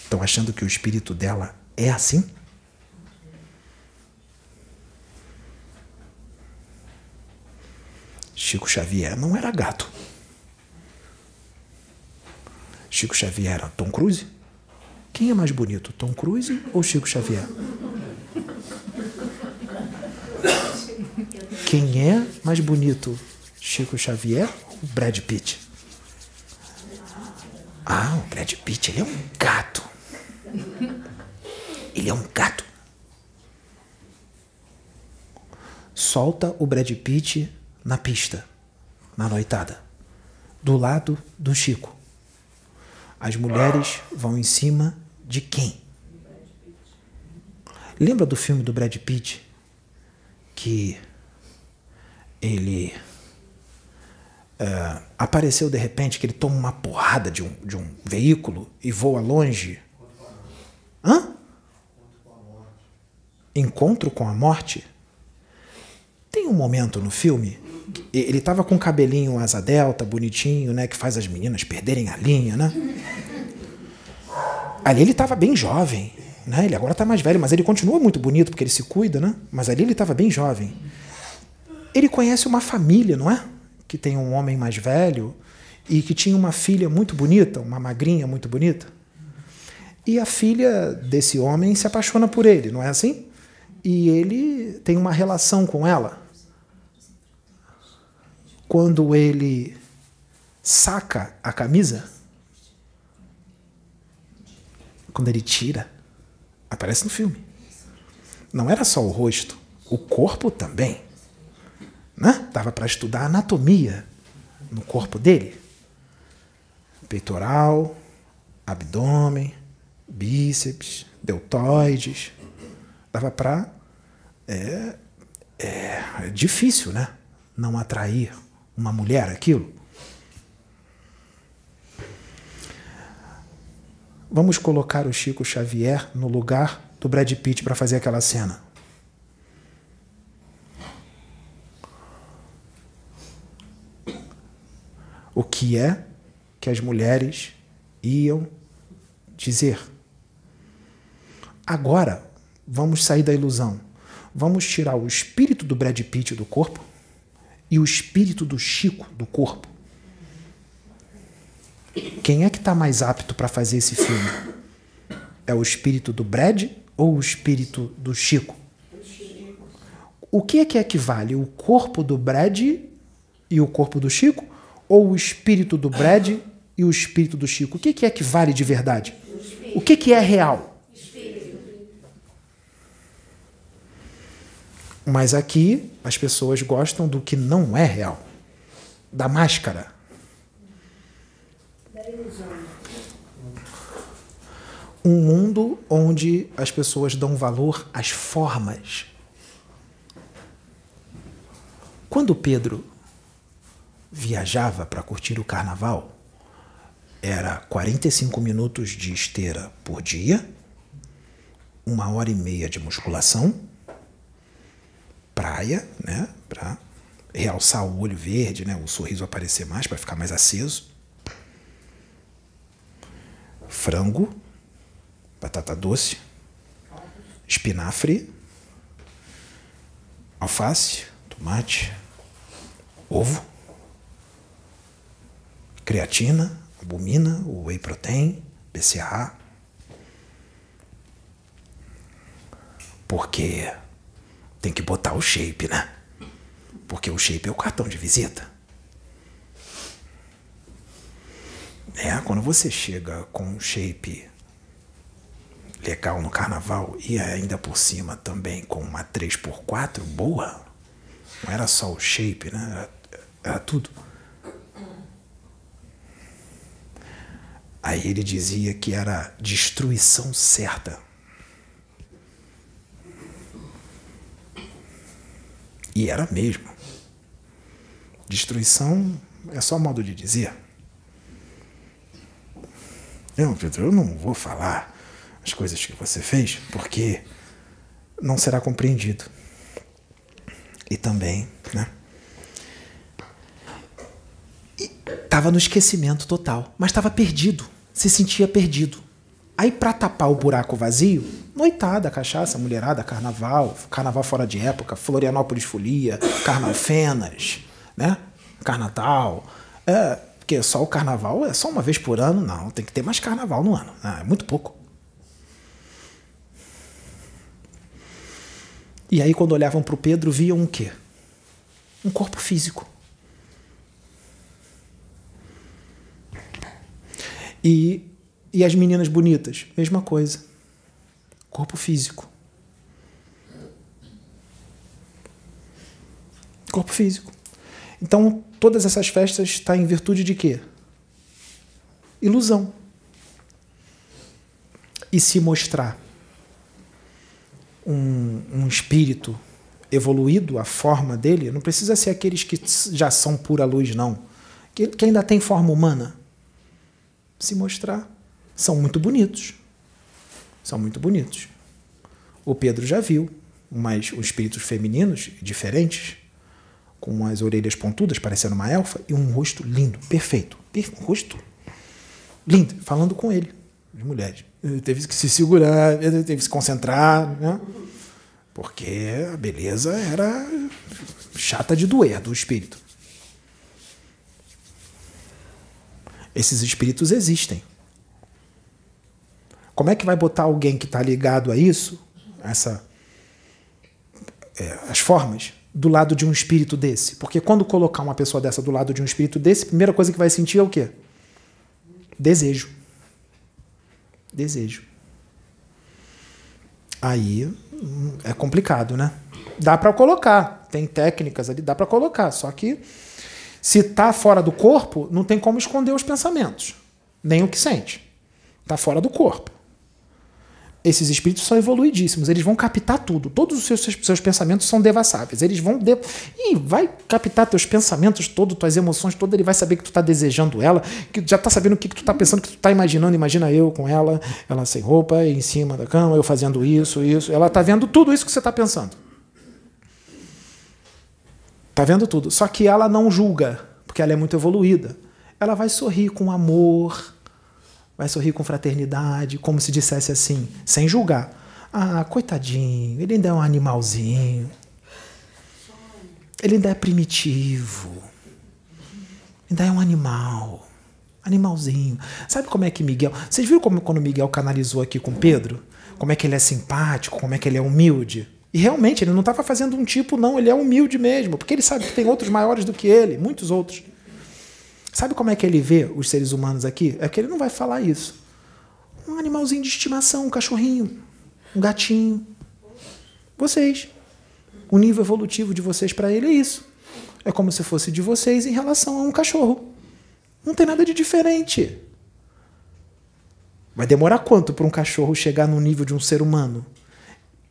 Estão achando que o espírito dela é assim? Chico Xavier não era gato. Chico Xavier era Tom Cruise? Quem é mais bonito, Tom Cruise ou Chico Xavier? Quem é mais bonito, Chico Xavier ou Brad Pitt? Ah, o Brad Pitt, ele é um gato. Ele é um gato. Solta o Brad Pitt na pista, na noitada, do lado do Chico. As mulheres vão em cima de quem? Lembra do filme do Brad Pitt? Que ele uh, apareceu de repente, que ele toma uma porrada de um, de um veículo e voa longe. Hã? Encontro com a morte? Tem um momento no filme ele tava com o cabelinho asa delta, bonitinho, né? Que faz as meninas perderem a linha, né? Ali ele tava bem jovem, Né? Ele agora está mais velho, mas ele continua muito bonito porque ele se cuida, né? Mas ali ele estava bem jovem. Ele conhece uma família, não é? Que tem um homem mais velho e que tinha uma filha muito bonita, uma magrinha muito bonita. E a filha desse homem se apaixona por ele, não é assim? E ele tem uma relação com ela. Quando ele saca a camisa, quando ele tira, aparece no filme. Não era só o rosto, o corpo também. Né? Dava para estudar anatomia no corpo dele. Peitoral, abdômen, bíceps, deltoides. Dava para. É, é, é difícil, né? Não atrair uma mulher aquilo. Vamos colocar o Chico Xavier no lugar do Brad Pitt para fazer aquela cena. O que é que as mulheres iam dizer? Agora, vamos sair da ilusão. Vamos tirar o espírito do Brad Pitt do corpo e o espírito do Chico do corpo. Quem é que está mais apto para fazer esse filme? É o espírito do Brad ou o espírito do Chico? O que é que equivale? O corpo do Brad e o corpo do Chico? Ou o espírito do Brad e o espírito do Chico? O que, que equivale de verdade? O que, que é real? Mas aqui as pessoas gostam do que não é real, da máscara. Um mundo onde as pessoas dão valor às formas. Quando Pedro viajava para curtir o carnaval, era 45 minutos de esteira por dia, uma hora e meia de musculação praia, né, para realçar o olho verde, né, o sorriso aparecer mais, para ficar mais aceso. Frango, batata doce, espinafre, alface, tomate, ovo, creatina, albumina, whey protein, BCAA. Porque tem que botar o shape, né? Porque o shape é o cartão de visita. É, quando você chega com um shape legal no carnaval e ainda por cima também com uma 3x4 boa, não era só o shape, né? Era, era tudo. Aí ele dizia que era destruição certa. E era mesmo. Destruição é só modo de dizer. Não, Pedro, eu não vou falar as coisas que você fez, porque não será compreendido. E também, né? Estava no esquecimento total, mas estava perdido, se sentia perdido. Aí, para tapar o buraco vazio, noitada, cachaça, mulherada, carnaval, carnaval fora de época, Florianópolis Folia, Carnafenas, né? Carnatal. É, porque só o carnaval é só uma vez por ano, não, tem que ter mais carnaval no ano. Né? É muito pouco. E aí, quando olhavam para o Pedro, viam um quê? Um corpo físico. E e as meninas bonitas, mesma coisa. Corpo físico. Corpo físico. Então, todas essas festas estão tá em virtude de quê? Ilusão. E se mostrar um, um espírito evoluído, a forma dele, não precisa ser aqueles que já são pura luz, não. Que, que ainda tem forma humana. Se mostrar são muito bonitos. São muito bonitos. O Pedro já viu mas os espíritos femininos diferentes, com as orelhas pontudas, parecendo uma elfa, e um rosto lindo, perfeito. Um rosto lindo, falando com ele. as mulheres. Ele teve que se segurar, teve que se concentrar, né? Porque a beleza era chata de doer do espírito. Esses espíritos existem. Como é que vai botar alguém que está ligado a isso, essa, é, as formas, do lado de um espírito desse? Porque quando colocar uma pessoa dessa do lado de um espírito desse, a primeira coisa que vai sentir é o quê? Desejo. Desejo. Aí é complicado, né? Dá para colocar, tem técnicas ali, dá para colocar, só que se tá fora do corpo, não tem como esconder os pensamentos, nem o que sente. Tá fora do corpo. Esses espíritos são evoluidíssimos, eles vão captar tudo. Todos os seus, seus pensamentos são devassáveis. Eles vão. De... E vai captar teus pensamentos todos, tuas emoções todas. Ele vai saber que tu tá desejando ela, que já tá sabendo o que, que tu tá pensando, que tu tá imaginando. Imagina eu com ela, ela sem roupa, em cima da cama, eu fazendo isso, isso. Ela tá vendo tudo isso que você tá pensando. Tá vendo tudo. Só que ela não julga, porque ela é muito evoluída. Ela vai sorrir com amor vai sorrir com fraternidade, como se dissesse assim, sem julgar. Ah, coitadinho, ele ainda é um animalzinho. Ele ainda é primitivo. Ainda é um animal. Animalzinho. Sabe como é que Miguel. Vocês viram como quando Miguel canalizou aqui com Pedro? Como é que ele é simpático, como é que ele é humilde? E realmente, ele não estava fazendo um tipo, não, ele é humilde mesmo, porque ele sabe que tem outros maiores do que ele, muitos outros. Sabe como é que ele vê os seres humanos aqui? É que ele não vai falar isso. Um animalzinho de estimação, um cachorrinho, um gatinho. Vocês. O nível evolutivo de vocês para ele é isso. É como se fosse de vocês em relação a um cachorro. Não tem nada de diferente. Vai demorar quanto para um cachorro chegar no nível de um ser humano?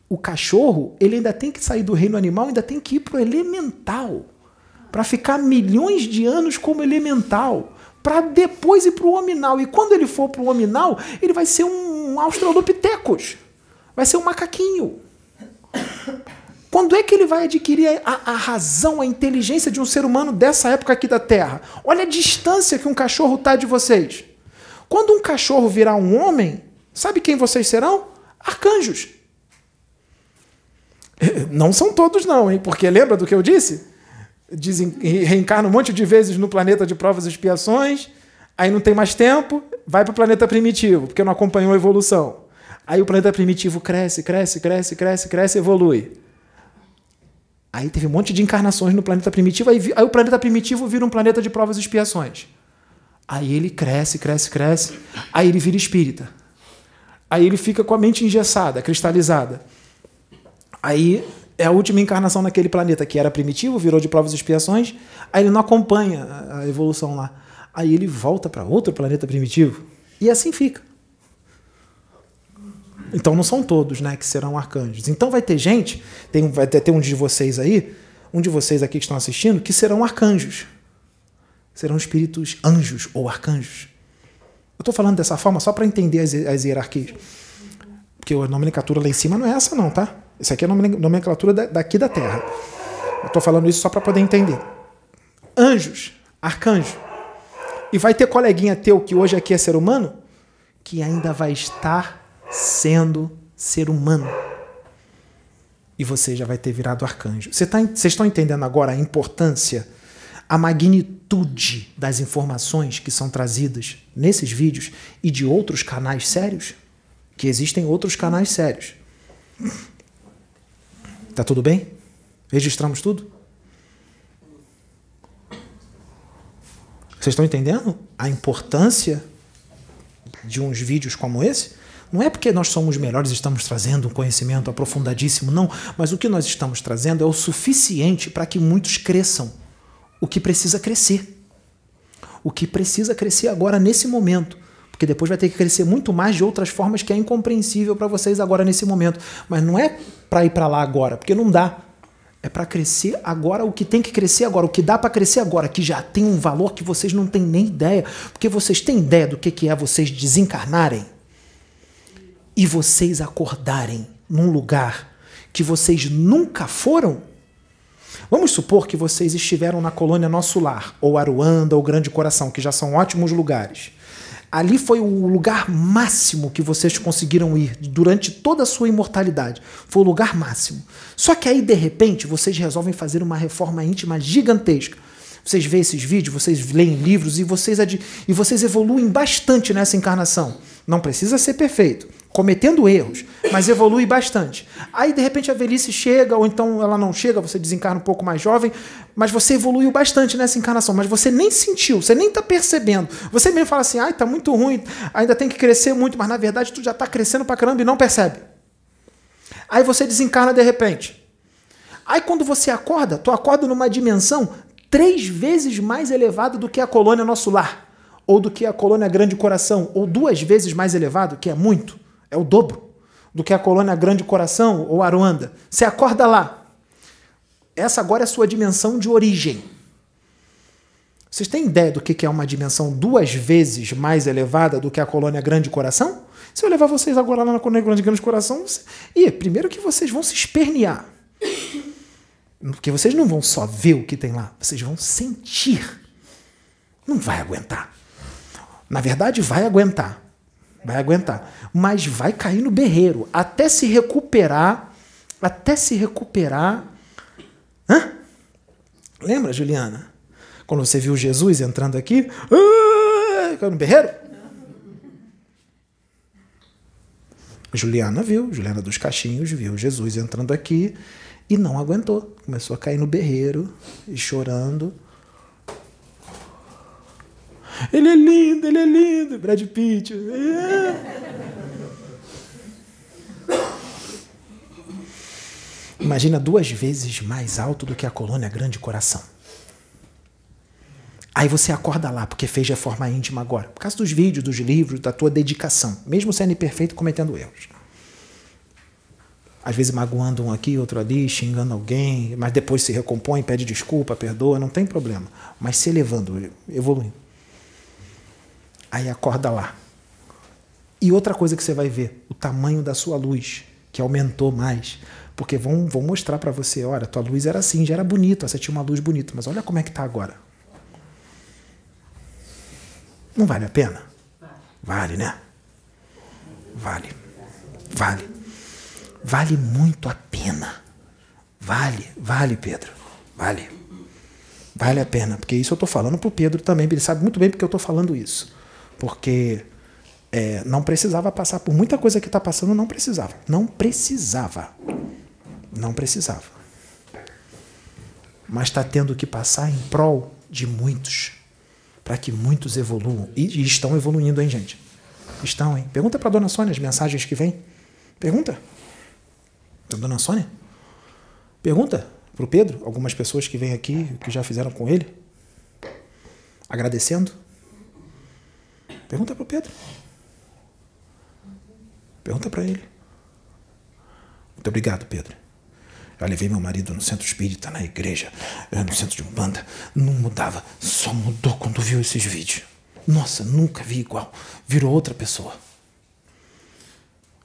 O cachorro, ele ainda tem que sair do reino animal, ainda tem que ir para o elemental para ficar milhões de anos como elemental, para depois ir para o hominal. E quando ele for para o hominal, ele vai ser um Australopithecus, vai ser um macaquinho. Quando é que ele vai adquirir a, a, razão, a inteligência de um ser humano dessa época aqui da Terra? Olha a distância que um cachorro está de vocês. Quando um cachorro virar um homem, sabe quem vocês serão? Arcanjos. Não são todos, não, hein? Porque lembra do que eu disse? reencarna um monte de vezes no planeta de provas e expiações, aí não tem mais tempo, vai para o planeta primitivo, porque não acompanhou a evolução. Aí o planeta primitivo cresce, cresce, cresce, cresce, cresce, evolui. Aí teve um monte de encarnações no planeta primitivo, aí, aí o planeta primitivo vira um planeta de provas e expiações. Aí ele cresce, cresce, cresce, aí ele vira espírita. Aí ele fica com a mente engessada, cristalizada. Aí é a última encarnação naquele planeta que era primitivo, virou de provas e expiações, aí ele não acompanha a evolução lá. Aí ele volta para outro planeta primitivo e assim fica. Então não são todos, né, que serão arcanjos. Então vai ter gente, tem, vai ter um de vocês aí, um de vocês aqui que estão assistindo, que serão arcanjos. Serão espíritos anjos ou arcanjos. Eu estou falando dessa forma só para entender as, as hierarquias. Porque a nomenclatura lá em cima não é essa não, tá? Isso aqui é a nomenclatura daqui da Terra. Eu estou falando isso só para poder entender. Anjos, arcanjo. E vai ter coleguinha teu que hoje aqui é ser humano, que ainda vai estar sendo ser humano. E você já vai ter virado arcanjo. Vocês tá, estão entendendo agora a importância, a magnitude das informações que são trazidas nesses vídeos e de outros canais sérios? Que existem outros canais sérios. Tá tudo bem? Registramos tudo? Vocês estão entendendo a importância de uns vídeos como esse? Não é porque nós somos melhores e estamos trazendo um conhecimento aprofundadíssimo, não, mas o que nós estamos trazendo é o suficiente para que muitos cresçam o que precisa crescer. O que precisa crescer agora nesse momento porque depois vai ter que crescer muito mais de outras formas que é incompreensível para vocês agora nesse momento. Mas não é para ir para lá agora, porque não dá. É para crescer agora o que tem que crescer agora, o que dá para crescer agora, que já tem um valor que vocês não têm nem ideia. Porque vocês têm ideia do que é vocês desencarnarem e vocês acordarem num lugar que vocês nunca foram? Vamos supor que vocês estiveram na colônia Nosso Lar, ou Aruanda, ou Grande Coração, que já são ótimos lugares. Ali foi o lugar máximo que vocês conseguiram ir durante toda a sua imortalidade. Foi o lugar máximo. Só que aí, de repente, vocês resolvem fazer uma reforma íntima gigantesca. Vocês veem esses vídeos, vocês leem livros e vocês, e vocês evoluem bastante nessa encarnação. Não precisa ser perfeito, cometendo erros, mas evolui bastante. Aí, de repente, a velhice chega, ou então ela não chega, você desencarna um pouco mais jovem, mas você evoluiu bastante nessa encarnação, mas você nem sentiu, você nem está percebendo. Você mesmo fala assim, ai, tá muito ruim, ainda tem que crescer muito, mas na verdade tu já está crescendo pra caramba e não percebe. Aí você desencarna de repente. Aí quando você acorda, tu acorda numa dimensão três vezes mais elevado do que a colônia Nosso Lar, ou do que a colônia Grande Coração, ou duas vezes mais elevado, que é muito, é o dobro, do que a colônia Grande Coração ou Aruanda. Você acorda lá. Essa agora é a sua dimensão de origem. Vocês têm ideia do que é uma dimensão duas vezes mais elevada do que a colônia Grande Coração? Se eu levar vocês agora lá na colônia Grande Coração, você... e primeiro que vocês vão se espernear. Porque vocês não vão só ver o que tem lá, vocês vão sentir. Não vai aguentar. Na verdade, vai aguentar. Vai aguentar. Mas vai cair no berreiro. Até se recuperar. Até se recuperar. Hã? Lembra, Juliana? Quando você viu Jesus entrando aqui? Caiu no berreiro? Juliana viu, Juliana dos Caixinhos viu Jesus entrando aqui e não aguentou. Começou a cair no berreiro e chorando. Ele é lindo, ele é lindo, Brad Pitt. É. Imagina duas vezes mais alto do que a colônia Grande Coração. Aí você acorda lá, porque fez reforma íntima agora. Por causa dos vídeos, dos livros, da tua dedicação. Mesmo sendo imperfeito, cometendo erros às vezes magoando um aqui, outro ali, xingando alguém, mas depois se recompõe, pede desculpa, perdoa, não tem problema. Mas se elevando, evoluindo. Aí acorda lá. E outra coisa que você vai ver, o tamanho da sua luz, que aumentou mais. Porque vão, vão mostrar para você, olha, tua luz era assim, já era bonita, você tinha uma luz bonita, mas olha como é que está agora. Não vale a pena? Vale, né? Vale. Vale. Vale muito a pena. Vale, vale, Pedro. Vale. Vale a pena. Porque isso eu estou falando para o Pedro também. Ele sabe muito bem porque eu estou falando isso. Porque é, não precisava passar por muita coisa que está passando, não precisava. Não precisava. Não precisava. Mas está tendo que passar em prol de muitos. Para que muitos evoluam. E, e estão evoluindo, hein, gente? Estão, hein? Pergunta para a dona Sônia as mensagens que vêm. Pergunta. Da dona Sônia? Pergunta para o Pedro, algumas pessoas que vêm aqui, que já fizeram com ele, agradecendo. Pergunta para o Pedro. Pergunta para ele. Muito obrigado, Pedro. Eu levei meu marido no centro espírita, na igreja, eh, no centro de Umbanda. Não mudava, só mudou quando viu esses vídeos. Nossa, nunca vi igual. Virou outra pessoa.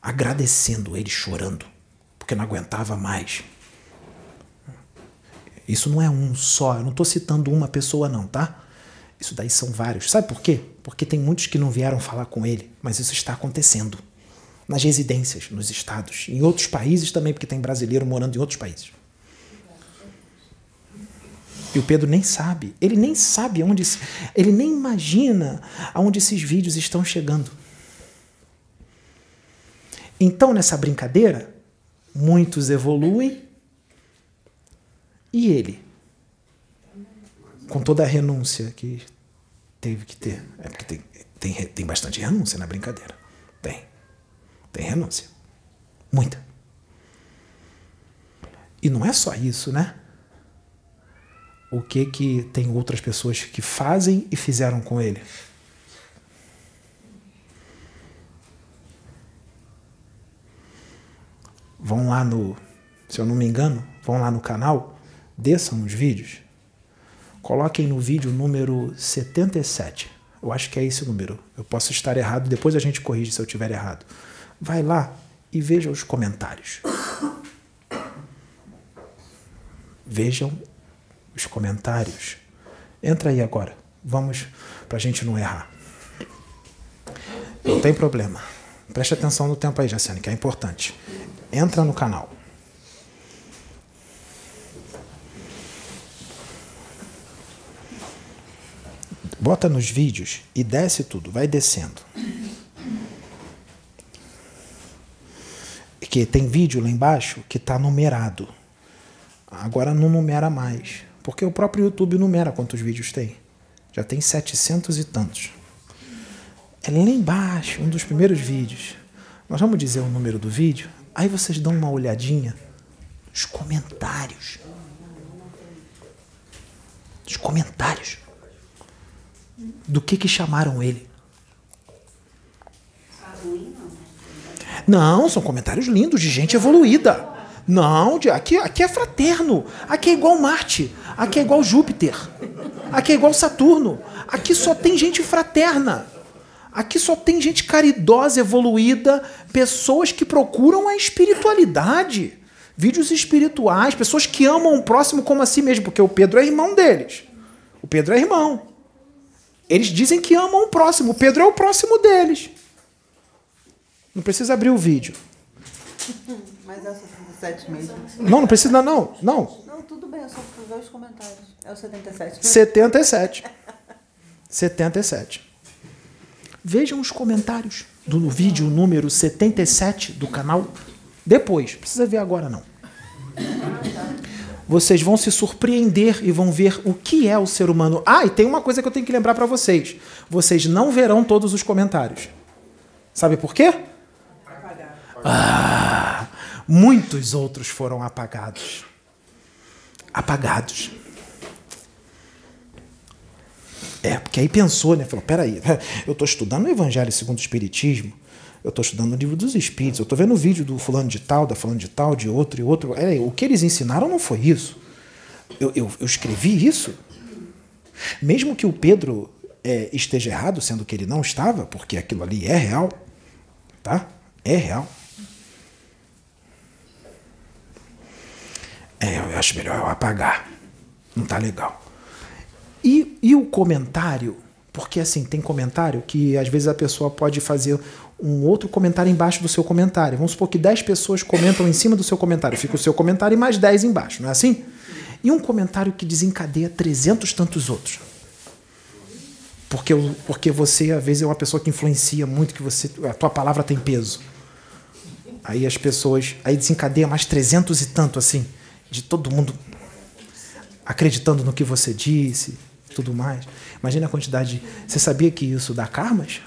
Agradecendo ele, chorando porque não aguentava mais. Isso não é um só, eu não estou citando uma pessoa, não, tá? Isso daí são vários. Sabe por quê? Porque tem muitos que não vieram falar com ele, mas isso está acontecendo. Nas residências, nos estados, em outros países também, porque tem brasileiro morando em outros países. E o Pedro nem sabe, ele nem sabe aonde, ele nem imagina aonde esses vídeos estão chegando. Então, nessa brincadeira, muitos evoluem e ele, com toda a renúncia que teve que ter, é porque tem, tem, tem bastante renúncia na brincadeira. Tem. Tem renúncia. Muita. E não é só isso, né? O que que tem outras pessoas que fazem e fizeram com ele? vão lá no, se eu não me engano, vão lá no canal, desçam os vídeos, coloquem no vídeo número 77. Eu acho que é esse o número. Eu posso estar errado, depois a gente corrige se eu estiver errado. Vai lá e veja os comentários. Vejam os comentários. Entra aí agora. Vamos para a gente não errar. Não tem problema. Preste atenção no tempo aí, Jaciane, que é importante. Entra no canal. Bota nos vídeos e desce tudo, vai descendo. Que tem vídeo lá embaixo que está numerado. Agora não numera mais, porque o próprio YouTube numera quantos vídeos tem. Já tem 700 e tantos. É lá embaixo, um dos primeiros vídeos. Nós vamos dizer o número do vídeo, aí vocês dão uma olhadinha nos comentários. Os comentários. Do que que chamaram ele. Não, são comentários lindos de gente evoluída. Não, aqui, aqui é fraterno. Aqui é igual Marte. Aqui é igual Júpiter. Aqui é igual Saturno. Aqui só tem gente fraterna. Aqui só tem gente caridosa, evoluída, pessoas que procuram a espiritualidade. Vídeos espirituais, pessoas que amam o próximo como a si mesmo, porque o Pedro é irmão deles. O Pedro é irmão. Eles dizem que amam o próximo. O Pedro é o próximo deles. Não precisa abrir o vídeo. Mas é o 77 mesmo. Não, não precisa, não. Não. Não, tudo bem, eu só fui ver os comentários. É o 77. 77. 77. Vejam os comentários do vídeo número 77 do canal. Depois, precisa ver agora não. Vocês vão se surpreender e vão ver o que é o ser humano. Ah, e tem uma coisa que eu tenho que lembrar para vocês. Vocês não verão todos os comentários. Sabe por quê? Ah, muitos outros foram apagados. Apagados. É, porque aí pensou, né? Falou, peraí, eu estou estudando o Evangelho segundo o Espiritismo, eu estou estudando o livro dos Espíritos, eu estou vendo o vídeo do fulano de tal, da fulano de tal, de outro e outro. É, o que eles ensinaram não foi isso. Eu, eu, eu escrevi isso. Mesmo que o Pedro é, esteja errado, sendo que ele não estava, porque aquilo ali é real, tá? É real. É, eu acho melhor eu apagar. Não tá legal. E, e o comentário? Porque assim, tem comentário que às vezes a pessoa pode fazer um outro comentário embaixo do seu comentário. Vamos supor que 10 pessoas comentam em cima do seu comentário. Fica o seu comentário e mais 10 embaixo, não é assim? E um comentário que desencadeia 300 tantos outros. Porque, porque você, às vezes, é uma pessoa que influencia muito, que você a tua palavra tem peso. Aí as pessoas. Aí desencadeia mais 300 e tanto, assim, de todo mundo acreditando no que você disse, tudo mais. Imagina a quantidade. De, você sabia que isso dá karmas?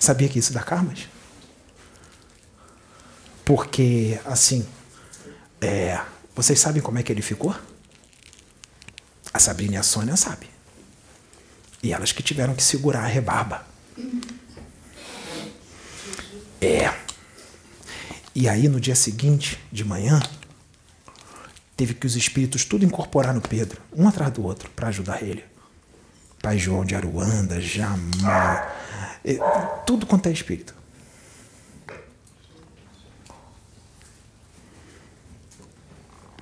Sabia que isso dá karmas? Porque, assim, é, vocês sabem como é que ele ficou? A Sabrina e a Sônia sabem. E elas que tiveram que segurar a rebarba. É. E aí, no dia seguinte, de manhã, teve que os espíritos tudo incorporar no Pedro, um atrás do outro, para ajudar ele. Pai João de Aruanda, Jamá, eh, tudo quanto é espírito.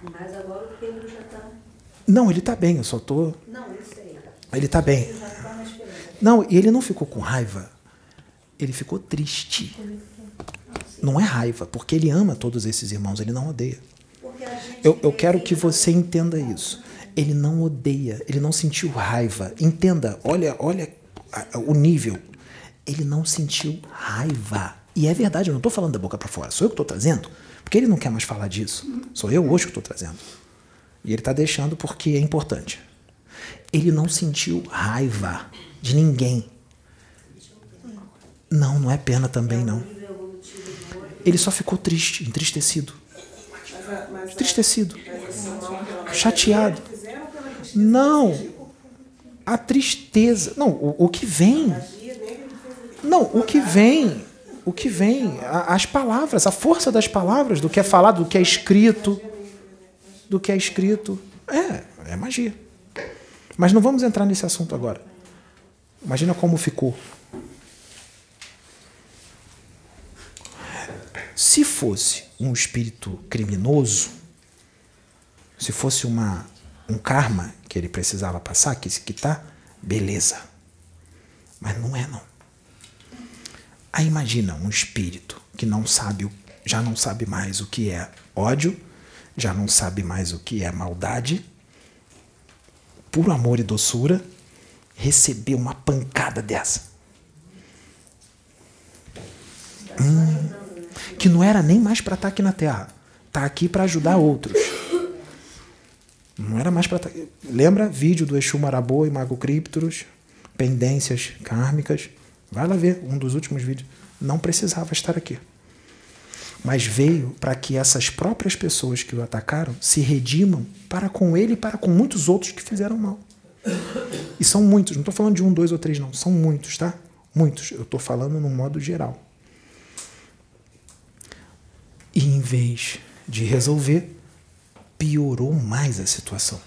Mas agora o Pedro já está. Não, ele tá bem, eu só tô. Não, eu sei. Ele tá bem. Está na esperança. Não, e ele não ficou com raiva. Ele ficou triste. Não é raiva, porque ele ama todos esses irmãos, ele não odeia. Eu, eu quero que você entenda isso. Ele não odeia, ele não sentiu raiva. Entenda, olha, olha o nível. Ele não sentiu raiva. E é verdade, eu não estou falando da boca para fora, sou eu que estou trazendo. Porque ele não quer mais falar disso. Sou eu hoje que estou trazendo. E ele está deixando porque é importante. Ele não sentiu raiva de ninguém. Não, não é pena também, não. Ele só ficou triste, entristecido. Entristecido. Chateado. Não. A tristeza. Não, o, o que vem. Não, o que vem. O que vem. As palavras, a força das palavras, do que é falado, do que é escrito. Do que é escrito. É, é magia. Mas não vamos entrar nesse assunto agora. Imagina como ficou. Se fosse um espírito criminoso, se fosse uma, um karma que ele precisava passar, que se quitar, beleza. Mas não é, não. Aí imagina um espírito que não sabe, já não sabe mais o que é ódio, já não sabe mais o que é maldade, puro amor e doçura, receber uma pancada dessa. Hum, que não era nem mais para estar aqui na Terra, tá aqui para ajudar outros. Não era mais para Lembra vídeo do Exu Marabô e Mago Críptoros? Pendências kármicas. Vai lá ver um dos últimos vídeos. Não precisava estar aqui. Mas veio para que essas próprias pessoas que o atacaram se redimam para com ele e para com muitos outros que fizeram mal. E são muitos, não estou falando de um, dois ou três, não. São muitos, tá? Muitos. Eu estou falando no modo geral. E em vez de resolver, piorou mais a situação.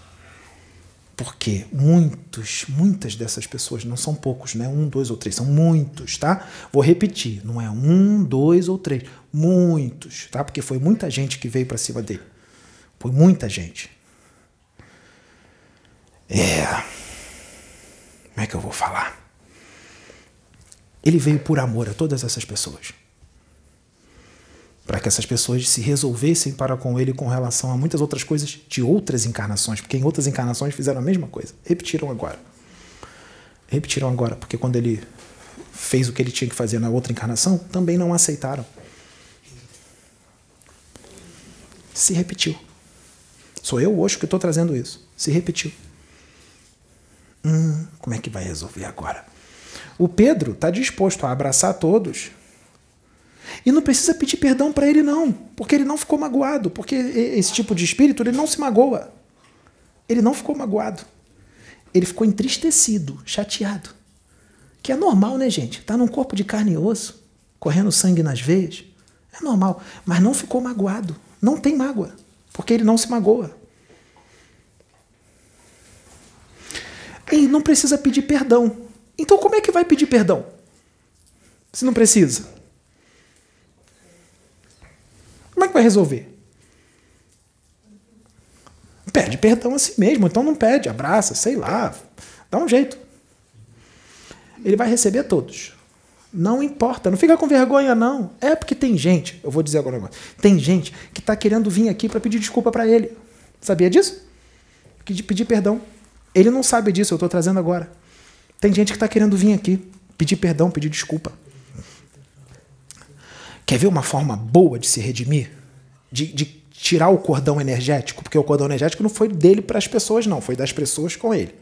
Porque muitos, muitas dessas pessoas, não são poucos, não é um, dois ou três, são muitos, tá? Vou repetir, não é um, dois ou três, muitos, tá? Porque foi muita gente que veio para cima dele. Foi muita gente. É. Como é que eu vou falar? Ele veio por amor a todas essas pessoas para que essas pessoas se resolvessem para com ele com relação a muitas outras coisas de outras encarnações, porque em outras encarnações fizeram a mesma coisa. Repetiram agora. Repetiram agora, porque quando ele fez o que ele tinha que fazer na outra encarnação, também não aceitaram. Se repetiu. Sou eu, hoje, que estou trazendo isso. Se repetiu. Hum, como é que vai resolver agora? O Pedro está disposto a abraçar todos e não precisa pedir perdão para ele, não, porque ele não ficou magoado, porque esse tipo de espírito ele não se magoa. Ele não ficou magoado. Ele ficou entristecido, chateado. Que é normal, né, gente? Tá num corpo de carne e osso, correndo sangue nas veias. É normal. Mas não ficou magoado. Não tem mágoa, porque ele não se magoa. E não precisa pedir perdão. Então, como é que vai pedir perdão? Se não precisa. Como é que vai resolver? Pede perdão a si mesmo, então não pede, abraça, sei lá, dá um jeito. Ele vai receber todos. Não importa, não fica com vergonha, não. É porque tem gente, eu vou dizer agora um negócio, tem gente que está querendo vir aqui para pedir desculpa para ele. Sabia disso? Que pedir perdão. Ele não sabe disso, eu estou trazendo agora. Tem gente que está querendo vir aqui pedir perdão, pedir desculpa. Quer ver uma forma boa de se redimir? De, de, tirar o cordão energético? Porque o cordão energético não foi dele para as pessoas, não. Foi das pessoas com ele.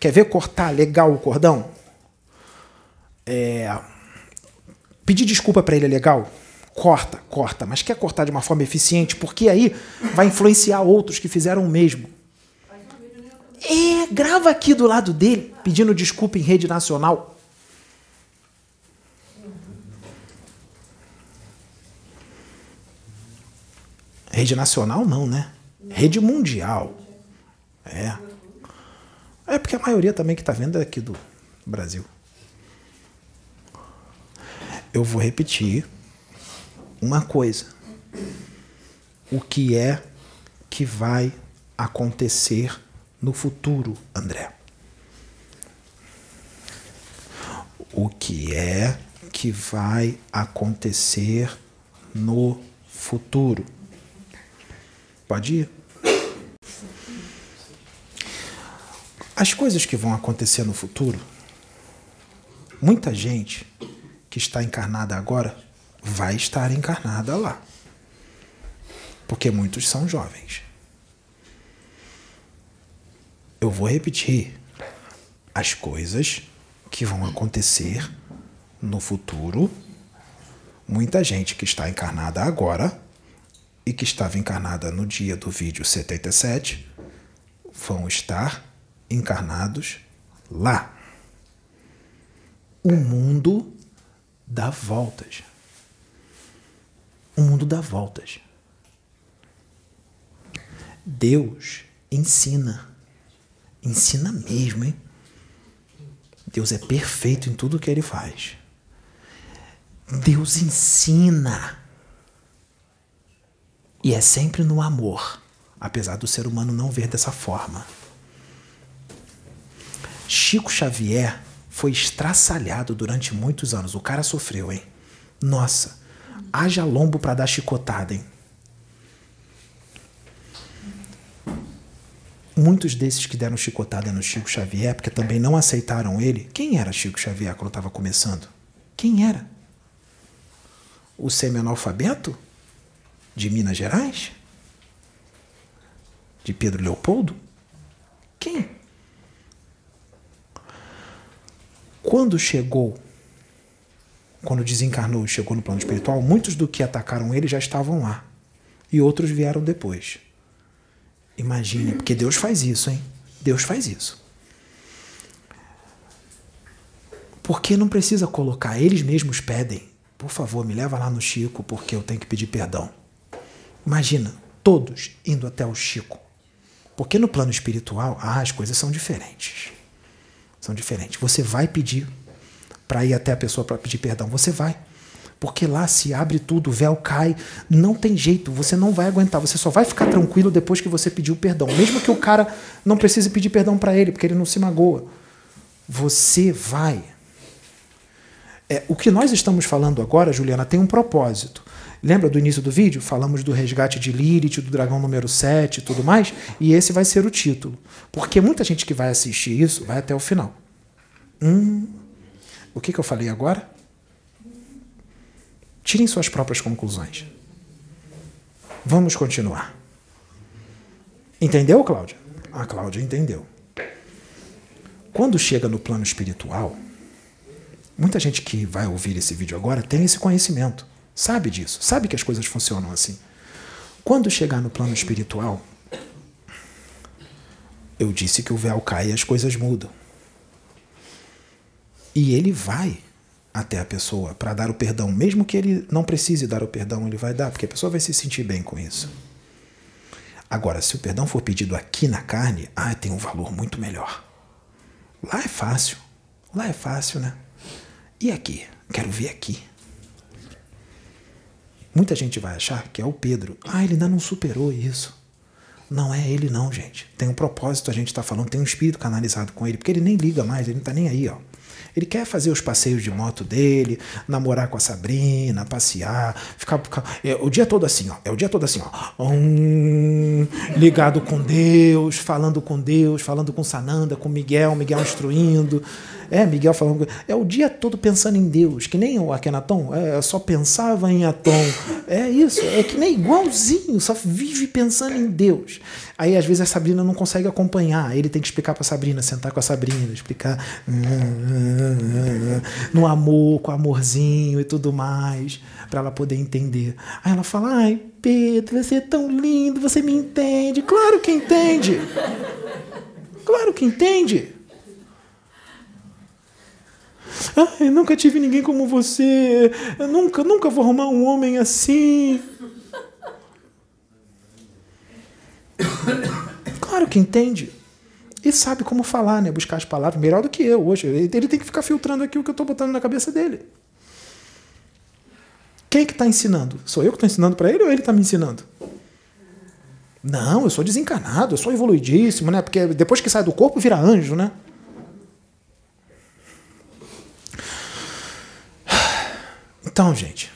Quer ver cortar legal o cordão? É, pedir desculpa para ele é legal? Corta, corta. Mas quer cortar de uma forma eficiente? Porque aí vai influenciar outros que fizeram o mesmo. É, grava aqui do lado dele, pedindo desculpa em rede nacional. Rede nacional não, né? Rede mundial. É. É porque a maioria também que está vendo é aqui do Brasil. Eu vou repetir uma coisa. O que é que vai acontecer no futuro, André? O que é que vai acontecer no futuro? Pode ir. As coisas que vão acontecer no futuro, muita gente que está encarnada agora vai estar encarnada lá. Porque muitos são jovens. Eu vou repetir. As coisas que vão acontecer no futuro, muita gente que está encarnada agora e que estava encarnada no dia do vídeo 77 vão estar encarnados lá. O mundo dá voltas. O mundo dá voltas. Deus ensina. Ensina mesmo, hein? Deus é perfeito em tudo que ele faz. Deus ensina. E é sempre no amor, apesar do ser humano não ver dessa forma. Chico Xavier foi estraçalhado durante muitos anos. O cara sofreu, hein? Nossa, haja lombo para dar chicotada, hein? Muitos desses que deram chicotada no Chico Xavier, porque também não aceitaram ele. Quem era Chico Xavier quando estava começando? Quem era? O semi-analfabeto? De Minas Gerais? De Pedro Leopoldo? Quem? Quando chegou, quando desencarnou e chegou no plano espiritual, muitos do que atacaram ele já estavam lá. E outros vieram depois. Imagine, porque Deus faz isso, hein? Deus faz isso. Porque não precisa colocar, eles mesmos pedem. Por favor, me leva lá no Chico, porque eu tenho que pedir perdão. Imagina, todos indo até o Chico. Porque no plano espiritual, ah, as coisas são diferentes. São diferentes. Você vai pedir para ir até a pessoa para pedir perdão. Você vai. Porque lá se abre tudo, o véu cai, não tem jeito, você não vai aguentar, você só vai ficar tranquilo depois que você pediu perdão. Mesmo que o cara não precise pedir perdão para ele, porque ele não se magoa. Você vai. É, o que nós estamos falando agora, Juliana, tem um propósito. Lembra do início do vídeo? Falamos do resgate de Lilith, do dragão número 7 e tudo mais, e esse vai ser o título. Porque muita gente que vai assistir isso vai até o final. Hum, o que, que eu falei agora? Tirem suas próprias conclusões. Vamos continuar. Entendeu, Cláudia? A Cláudia entendeu. Quando chega no plano espiritual, muita gente que vai ouvir esse vídeo agora tem esse conhecimento, sabe disso, sabe que as coisas funcionam assim. Quando chegar no plano espiritual, eu disse que o véu cai e as coisas mudam. E ele vai até a pessoa para dar o perdão, mesmo que ele não precise dar o perdão, ele vai dar, porque a pessoa vai se sentir bem com isso. Agora, se o perdão for pedido aqui na carne, ah, tem um valor muito melhor. Lá é fácil. Lá é fácil, né? E aqui? Quero ver aqui. Muita gente vai achar que é o Pedro. Ah, ele ainda não superou isso. Não é ele não, gente. Tem um propósito, a gente está falando, tem um espírito canalizado com ele, porque ele nem liga mais, ele não está nem aí, ó. Ele quer fazer os passeios de moto dele, namorar com a Sabrina, passear, ficar, ficar é, o dia todo assim, ó. É o dia todo assim, ó. Um, ligado com Deus, falando com Deus, falando com Sananda, com Miguel, Miguel instruindo. É, Miguel falando. É o dia todo pensando em Deus, que nem o Akenaton, é, só pensava em Atom. É isso, é que nem igualzinho, só vive pensando em Deus. Aí às vezes a Sabrina não consegue acompanhar, ele tem que explicar para Sabrina, sentar com a Sabrina, explicar no amor, com amorzinho e tudo mais, para ela poder entender. Aí ela fala: "Ai, Pedro, você é tão lindo, você me entende". Claro que entende. Claro que entende. Ah, eu nunca tive ninguém como você. Eu nunca, nunca vou arrumar um homem assim. Claro que entende. E sabe como falar, né? Buscar as palavras melhor do que eu hoje. Ele tem que ficar filtrando aqui o que eu estou botando na cabeça dele. Quem que está ensinando? Sou eu que estou ensinando para ele ou ele está me ensinando? Não, eu sou desencarnado, eu sou evoluidíssimo, né? Porque depois que sai do corpo vira anjo, né? Então, gente.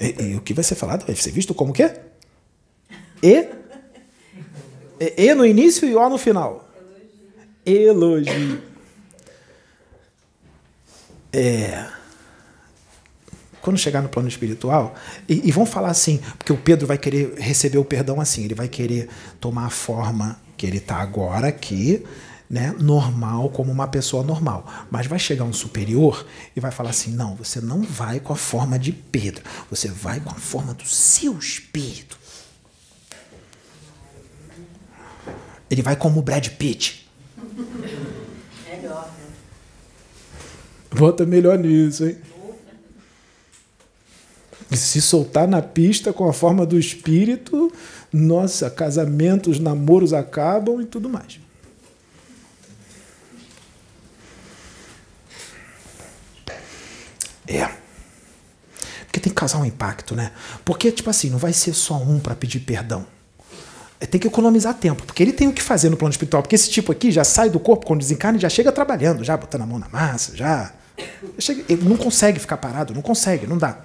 E, e, o que vai ser falado vai ser visto como que E? E, no início e O no final. Elogio. Elogio. É. Quando chegar no plano espiritual, e, e vão falar assim, porque o Pedro vai querer receber o perdão assim, ele vai querer tomar a forma que ele está agora aqui, né, normal como uma pessoa normal. Mas vai chegar um superior e vai falar assim: não, você não vai com a forma de Pedro, você vai com a forma do seu espírito. Ele vai como o Brad Pitt. Melhor, né? Bota melhor nisso, hein? E se soltar na pista com a forma do espírito, nossa, casamentos, namoros acabam e tudo mais. É. Porque tem que causar um impacto, né? Porque, tipo assim, não vai ser só um para pedir perdão. tem que economizar tempo, porque ele tem o que fazer no plano espiritual. Porque esse tipo aqui já sai do corpo quando desencarna e já chega trabalhando, já botando a mão na massa, já. Ele não consegue ficar parado, não consegue, não dá.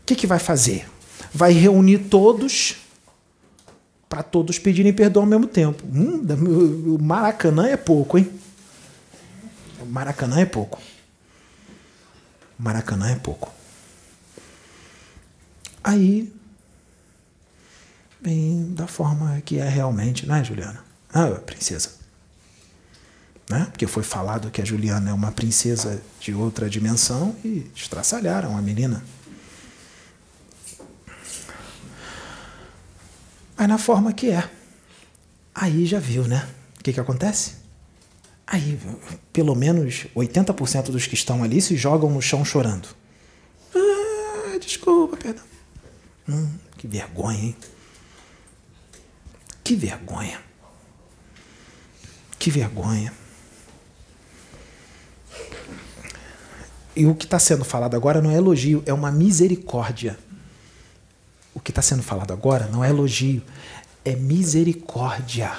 O que, que vai fazer? Vai reunir todos para todos pedirem perdão ao mesmo tempo. Hum, o Maracanã é pouco, hein? O Maracanã é pouco. Maracanã é pouco. Aí bem da forma que é realmente, né, Juliana? Ah, princesa. Né? Porque foi falado que a Juliana é uma princesa de outra dimensão e estraçalharam a menina. Aí na forma que é. Aí já viu, né? O que, que acontece? Aí, pelo menos 80% dos que estão ali se jogam no chão chorando. Ah, desculpa, perdão. Hum, que vergonha, hein? Que vergonha. Que vergonha. E o que está sendo falado agora não é elogio, é uma misericórdia. O que está sendo falado agora não é elogio, é misericórdia.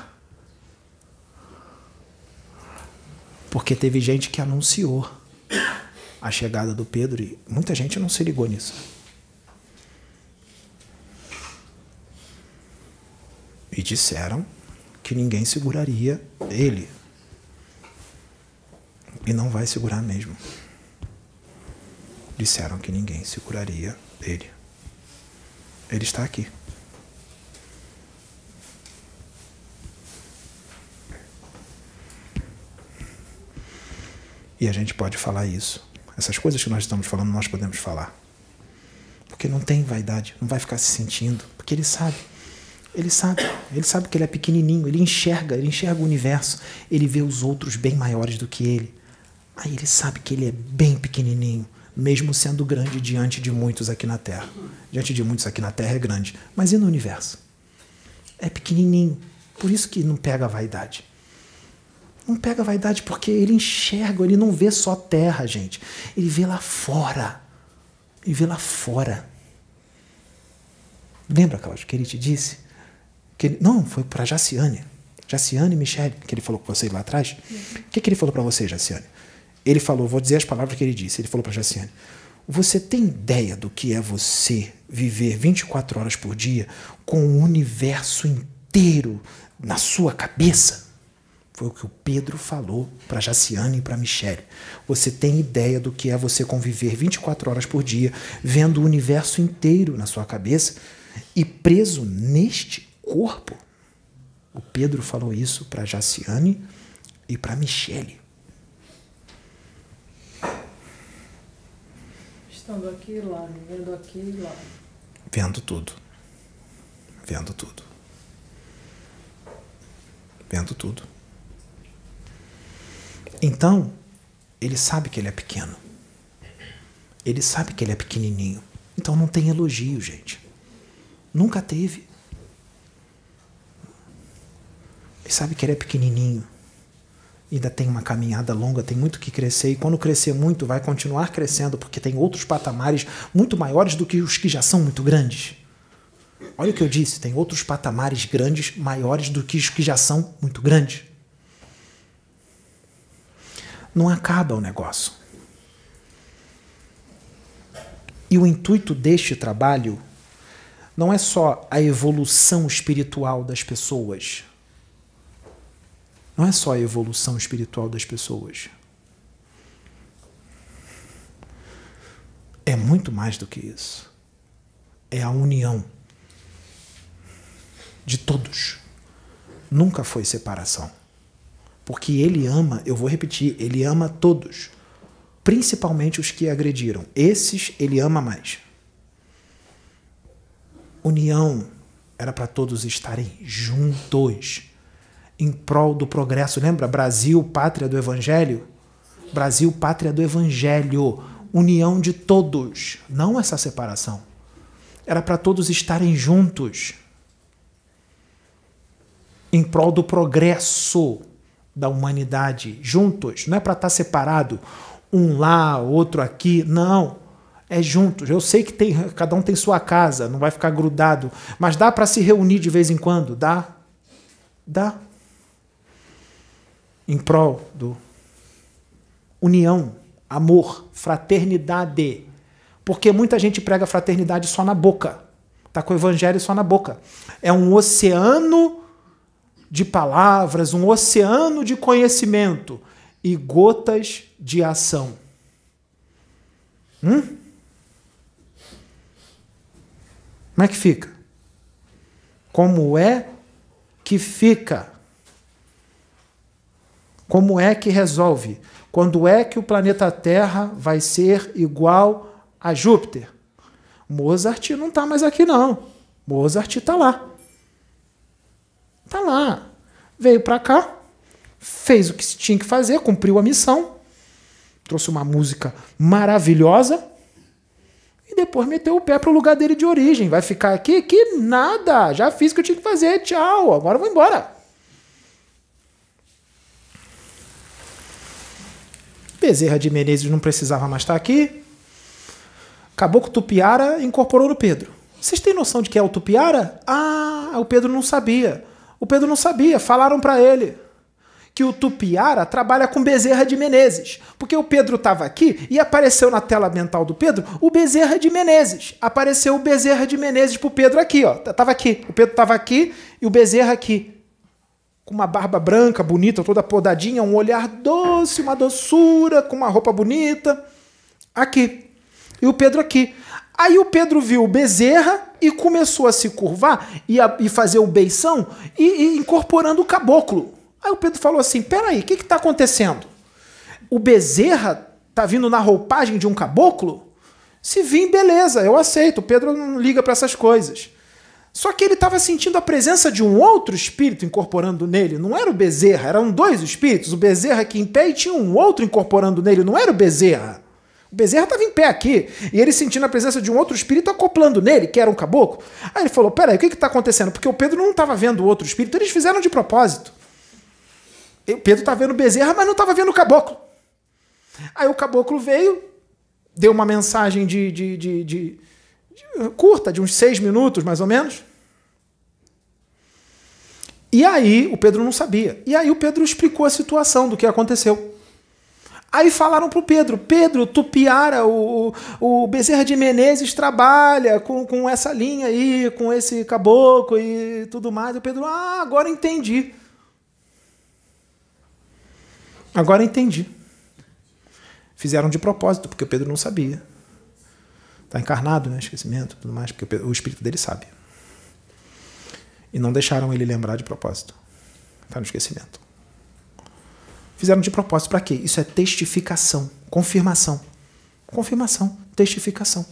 Porque teve gente que anunciou a chegada do Pedro e muita gente não se ligou nisso. E disseram que ninguém seguraria ele. E não vai segurar mesmo. Disseram que ninguém seguraria ele. Ele está aqui. E a gente pode falar isso. Essas coisas que nós estamos falando, nós podemos falar. Porque não tem vaidade, não vai ficar se sentindo, porque ele sabe. Ele sabe, ele sabe que ele é pequenininho, ele enxerga, ele enxerga o universo, ele vê os outros bem maiores do que ele. Aí ele sabe que ele é bem pequenininho, mesmo sendo grande diante de muitos aqui na Terra. Diante de muitos aqui na Terra é grande, mas e no universo? É pequenininho, por isso que não pega a vaidade. Não pega vaidade porque ele enxerga, ele não vê só terra, gente. Ele vê lá fora. Ele vê lá fora. Lembra, Cláudio, que ele te disse? Que ele, não, foi para Jaciane. Jaciane Michele, que ele falou com você lá atrás. O que, que ele falou para você, Jaciane? Ele falou, vou dizer as palavras que ele disse. Ele falou para Jaciane: Você tem ideia do que é você viver 24 horas por dia com o universo inteiro na sua cabeça? Foi o que o Pedro falou para Jaciane e para Michele. Você tem ideia do que é você conviver 24 horas por dia, vendo o universo inteiro na sua cabeça e preso neste corpo. O Pedro falou isso para Jaciane e para Michele. Estando aqui e lá, vendo aqui e lá. Vendo tudo. Vendo tudo. Vendo tudo. Então, ele sabe que ele é pequeno. Ele sabe que ele é pequenininho. Então não tem elogio, gente. Nunca teve. Ele sabe que ele é pequenininho. Ainda tem uma caminhada longa, tem muito que crescer. E quando crescer muito, vai continuar crescendo, porque tem outros patamares muito maiores do que os que já são muito grandes. Olha o que eu disse: tem outros patamares grandes, maiores do que os que já são muito grandes. Não acaba o negócio. E o intuito deste trabalho não é só a evolução espiritual das pessoas não é só a evolução espiritual das pessoas. É muito mais do que isso. É a união de todos. Nunca foi separação. Porque ele ama, eu vou repetir, ele ama todos. Principalmente os que agrediram. Esses ele ama mais. União era para todos estarem juntos em prol do progresso. Lembra? Brasil, pátria do Evangelho? Brasil, pátria do Evangelho. União de todos, não essa separação. Era para todos estarem juntos em prol do progresso da humanidade, juntos. Não é para estar separado, um lá, outro aqui. Não. É juntos. Eu sei que tem, cada um tem sua casa, não vai ficar grudado, mas dá para se reunir de vez em quando, dá? Dá. Em prol do união, amor, fraternidade. Porque muita gente prega fraternidade só na boca. Tá com o evangelho só na boca. É um oceano de palavras, um oceano de conhecimento e gotas de ação. Hum? Como é que fica? Como é que fica? Como é que resolve? Quando é que o planeta Terra vai ser igual a Júpiter? Mozart não está mais aqui, não. Mozart está lá. Está lá. Veio para cá, fez o que tinha que fazer, cumpriu a missão, trouxe uma música maravilhosa e depois meteu o pé para o lugar dele de origem. Vai ficar aqui? Que nada! Já fiz o que eu tinha que fazer, tchau, agora eu vou embora. Bezerra de Menezes não precisava mais estar aqui. Caboclo Tupiara incorporou no Pedro. Vocês têm noção de que é o Tupiara? Ah, o Pedro não sabia. O Pedro não sabia, falaram para ele que o Tupiara trabalha com Bezerra de Menezes. Porque o Pedro estava aqui e apareceu na tela mental do Pedro o Bezerra de Menezes. Apareceu o Bezerra de Menezes pro Pedro aqui, ó. Tava aqui. O Pedro tava aqui e o Bezerra aqui. Com uma barba branca, bonita, toda podadinha, um olhar doce, uma doçura, com uma roupa bonita. Aqui. E o Pedro aqui. Aí o Pedro viu o Bezerra e começou a se curvar e, a, e fazer o beição e, e, incorporando o caboclo. Aí o Pedro falou assim: peraí, o que está acontecendo? O Bezerra tá vindo na roupagem de um caboclo? Se vir, beleza, eu aceito. O Pedro não liga para essas coisas. Só que ele estava sentindo a presença de um outro espírito incorporando nele. Não era o Bezerra, eram dois espíritos. O Bezerra aqui em pé e tinha um outro incorporando nele. Não era o Bezerra. O Bezerra estava em pé aqui, e ele sentindo a presença de um outro espírito acoplando nele, que era um caboclo. Aí ele falou: Peraí, o que está acontecendo? Porque o Pedro não estava vendo o outro espírito, eles fizeram de propósito. E o Pedro estava vendo o Bezerra, mas não estava vendo o caboclo. Aí o caboclo veio, deu uma mensagem de, de, de, de curta, de uns seis minutos mais ou menos. E aí o Pedro não sabia. E aí o Pedro explicou a situação do que aconteceu. Aí falaram pro Pedro, Pedro, Tupiara, o, o Bezerra de Menezes trabalha com, com essa linha aí, com esse caboclo e tudo mais. O Pedro, ah, agora entendi. Agora entendi. Fizeram de propósito, porque o Pedro não sabia. Está encarnado, né? Esquecimento tudo mais, porque o espírito dele sabe. E não deixaram ele lembrar de propósito. Está no esquecimento. Fizeram de propósito para quê? Isso é testificação, confirmação. Confirmação, testificação.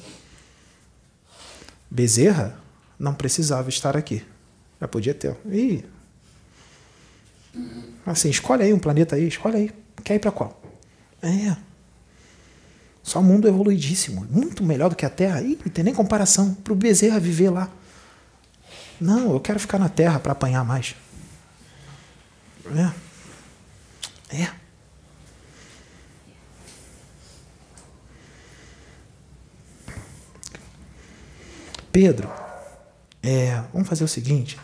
Bezerra não precisava estar aqui. Já podia ter. Ih. Assim, escolhe aí um planeta aí, escolhe aí. Quer ir para qual? É. Só um mundo evoluidíssimo, muito melhor do que a Terra. Não tem nem comparação para o Bezerra viver lá. Não, eu quero ficar na Terra para apanhar mais. É. É. Pedro, é, vamos fazer o seguinte: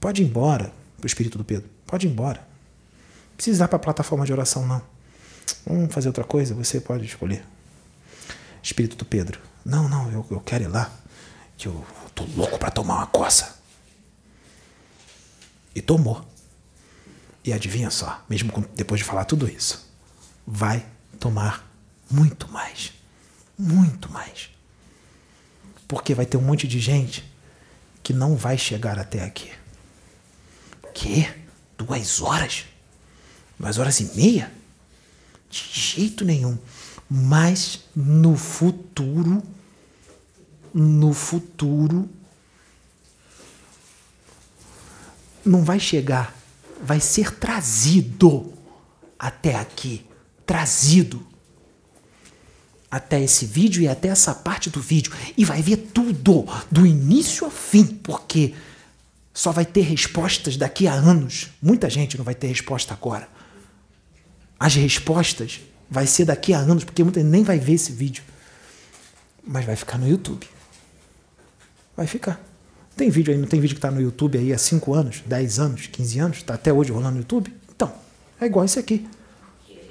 pode ir embora, o espírito do Pedro, pode ir embora. Não precisa ir para a plataforma de oração, não. Vamos fazer outra coisa, você pode escolher. Espírito do Pedro, não, não, eu, eu quero ir lá, que eu, eu tô louco para tomar uma coça. E tomou. E adivinha só, mesmo depois de falar tudo isso, vai tomar muito mais. Muito mais. Porque vai ter um monte de gente que não vai chegar até aqui. Que? Duas horas? Duas horas e meia? De jeito nenhum. Mas no futuro, no futuro, não vai chegar vai ser trazido até aqui. Trazido até esse vídeo e até essa parte do vídeo. E vai ver tudo, do início ao fim, porque só vai ter respostas daqui a anos. Muita gente não vai ter resposta agora. As respostas vai ser daqui a anos, porque muita gente nem vai ver esse vídeo. Mas vai ficar no YouTube. Vai ficar. Tem vídeo aí, não tem vídeo que está no YouTube aí há 5 anos, 10 anos, 15 anos, está até hoje rolando no YouTube? Então, é igual esse aqui.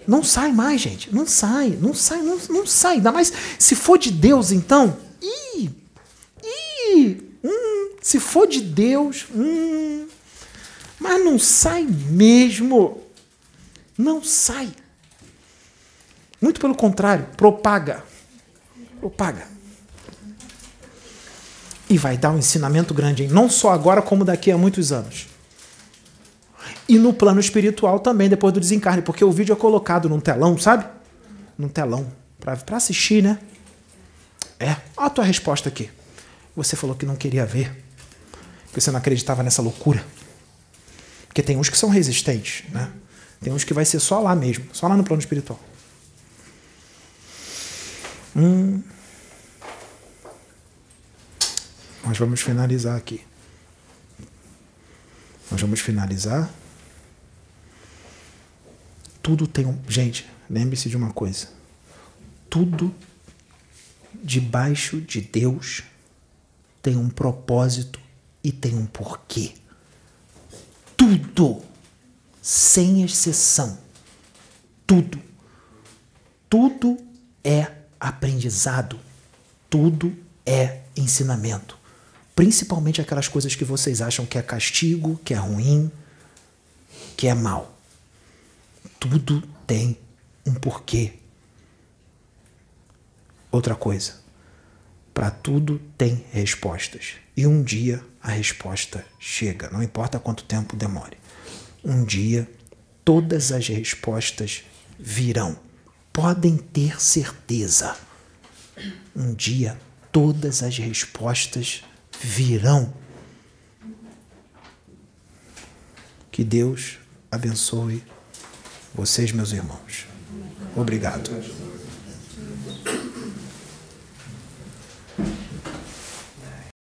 Não sai mais, gente. Não sai, não sai, não, não sai. Ainda mais se for de Deus, então. Ih! Ih! Hum, se for de Deus. Hum, mas não sai mesmo. Não sai. Muito pelo contrário, propaga. Propaga. E vai dar um ensinamento grande, hein? não só agora, como daqui a muitos anos. E no plano espiritual também, depois do desencarne, porque o vídeo é colocado num telão, sabe? Num telão, para assistir, né? É. Olha a tua resposta aqui. Você falou que não queria ver, que você não acreditava nessa loucura. Porque tem uns que são resistentes, né? Tem uns que vai ser só lá mesmo, só lá no plano espiritual. Hum. Nós vamos finalizar aqui. Nós vamos finalizar. Tudo tem um. Gente, lembre-se de uma coisa. Tudo debaixo de Deus tem um propósito e tem um porquê. Tudo, sem exceção. Tudo. Tudo é aprendizado. Tudo é ensinamento. Principalmente aquelas coisas que vocês acham que é castigo, que é ruim, que é mal. Tudo tem um porquê. Outra coisa, para tudo tem respostas. E um dia a resposta chega, não importa quanto tempo demore. Um dia todas as respostas virão. Podem ter certeza. Um dia todas as respostas virão. Que Deus abençoe vocês, meus irmãos. Obrigado.